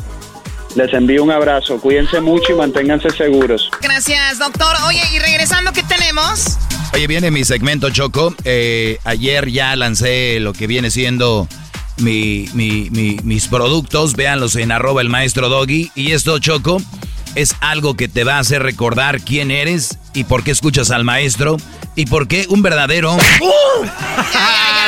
Les envío un abrazo, cuídense mucho y manténganse seguros.
Gracias, doctor. Oye, y regresando, ¿qué tenemos?
Oye, viene mi segmento Choco. Eh, ayer ya lancé lo que viene siendo mi, mis productos. Véanlos en arroba el maestro Doggy. Y esto, Choco, es algo que te va a hacer recordar quién eres y por qué escuchas al maestro y por qué un verdadero... ¡Uh!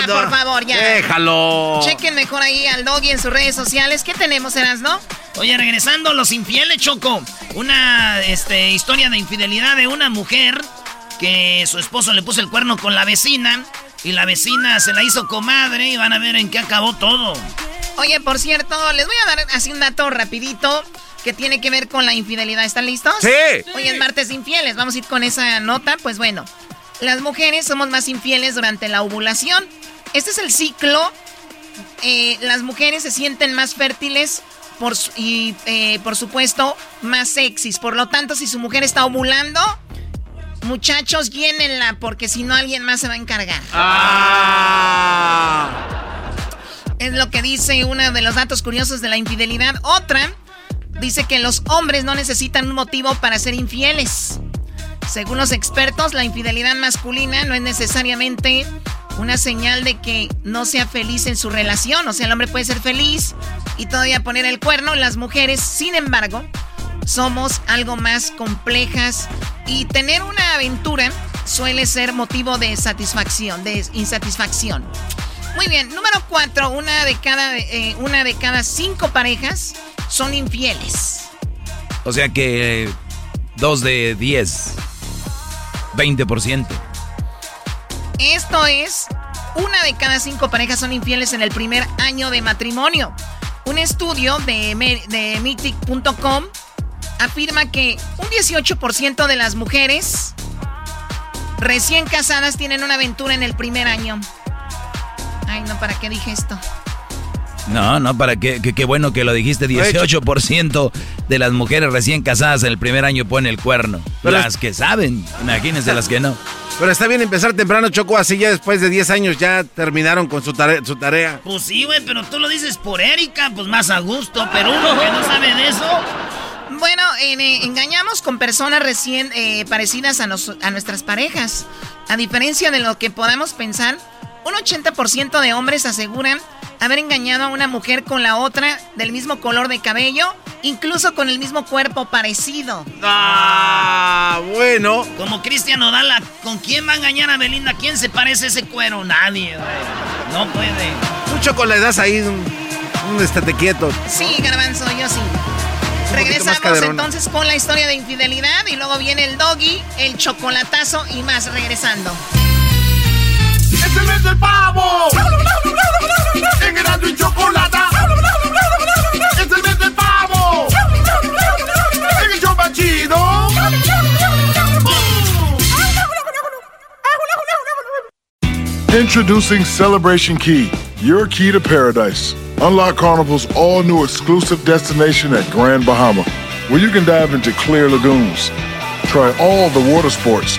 por favor, ya.
Déjalo.
Chequen mejor ahí al Doggy en sus redes sociales. ¿Qué tenemos, Eras, no?
Oye, regresando, los infieles, Choco. Una este, historia de infidelidad de una mujer que su esposo le puso el cuerno con la vecina y la vecina se la hizo comadre y van a ver en qué acabó todo.
Oye, por cierto, les voy a dar así un dato rapidito que tiene que ver con la infidelidad. ¿Están listos?
Sí.
Hoy es martes infieles. Vamos a ir con esa nota. Pues bueno, las mujeres somos más infieles durante la ovulación. Este es el ciclo. Eh, las mujeres se sienten más fértiles por, y, eh, por supuesto, más sexys. Por lo tanto, si su mujer está ovulando, muchachos, llénenla, porque si no, alguien más se va a encargar.
Ah.
Es lo que dice uno de los datos curiosos de la infidelidad. Otra dice que los hombres no necesitan un motivo para ser infieles. Según los expertos, la infidelidad masculina no es necesariamente una señal de que no sea feliz en su relación. O sea, el hombre puede ser feliz y todavía poner el cuerno. Las mujeres, sin embargo, somos algo más complejas y tener una aventura suele ser motivo de satisfacción, de insatisfacción. Muy bien, número cuatro, una de cada, eh, una de cada cinco parejas son infieles.
O sea que dos de diez, 20%.
Esto es, una de cada cinco parejas son infieles en el primer año de matrimonio. Un estudio de, de Mythic.com afirma que un 18% de las mujeres recién casadas tienen una aventura en el primer año. Ay, no, ¿para qué dije esto?
No, no, para qué, qué bueno que lo dijiste. 18% de las mujeres recién casadas en el primer año ponen el cuerno. las que saben, imagínense las que no.
Pero está bien empezar temprano, Choco, así ya después de 10 años ya terminaron con su, tarea. Su tarea.
Pues sí, güey, pero tú lo dices por Erika, pues más a gusto, pero uno que no sabe de eso...
Bueno, eh, engañamos con personas recién eh, parecidas a, a nuestras parejas. A diferencia de lo que podamos pensar, un 80% de hombres aseguran haber engañado a una mujer con la otra del mismo color de cabello, incluso con el mismo cuerpo parecido.
Ah, bueno.
Como Cristian Odala, ¿con quién va a engañar a Belinda? ¿Quién se parece a ese cuero? Nadie, güey. No puede.
Mucho con la edad ahí, un, un estate quieto.
Sí, garbanzo, yo sí. Regresamos entonces con la historia de infidelidad y luego viene el doggy, el chocolatazo y más regresando.
Introducing Celebration Key, your key to paradise. Unlock Carnival's all new exclusive destination at Grand Bahama, where you can dive into clear lagoons, try all the water sports,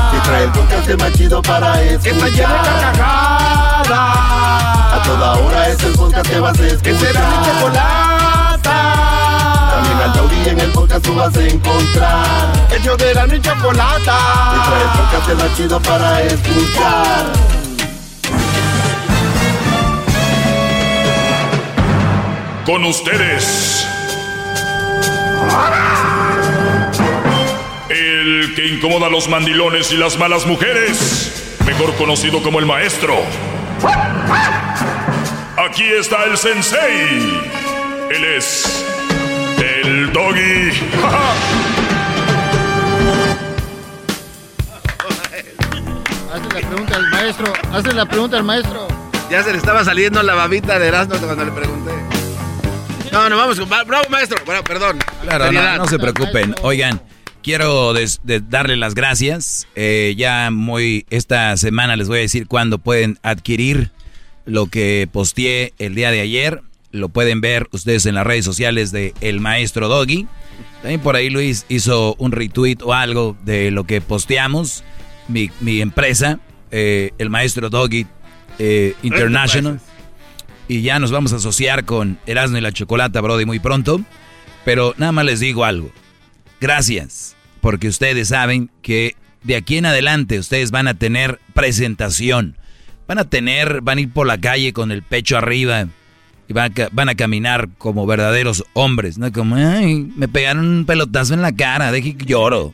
El podcast más chido para escuchar. Que está llena de carcajadas. A toda hora es el podcast que vas a escuchar. Que será mi chocolata. También al taurí en el podcast tú vas a encontrar. Ellos de la ni chocolata. Trae el podcast más chido para escuchar.
Con ustedes. El que incomoda a los mandilones y las malas mujeres, mejor conocido como el maestro. Aquí está el sensei. Él es el doggy.
Hazle la pregunta al maestro. Hazle la pregunta al maestro.
Ya se le estaba saliendo la babita de Erasmo cuando le pregunté. No, no, vamos con... Bravo, maestro. Bueno, perdón.
Claro, no, no se preocupen. Oigan, quiero darle las gracias. Eh, ya muy esta semana les voy a decir cuándo pueden adquirir lo que posteé el día de ayer. Lo pueden ver ustedes en las redes sociales de El Maestro Doggy. También por ahí Luis hizo un retweet o algo de lo que posteamos. Mi, mi empresa, eh, El Maestro Doggy eh, International. Y ya nos vamos a asociar con Erasmo y la Chocolata, Brody, muy pronto. Pero nada más les digo algo. Gracias, porque ustedes saben que de aquí en adelante ustedes van a tener presentación. Van a tener, van a ir por la calle con el pecho arriba y van a, van a caminar como verdaderos hombres, no como, ay, me pegaron un pelotazo en la cara, deje que lloro.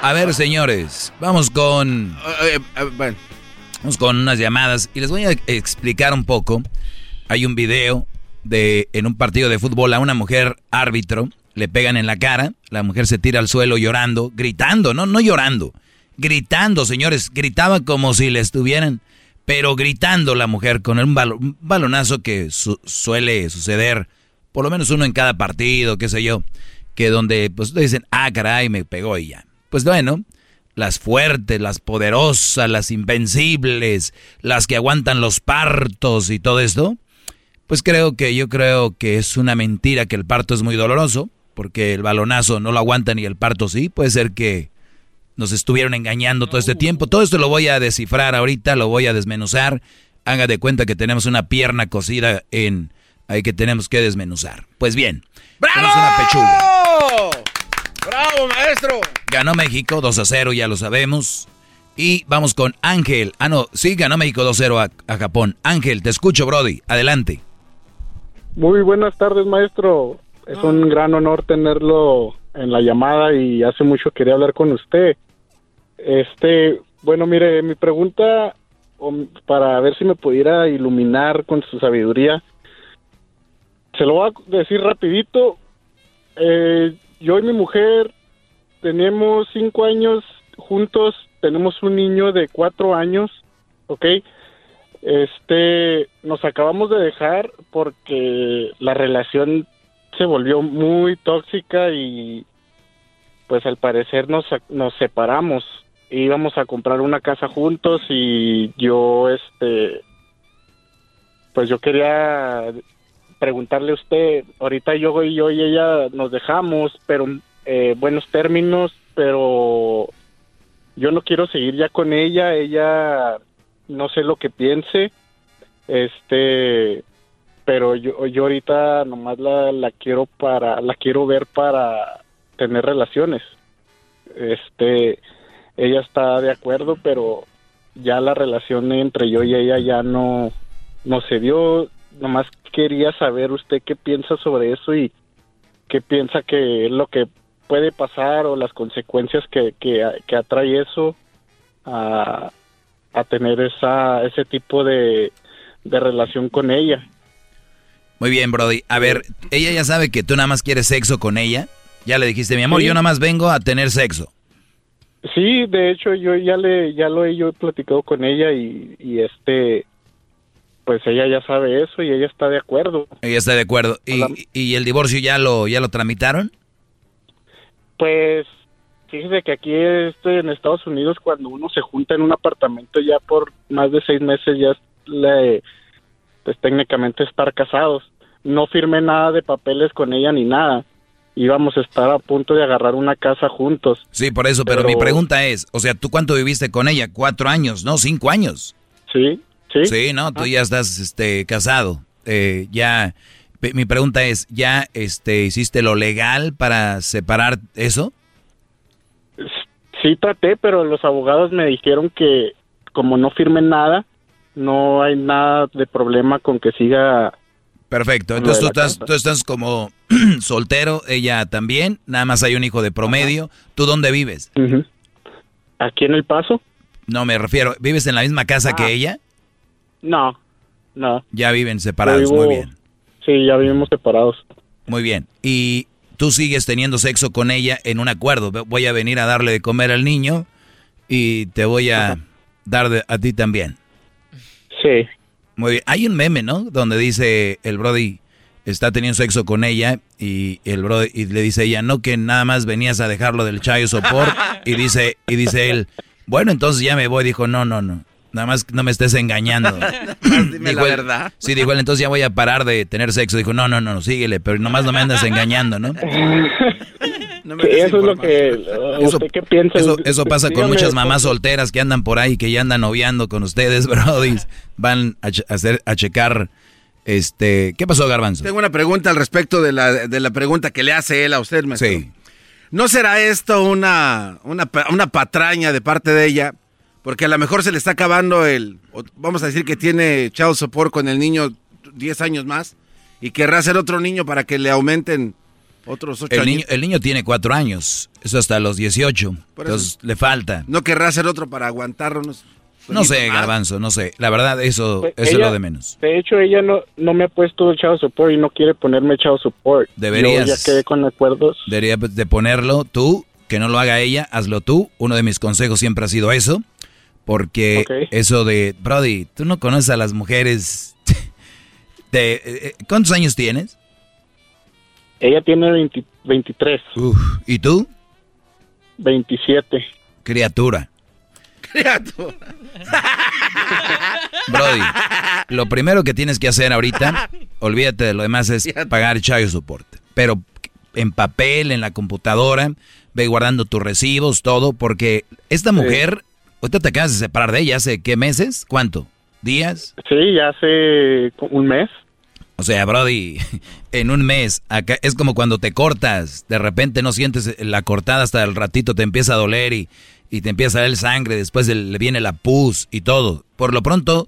A ver, señores, vamos con...
Eh, eh, bueno.
Vamos con unas llamadas y les voy a explicar un poco hay un video de en un partido de fútbol a una mujer árbitro, le pegan en la cara, la mujer se tira al suelo llorando, gritando, no, no llorando, gritando, señores, gritaba como si le estuvieran, pero gritando la mujer con un, balonazo que suele suceder, por lo menos uno en cada partido, qué sé yo, que donde pues dicen, ah, caray, me pegó ella. Pues bueno, las fuertes, las poderosas, las invencibles, las que aguantan los partos y todo esto, pues creo que yo creo que es una mentira que el parto es muy doloroso, porque el balonazo no lo aguanta ni el parto sí. Puede ser que nos estuvieron engañando todo este tiempo. Todo esto lo voy a descifrar ahorita, lo voy a desmenuzar. Haga de cuenta que tenemos una pierna cocida en ahí que tenemos que desmenuzar. Pues bien,
¡Bravo!
una pechuga.
¡Bravo, maestro!
Ganó México 2 a 0, ya lo sabemos. Y vamos con Ángel. Ah, no, sí, ganó México 2-0 a, a Japón. Ángel, te escucho, Brody. Adelante.
Muy buenas tardes, maestro. Es un gran honor tenerlo en la llamada y hace mucho quería hablar con usted. Este, bueno, mire, mi pregunta para ver si me pudiera iluminar con su sabiduría. Se lo voy a decir rapidito. Eh, yo y mi mujer tenemos cinco años juntos, tenemos un niño de cuatro años, ¿ok? Este, nos acabamos de dejar porque la relación se volvió muy tóxica y pues al parecer nos, nos separamos. Íbamos a comprar una casa juntos y yo, este, pues yo quería preguntarle a usted, ahorita yo y yo y ella nos dejamos, pero eh, buenos términos, pero yo no quiero seguir ya con ella, ella no sé lo que piense, este, pero yo, yo ahorita nomás la, la quiero para, la quiero ver para tener relaciones. Este, ella está de acuerdo, pero ya la relación entre yo y ella ya no, no se dio. Nomás quería saber usted qué piensa sobre eso y qué piensa que lo que puede pasar o las consecuencias que, que, que atrae eso a, a tener esa, ese tipo de, relación con ella.
Muy bien, Brody. A ver, ella ya sabe que tú nada más quieres sexo con ella. Ya le dijiste, mi amor, yo nada más vengo a tener sexo.
Sí, de hecho yo ya le ya lo he yo he platicado con ella y, y este pues ella ya sabe eso y ella está de acuerdo.
Ella está de acuerdo. ¿Y, y el divorcio ya lo ya lo tramitaron?
Pues fíjese que aquí este, en Estados Unidos cuando uno se junta en un apartamento ya por más de seis meses ya le pues técnicamente estar casados. No firmé nada de papeles con ella ni nada. Íbamos a estar a punto de agarrar una casa juntos.
Sí, por eso, pero, mi pregunta es, o sea, ¿tú cuánto viviste con ella? Cuatro años, ¿no? Cinco años.
Sí, sí.
Sí, no, tú ya estás este, casado. Eh, ya, mi pregunta es, ¿ya este, hiciste lo legal para separar eso?
Sí traté, pero los abogados me dijeron que como no firmen nada, no hay nada de problema con que siga.
Perfecto, entonces tú estás, tú estás como soltero, ella también, nada más hay un hijo de promedio. ¿Tú dónde vives?
¿Aquí en El Paso?
No, me refiero, ¿vives en la misma casa que
Ah.
ella?
No, no.
Ya viven separados,
vivo-
muy bien.
Sí, ya vivimos separados.
Muy bien. Y tú sigues teniendo sexo con ella en un acuerdo. Voy a venir a darle de comer al niño y te voy a dar de- a ti también.
Sí.
Muy bien. Hay un meme, ¿no? Donde dice el Brody está teniendo sexo con ella y el Brody y le dice ella, "No que nada más venías a dejarlo del chayo sopor." y dice y dice él, "Bueno, entonces ya me voy." Dijo, "No, no, no. Nada más no me estés engañando."
Dime
Dijo
la
él-
verdad.
Sí, dijo él, entonces ya voy a parar de tener sexo. Dijo, no, no, no, síguele, pero nomás no me andas engañando, ¿no?
Eso es lo que... uh,
Eso,
¿Usted qué piensa?
eso, eso pasa con muchas mamás solteras que andan por ahí, que ya andan noviando con ustedes, brody. Van a, hacer, a checar, este... ¿Qué pasó, Garbanzo?
Tengo una pregunta al respecto de la, de la pregunta que le hace él a usted, maestro. Sí. ¿No será esto una, una, una patraña de parte de ella? Porque a lo mejor se le está acabando el... Vamos a decir que tiene child support con el niño 10 años más y querrá hacer otro niño para que le aumenten otros 8
El
años.
niño, el niño tiene cuatro años, eso hasta los 18,
Por eso.
entonces le falta.
¿No querrá hacer otro para aguantarnos?
No sé, Garbanzo, no sé. La verdad, eso,
Pues
eso es lo de menos.
De hecho, ella no, no me ha puesto el chavo support y no quiere ponerme chavo support.
Deberías.
Yo ya quedé con acuerdos.
Debería de ponerlo tú, que no lo haga ella, hazlo tú. Uno de mis consejos siempre ha sido eso. Porque eso de, Brody, tú no conoces a las mujeres. de, eh, eh, ¿Cuántos años tienes?
Ella tiene 20 23.
¿Y tú?
27.
Criatura. Brody, lo primero que tienes que hacer ahorita, olvídate de lo demás, es pagar child support. Pero en papel, en la computadora, ve guardando tus recibos, todo, porque esta mujer, ahorita te acabas de separar de ella, ¿hace qué meses? ¿Cuánto? ¿Días?
Sí, ya hace un mes.
O sea, Brody, en un mes, acá es como cuando te cortas, de repente no sientes la cortada hasta el ratito te empieza a doler y, y te empieza a salir sangre, después le viene la pus y todo. Por lo pronto,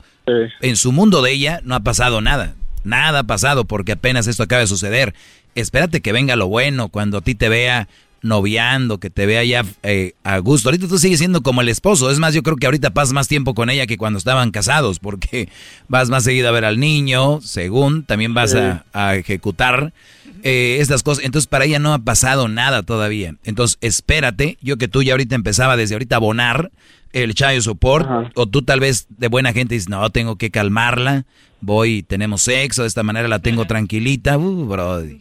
en su mundo de ella no ha pasado nada. Nada ha pasado porque apenas esto acaba de suceder. Espérate que venga lo bueno, cuando a ti te vea noviando, que te vea ya eh, a gusto. Ahorita tú sigues siendo como el esposo. Es más, yo creo que ahorita pasas más tiempo con ella que cuando estaban casados, porque vas más seguido a ver al niño, según, también vas
Sí.
a, a ejecutar eh, estas cosas. Entonces, para ella no ha pasado nada todavía. Entonces, espérate. Yo que tú ya ahorita empezaba desde ahorita a abonar el child support, o tú tal vez de buena gente dices, no, tengo que calmarla, voy, tenemos sexo, de esta manera la tengo tranquilita. Uh, brody.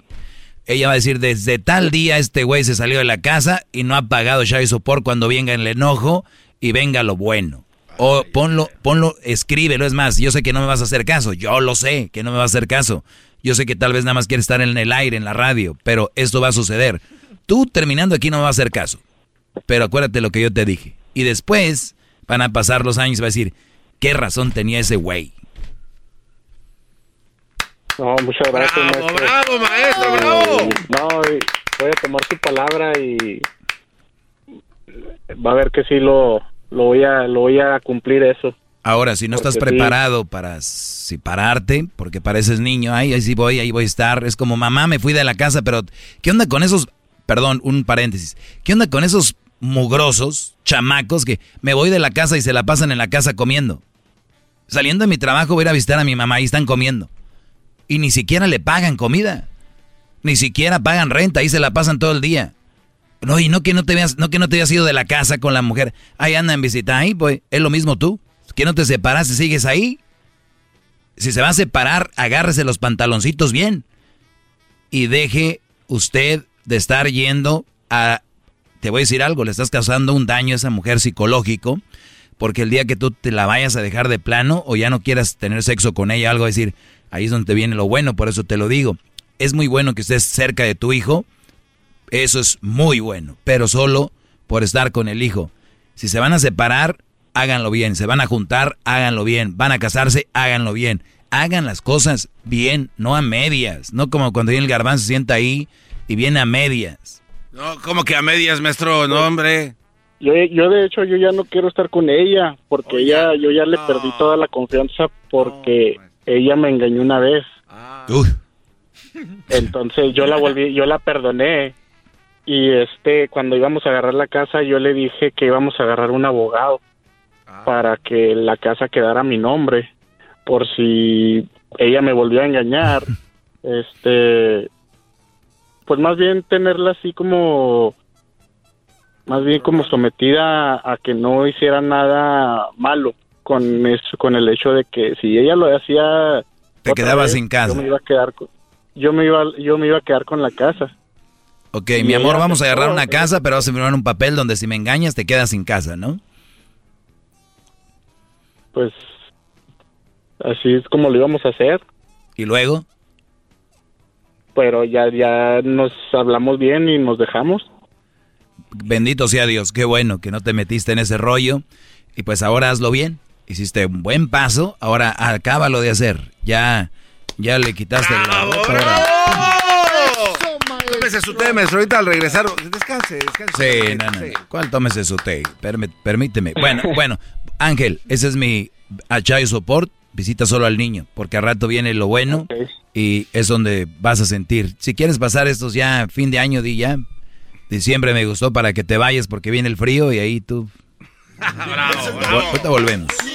Ella va a decir, desde tal día este güey se salió de la casa y no ha pagado child support cuando venga el enojo y venga lo bueno. O ponlo, ponlo, escríbelo. Es más, yo sé que no me vas a hacer caso. Yo lo sé que no me vas a hacer caso. Yo sé que tal vez nada más quieres estar en el aire, en la radio, pero esto va a suceder. Tú terminando aquí no me vas a hacer caso. Pero acuérdate lo que yo te dije. Y después van a pasar los años y va a decir, ¿qué razón tenía ese güey?
No, muchas gracias.
Bravo,
maestro.
bravo, maestro,
Eh,
bravo.
No, voy a tomar su palabra y va a ver que sí lo, lo voy a lo voy a cumplir eso.
Ahora, si no estás
sí.
preparado para separarte, porque pareces niño, ay, ahí sí voy, ahí voy a estar. Es como, mamá, me fui de la casa, pero ¿qué onda con esos, perdón, un paréntesis, ¿qué onda con esos mugrosos, chamacos que me voy de la casa y se la pasan en la casa comiendo? Saliendo de mi trabajo voy a ir a visitar a mi mamá y están comiendo. Y ni siquiera le pagan comida. Ni siquiera pagan renta, ahí se la pasan todo el día. No, y no que no te veas, no que no te hayas ido de la casa con la mujer. Ahí anda en visita, ahí pues, es lo mismo tú. Que no te separas y sigues ahí. Si se va a separar, agárrese los pantaloncitos bien. Y deje usted de estar yendo a... Te voy a decir algo, le estás causando un daño a esa mujer psicológico, porque el día que tú te la vayas a dejar de plano o ya no quieras tener sexo con ella, algo decir, ahí es donde te viene lo bueno, por eso te lo digo. Es muy bueno que estés cerca de tu hijo, eso es muy bueno, pero solo por estar con el hijo. Si se van a separar, háganlo bien. Se van a juntar, háganlo bien. Van a casarse, háganlo bien. Hagan las cosas bien, no a medias. No como cuando viene el garbanzo se sienta ahí y viene a medias.
No, como que a medias, maestro? No, hombre.
Yo, yo de hecho, yo ya no quiero estar con ella porque ella, yo ya le perdí toda la confianza porque ella me engañó una vez.
Ah.
Entonces yo la volví, yo la perdoné. Y este cuando íbamos a agarrar la casa yo le dije que íbamos a agarrar un abogado para que la casa quedara a mi nombre por si ella me volvió a engañar. Este pues más bien tenerla así como más bien como sometida a que no hiciera nada malo con eso, con el hecho de que si ella lo hacía
te quedabas sin casa
yo me iba a quedar con, yo me iba yo me iba a quedar con la casa
Ok, mi amor, vamos a agarrar una casa, pero vas a firmar un papel donde si me engañas te quedas sin casa, ¿no?
Pues así es como lo íbamos a hacer.
¿Y luego?
Pero ya, ya nos hablamos bien y nos dejamos.
Bendito sea Dios, qué bueno que no te metiste en ese rollo. Y pues ahora hazlo bien. Hiciste un buen paso, ahora acábalo de hacer. Ya, ya le quitaste la
Tómese su té, maestro. Ahorita al regresar, descanse, descanse.
Sí, no, no. ¿Cuál tómese su té? permíteme. Bueno, bueno, Ángel, ese es mi Achayo Support. Visita solo al niño, porque al rato viene lo bueno y es donde vas a sentir. Si quieres pasar estos ya fin de año, di ya. Diciembre me gustó para que te vayas porque viene el frío y ahí tú. bravo, Ahorita volvemos.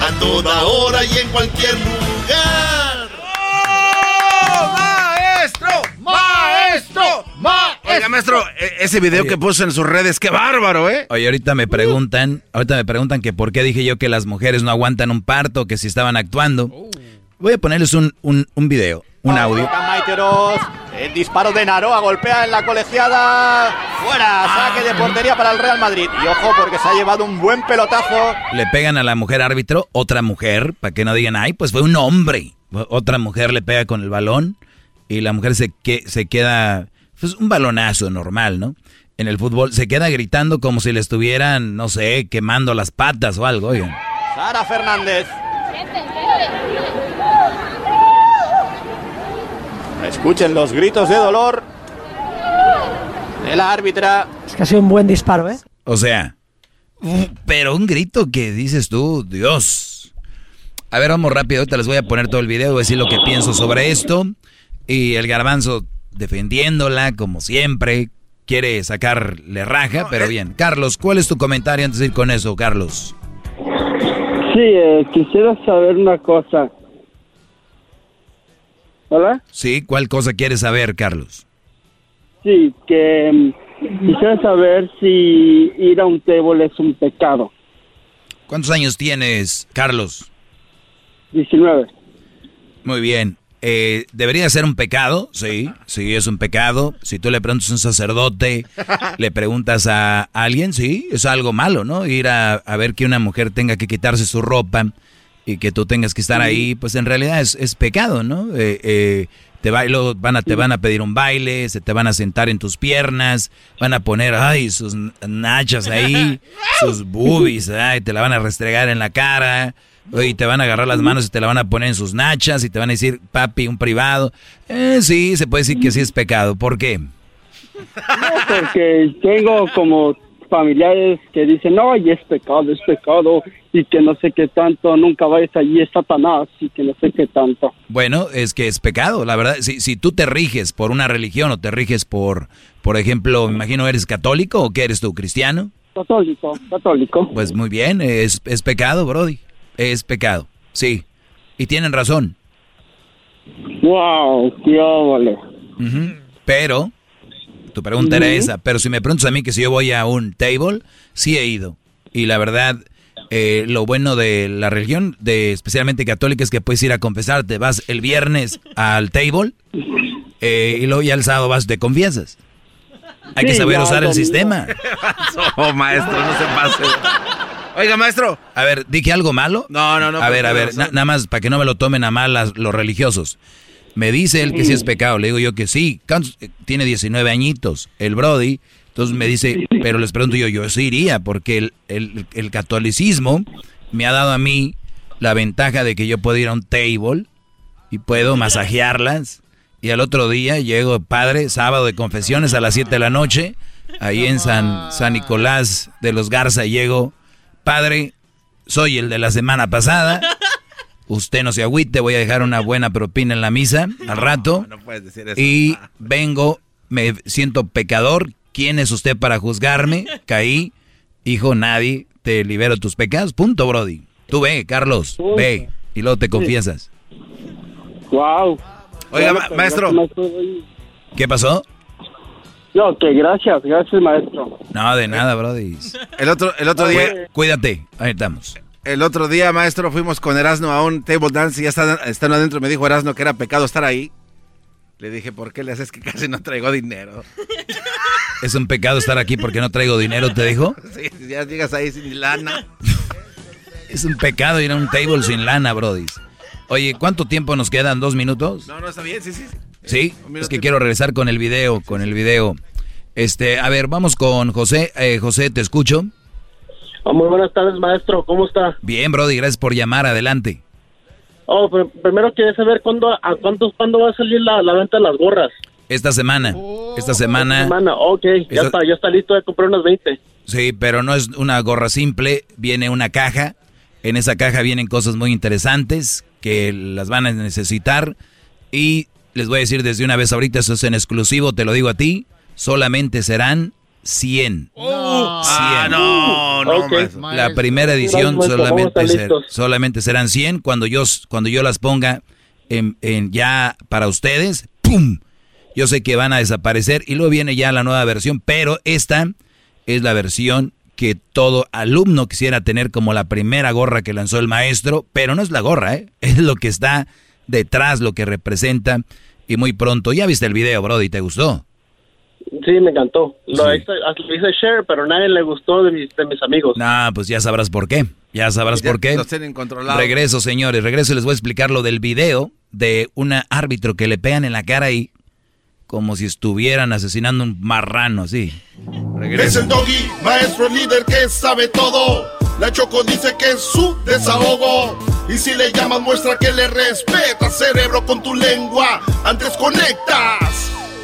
A toda hora y en cualquier lugar.
¡Maestro! ¡Maestro! ¡Maestro! Oiga, maestro, e- ese video que puso en sus redes, qué bárbaro, ¿eh?
Oye, ahorita me preguntan, ahorita me preguntan que por qué dije yo que las mujeres no aguantan un parto, que si estaban actuando. Voy a ponerles un, un, un video, un audio.
El disparo de Naroa golpea en la colegiada. Fuera, saque de portería para el Real Madrid. Y ojo porque se ha llevado un buen pelotazo.
Le pegan a la mujer árbitro, otra mujer, para que no digan, ay, pues fue un hombre. Otra mujer le pega con el balón y la mujer se, que, se queda, pues un balonazo normal, ¿no? En el fútbol se queda gritando como si le estuvieran, no sé, quemando las patas o algo, oigan.
Sara Fernández. Escuchen los gritos de dolor de la árbitra.
Es que ha sido un buen disparo, ¿eh?
O sea, pero un grito que dices tú, Dios. A ver, vamos rápido, ahorita les voy a poner todo el video, voy a decir lo que pienso sobre esto. Y el garbanzo defendiéndola, como siempre, quiere sacarle raja, pero bien. Carlos, ¿cuál es tu comentario antes de ir con eso, Carlos?
Sí, eh, quisiera saber una cosa. ¿Hola?
Sí, ¿cuál cosa quieres saber, Carlos?
Sí, que mm, quisiera saber si ir a un table es un pecado.
¿Cuántos años tienes, Carlos?
19.
Muy bien. Eh, ¿Debería ser un pecado? Sí, sí, es un pecado. Si tú le preguntas a un sacerdote, le preguntas a alguien, sí, es algo malo, ¿no? Ir a, a ver que una mujer tenga que quitarse su ropa y que tú tengas que estar ahí, pues en realidad es, es pecado, ¿no? Eh, eh, te, bailo, van a, te van a pedir un baile, se te van a sentar en tus piernas, van a poner, ay, sus nachas ahí, sus boobies, ay, te la van a restregar en la cara, Y te van a agarrar las manos y te la van a poner en sus nachas y te van a decir, papi, un privado. Eh, sí, se puede decir que sí es pecado. ¿Por qué?
No, porque tengo como familiares que dicen, no, y es pecado, es pecado, y que no sé qué tanto, nunca vayas allí, es Satanás, y que no sé qué tanto.
Bueno, es que es pecado, la verdad. Si, si tú te riges por una religión o te riges por, por ejemplo, me imagino, ¿eres católico o qué eres tú, cristiano?
Católico, católico.
Pues muy bien, es, es pecado, Brody. Es pecado, sí. Y tienen razón.
Wow, qué óvole.
Pero, tu pregunta era esa, pero si me preguntas a mí que si yo voy a un table, sí he ido. Y la verdad, eh, lo bueno de la religión, de especialmente católica, es que puedes ir a confesarte. Vas el viernes al table eh, y luego ya el sábado vas te confiesas. Hay que saber usar el sistema.
Oh, maestro, no se pase. Oiga, maestro.
A ver, ¿dije algo malo?
No, no, no.
A ver, a ver, na- nada más para que no me lo tomen a mal las- los religiosos. Me dice él que sí es pecado, le digo yo que sí. ¿Cuántos- eh, Tiene 19 añitos, el Brody. Entonces me dice, pero les pregunto yo, yo sí iría, porque el, el- el catolicismo me ha dado a mí la ventaja de que yo puedo ir a un table y puedo masajearlas. Y al otro día llego, padre, sábado de confesiones a las 7 de la noche, ahí en San, San Nicolás de los Garza, llego, padre, soy el de la semana pasada. Usted no se agüite, voy a dejar una buena propina en la misa al rato.
No puedes decir eso.
Y vengo, me siento pecador. ¿Quién es usted para juzgarme? Caí. Hijo, nadie. Te libero tus pecados. Punto, Brody. Tú ve, Carlos. Ve. Y luego te confiesas.
Wow.
Oiga, ma-
pues,
maestro.
¿Qué pasó?
No, que gracias, gracias, maestro.
No, de nada, Brody.
El otro, el otro día,
Cuídate. Ahí estamos.
El otro día, maestro, fuimos con Erasno a un table dance y ya están, están adentro. Me dijo Erasno que era pecado estar ahí. Le dije, ¿por qué le haces que casi no traigo dinero?
Es un pecado estar aquí porque no traigo dinero, ¿te dijo?
Sí, ya llegas ahí sin lana.
Es un pecado ir a un table sin lana, Brody. Oye, ¿cuánto tiempo nos quedan? ¿Dos minutos?
No, no, está bien, sí, sí. sí.
Sí, es que quiero regresar con el video, con el video. Este, a ver, vamos con José. Eh, José, te escucho.
Oh, muy buenas tardes, maestro. ¿Cómo está?
Bien, Brody, gracias por llamar. Adelante.
Oh, pr- primero quería saber cuándo, a cuántos, cuándo va a salir la, la venta de las gorras.
Esta semana, esta semana.
Semana, ok, ya está, ya está listo de comprar unas 20.
Sí, pero no es una gorra simple, viene una caja. En esa caja vienen cosas muy interesantes que las van a necesitar. Y les voy a decir desde una vez ahorita, eso es en exclusivo, te lo digo a ti, solamente serán 100.
Ah, no, no.
La primera edición solamente, ser- solamente serán 100. Cuando yo, cuando yo las ponga en, en ya para ustedes, ¡pum! Yo sé que van a desaparecer y luego viene ya la nueva versión, pero esta es la versión que todo alumno quisiera tener como la primera gorra que lanzó el maestro, pero no es la gorra, ¿eh? es lo que está detrás, lo que representa. Y muy pronto, ya viste el video, Brody, ¿te gustó?
Sí, me encantó. Lo
Sí.
hice, lo hice share, pero a nadie le gustó de mis, de mis amigos.
Nah, pues ya sabrás por qué. Ya sabrás
Ya
por qué.
Los tienen controlados.
Regreso, señores, regreso y les voy a explicar lo del video de un árbitro que le pegan en la cara ahí como si estuvieran asesinando un marrano, así.
Es
Regreso.
el doggy, maestro líder que sabe todo. La Choco dice que es su desahogo. Y si le llamas, muestra que le respeta, cerebro, con tu lengua. Antes conectas.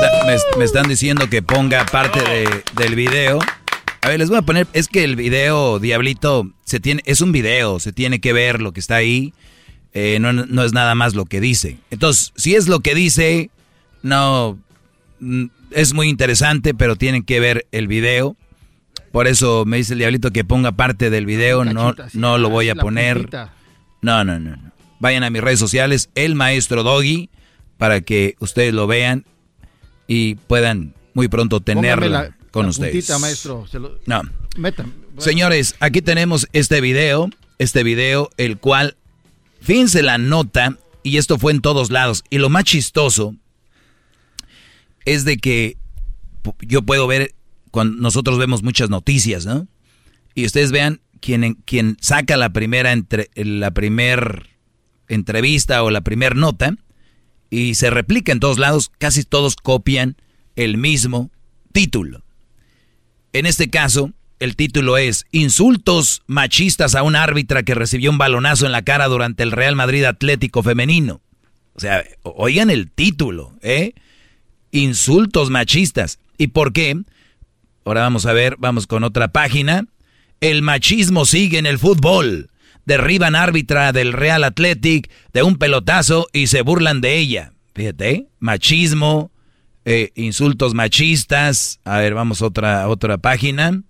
está- me- me están diciendo que ponga parte de- del video. A ver, les voy a poner, es que el video, Diablito, se tiene, es un video, se tiene que ver lo que está ahí. eh, no, no es nada más lo que dice. Entonces, si es lo que dice, no, mm, es muy interesante, pero tienen que ver el video. Por eso me dice el Diablito que ponga parte del video, no, no lo voy a poner. No, no, no, no. Vayan a mis redes sociales, el maestro Doggy, para que ustedes lo vean y puedan muy pronto tenerlo
Póngame la-
con
la
ustedes.
puntita, maestro. Se lo-
No.
Metan.
Señores, aquí tenemos este video, este video, el cual fíjense la nota, y esto fue en todos lados, y lo más chistoso es de que yo puedo ver, cuando nosotros vemos muchas noticias, ¿no? Y ustedes vean quien, quien saca la primera, entre, la primer entrevista o la primera nota, y se replica en todos lados, casi todos copian el mismo título. En este caso, el título es Insultos machistas a un árbitra que recibió un balonazo en la cara durante el Real Madrid Atlético Femenino. O sea, oigan el título, ¿eh? Insultos machistas. ¿Y por qué? Ahora vamos a ver, vamos con otra página. El machismo sigue en el fútbol. Derriban árbitra del Real Athletic de un pelotazo y se burlan de ella. Fíjate, ¿eh? machismo, eh, insultos machistas. A ver, vamos a otra, otra página.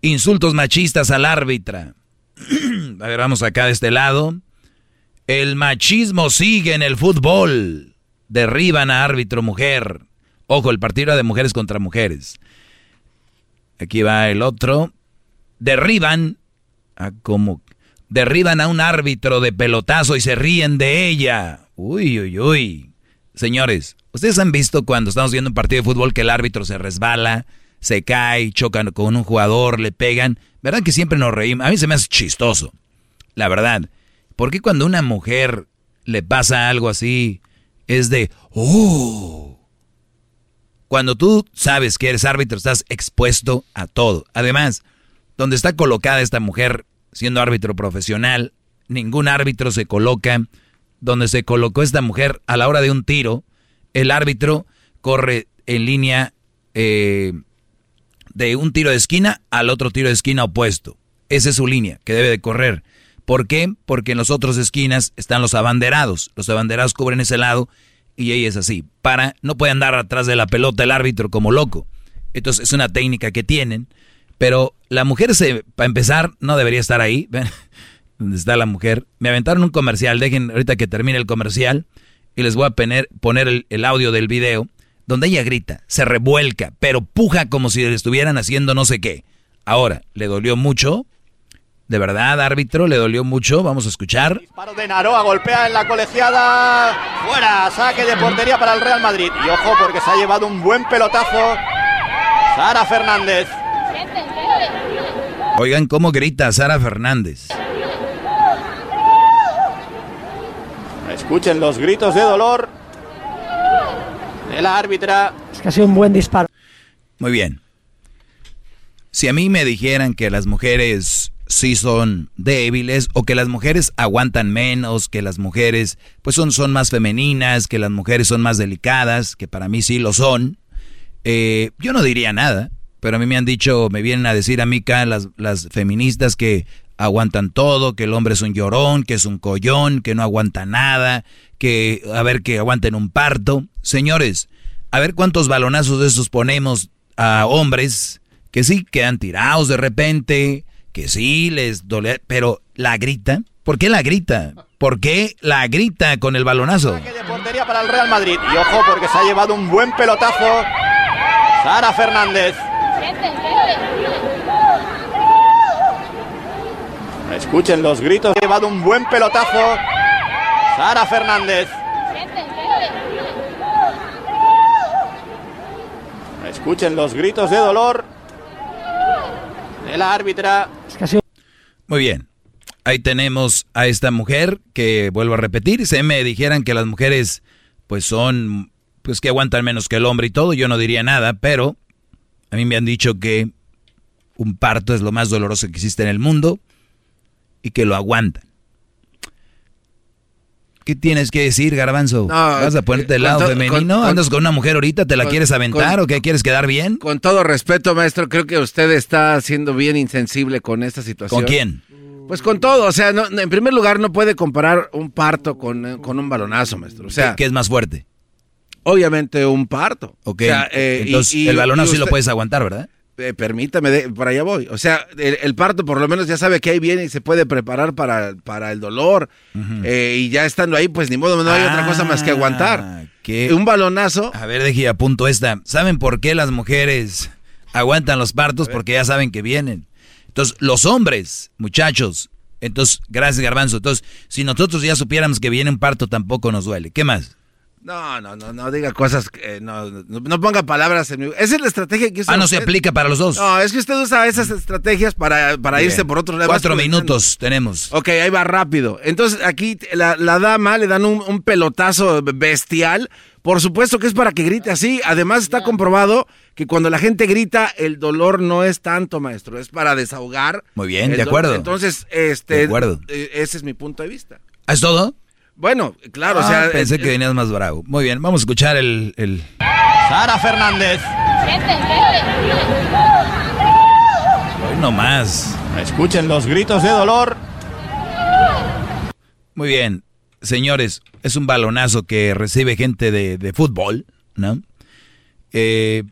Insultos machistas al árbitra. a ver, vamos acá de este lado. El machismo sigue en el fútbol. Derriban a árbitro mujer. Ojo, el partido de mujeres contra mujeres. Aquí va el otro. Derriban a como derriban a un árbitro de pelotazo y se ríen de ella. Uy, uy, uy. Señores, ustedes han visto cuando estamos viendo un partido de fútbol que el árbitro se resbala, se cae, chocan con un jugador, le pegan. ¿Verdad que siempre nos reímos? A mí se me hace chistoso, la verdad. ¿Por qué cuando a una mujer le pasa algo así es de, oh? Cuando tú sabes que eres árbitro estás expuesto a todo. Además, donde está colocada esta mujer siendo árbitro profesional, ningún árbitro se coloca donde se colocó esta mujer a la hora de un tiro. El árbitro corre en línea eh, de un tiro de esquina al otro tiro de esquina opuesto. Esa es su línea que debe de correr. ¿Por qué? Porque en las otras esquinas están los abanderados. Los abanderados cubren ese lado y ella es así. Para, no puede andar atrás de la pelota el árbitro como loco. Entonces es una técnica que tienen. Pero la mujer, se, para empezar, no debería estar ahí. ¿Ven? ¿Dónde está la mujer? Me aventaron un comercial. Dejen ahorita que termine el comercial y les voy a poner, poner el, el audio del video donde ella grita, se revuelca, pero puja como si le estuvieran haciendo no sé qué. Ahora, ¿le dolió mucho? ¿De verdad, árbitro? ¿Le dolió mucho? Vamos a escuchar.
Disparo de Naroa, golpea en la colegiada. Fuera, saque de portería para el Real Madrid. Y ojo, porque se ha llevado un buen pelotazo. Sara Fernández.
Oigan cómo grita Sara Fernández.
Escuchen los gritos de dolor de la árbitra.
Es que ha sido un buen disparo.
Muy bien. Si a mí me dijeran que las mujeres sí son débiles o que las mujeres aguantan menos, que las mujeres pues son, son más femeninas, que las mujeres son más delicadas, que para mí sí lo son, eh, yo no diría nada. Pero a mí me han dicho, me vienen a decir a mí acá las, las feministas que aguantan todo, que el hombre es un llorón, que es un collón, que no aguanta nada, que a ver que aguanten un parto. Señores, a ver cuántos balonazos de esos ponemos a hombres que sí quedan tirados de repente, que sí les duele, pero la grita. ¿Por qué la grita? ¿Por qué la grita con el balonazo?
De portería para el Real Madrid. Y ojo, porque se ha llevado un buen pelotazo. Sara Fernández. Escuchen los gritos. Ha llevado un buen pelotazo. Sara Fernández. Escuchen los gritos de dolor de la árbitra.
Muy bien. Ahí tenemos a esta mujer que, vuelvo a repetir, se me dijeran que las mujeres pues son, pues que aguantan menos que el hombre y todo, yo no diría nada, pero a mí me han dicho que un parto es lo más doloroso que existe en el mundo y que lo aguantan. ¿Qué tienes que decir, Garbanzo? ¿Vas a ponerte del lado femenino? ¿Andas con una mujer ahorita? ¿Te la quieres aventar o qué? ¿Quieres quedar bien?
Con todo respeto, maestro, creo que usted está siendo bien insensible con esta situación.
¿Con quién?
Pues con todo, o sea, no, en primer lugar no puede comparar un parto con, un balonazo, maestro. O sea,
¿Qué, es más fuerte?
Obviamente un parto.
Ok, eh, entonces el balonazo sí lo puedes aguantar, ¿verdad?
Eh, permítame, de, por allá voy. O sea, el, parto por lo menos ya sabe que ahí viene y se puede preparar para, para el dolor. Eh, y ya estando ahí, pues ni modo, no hay otra cosa más que aguantar.
Ah, ¿Qué?
Un balonazo.
A ver, deje a punto esta. ¿Saben por qué las mujeres aguantan los partos? Porque ya saben que vienen. Entonces, los hombres, muchachos, Entonces, gracias Garbanzo. Entonces, si nosotros ya supiéramos que viene un parto, tampoco nos duele. ¿Qué más?
No, no, no, no diga cosas, que, no, no, ponga palabras en mi... Esa es la estrategia que
usa Ah, no se aplica para los dos.
No, es que usted usa esas estrategias para, para irse por otros
lados. Cuatro minutos tenemos.
Ok, ahí va rápido. Entonces, aquí la, la dama le dan un, un, pelotazo bestial. Por supuesto que es para que grite así. Además, está comprobado que cuando la gente grita, el dolor no es tanto, maestro. Es para desahogar.
Muy bien, de acuerdo.
Entonces, este... De acuerdo. Eh, ese es mi punto de vista.
¿Es todo?
Bueno, claro, o sea.
Ah, pensé que venías más bravo. Muy bien, vamos a escuchar el. el...
Sara Fernández.
Hoy no más.
Escuchen los gritos de dolor.
Muy bien, señores, es un balonazo que recibe gente de, de fútbol, ¿no? Eh,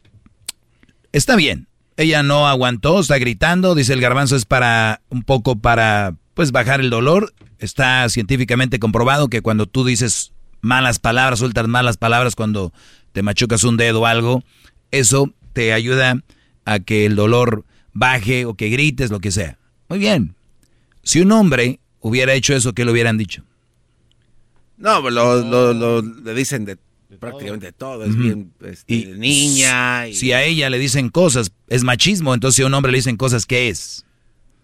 está bien. Ella no aguantó, está gritando, dice el garbanzo es para un poco para pues bajar el dolor Está científicamente comprobado que cuando tú dices malas palabras, sueltas malas palabras cuando te machucas un dedo o algo, eso te ayuda a que el dolor baje o que grites, lo que sea. Muy bien. Si un hombre hubiera hecho eso, ¿qué le hubieran dicho?
No, lo, lo, le dicen de prácticamente todo, es bien este, niña.
Si a ella le dicen cosas, es machismo, entonces si a un hombre le dicen cosas, ¿qué es?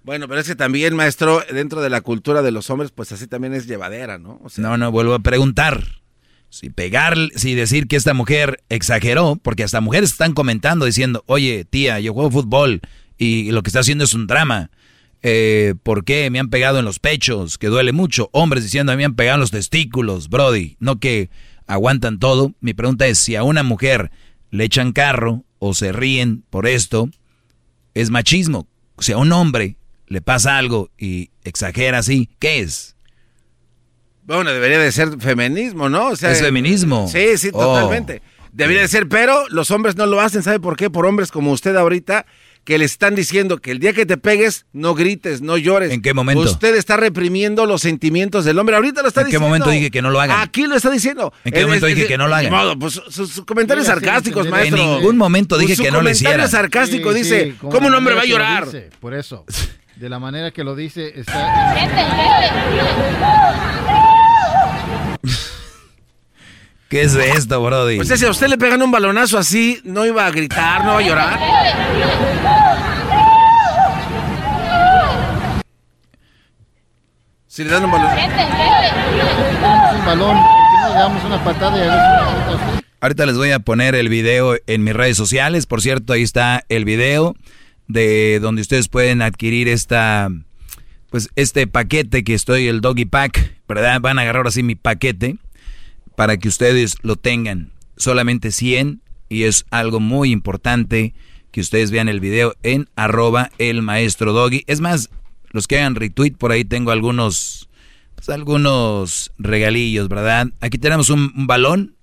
Bueno, pero es que también, maestro, dentro de la cultura de los hombres, pues así también es llevadera, ¿no?
no, no, vuelvo a preguntar. Si pegar, si decir que esta mujer exageró, porque hasta mujeres están comentando diciendo, oye, tía, yo juego fútbol y lo que está haciendo es un drama. Eh, ¿Por qué me han pegado en los pechos? Que duele mucho. Hombres diciendo, a mí me han pegado en los testículos, Brody. No que aguantan todo. Mi pregunta es, si a una mujer le echan carro o se ríen por esto, es machismo. O sea, un hombre le pasa algo y exagera así, ¿qué es?
Bueno, debería de ser feminismo, ¿no?
O sea, es feminismo.
Sí, sí, totalmente. Oh. Debería de ser, pero los hombres no lo hacen, ¿sabe por qué? Por hombres como usted ahorita, que le están diciendo que el día que te pegues, no grites, no llores.
¿En qué momento?
Usted está reprimiendo los sentimientos del hombre. Ahorita lo está diciendo.
¿En qué momento dije que no lo hagan?
Aquí lo está diciendo.
¿En qué momento dije que no lo hagan?
Modo, pues sus, comentarios sarcásticos, maestro.
En ningún momento dije que no lo hiciera.
comentario sarcástico dice, ¿cómo un hombre va a llorar?
por eso. de la manera que lo dice, está...
¿Qué es esto, Brody?
Pues si a usted le pegan un balonazo así, no iba a gritar, no va a llorar. Si le dan un balón.
un balón, ¿por qué no le damos una patada y a
Ahorita les voy a poner el video en mis redes sociales. Por cierto, ahí está el video de donde ustedes pueden adquirir esta pues este paquete que estoy el doggy pack, ¿verdad? Van a agarrar así mi paquete para que ustedes lo tengan. Solamente 100 y es algo muy importante que ustedes vean el video en arroba el maestro doggy. Es más, los que hagan retweet por ahí tengo algunos pues, algunos regalillos, ¿verdad? Aquí tenemos un, un balón.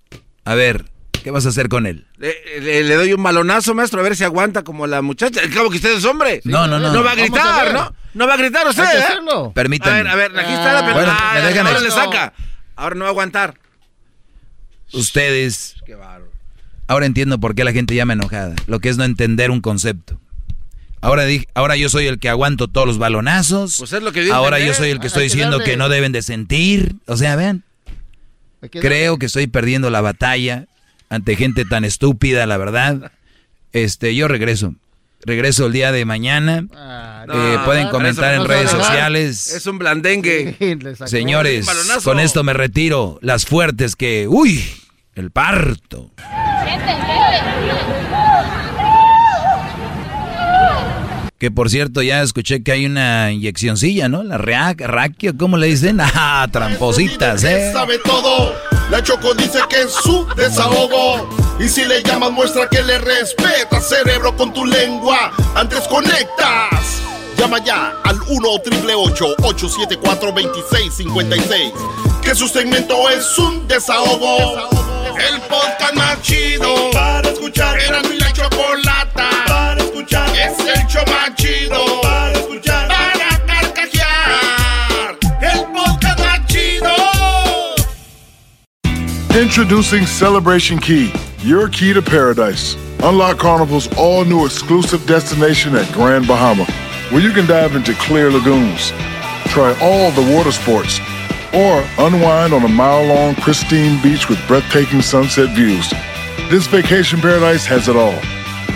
A ver, ¿Qué vas a hacer con él?
Le, doy un balonazo, maestro, a ver si aguanta como la muchacha. El cabo que usted es hombre.
no, no, no.
No va a gritar, ¿no? No va a gritar usted, ¿eh?
Permítanme.
A ver, a ver, aquí está la
bueno, ah, me
Ahora le saca. Ahora no va a aguantar.
Ustedes. Qué Ahora entiendo por qué la gente llama enojada. Lo que es no entender un concepto. Ahora, ahora yo soy el que aguanto todos los balonazos.
Pues es lo que
ahora yo soy el que estoy diciendo que no deben de sentir. O sea, vean. Creo que estoy perdiendo la batalla ante gente tan estúpida, la verdad. Este, yo regreso. Regreso el día de mañana. Ah, eh, pueden comentar en redes sociales.
Es un blandengue.
Señores, con esto me retiro. Las fuertes que... ¡Uy! El parto. Que por cierto, ya escuché que hay una inyeccioncilla, ¿no? La reac, raquio, ¿cómo le dicen? Ah, trampositas, ¿eh?
Sabe todo. La Choco dice que es su desahogo. Y si le llamas, muestra que le respeta, cerebro, con tu lengua. Antes conectas. Llama ya al 1-888-874-2656. Que su segmento es un desahogo. El podcast más chido para escuchar. Era mi la chocolata para escuchar. Es el show más chido para escuchar. Para carcajear. El podcast más chido.
Introducing Celebration Key, your key to paradise. Unlock Carnival's all new exclusive destination at Grand Bahama, where you can dive into clear lagoons Try all the water sports or unwind on a mile long, pristine beach with breathtaking sunset views. This vacation paradise has it all.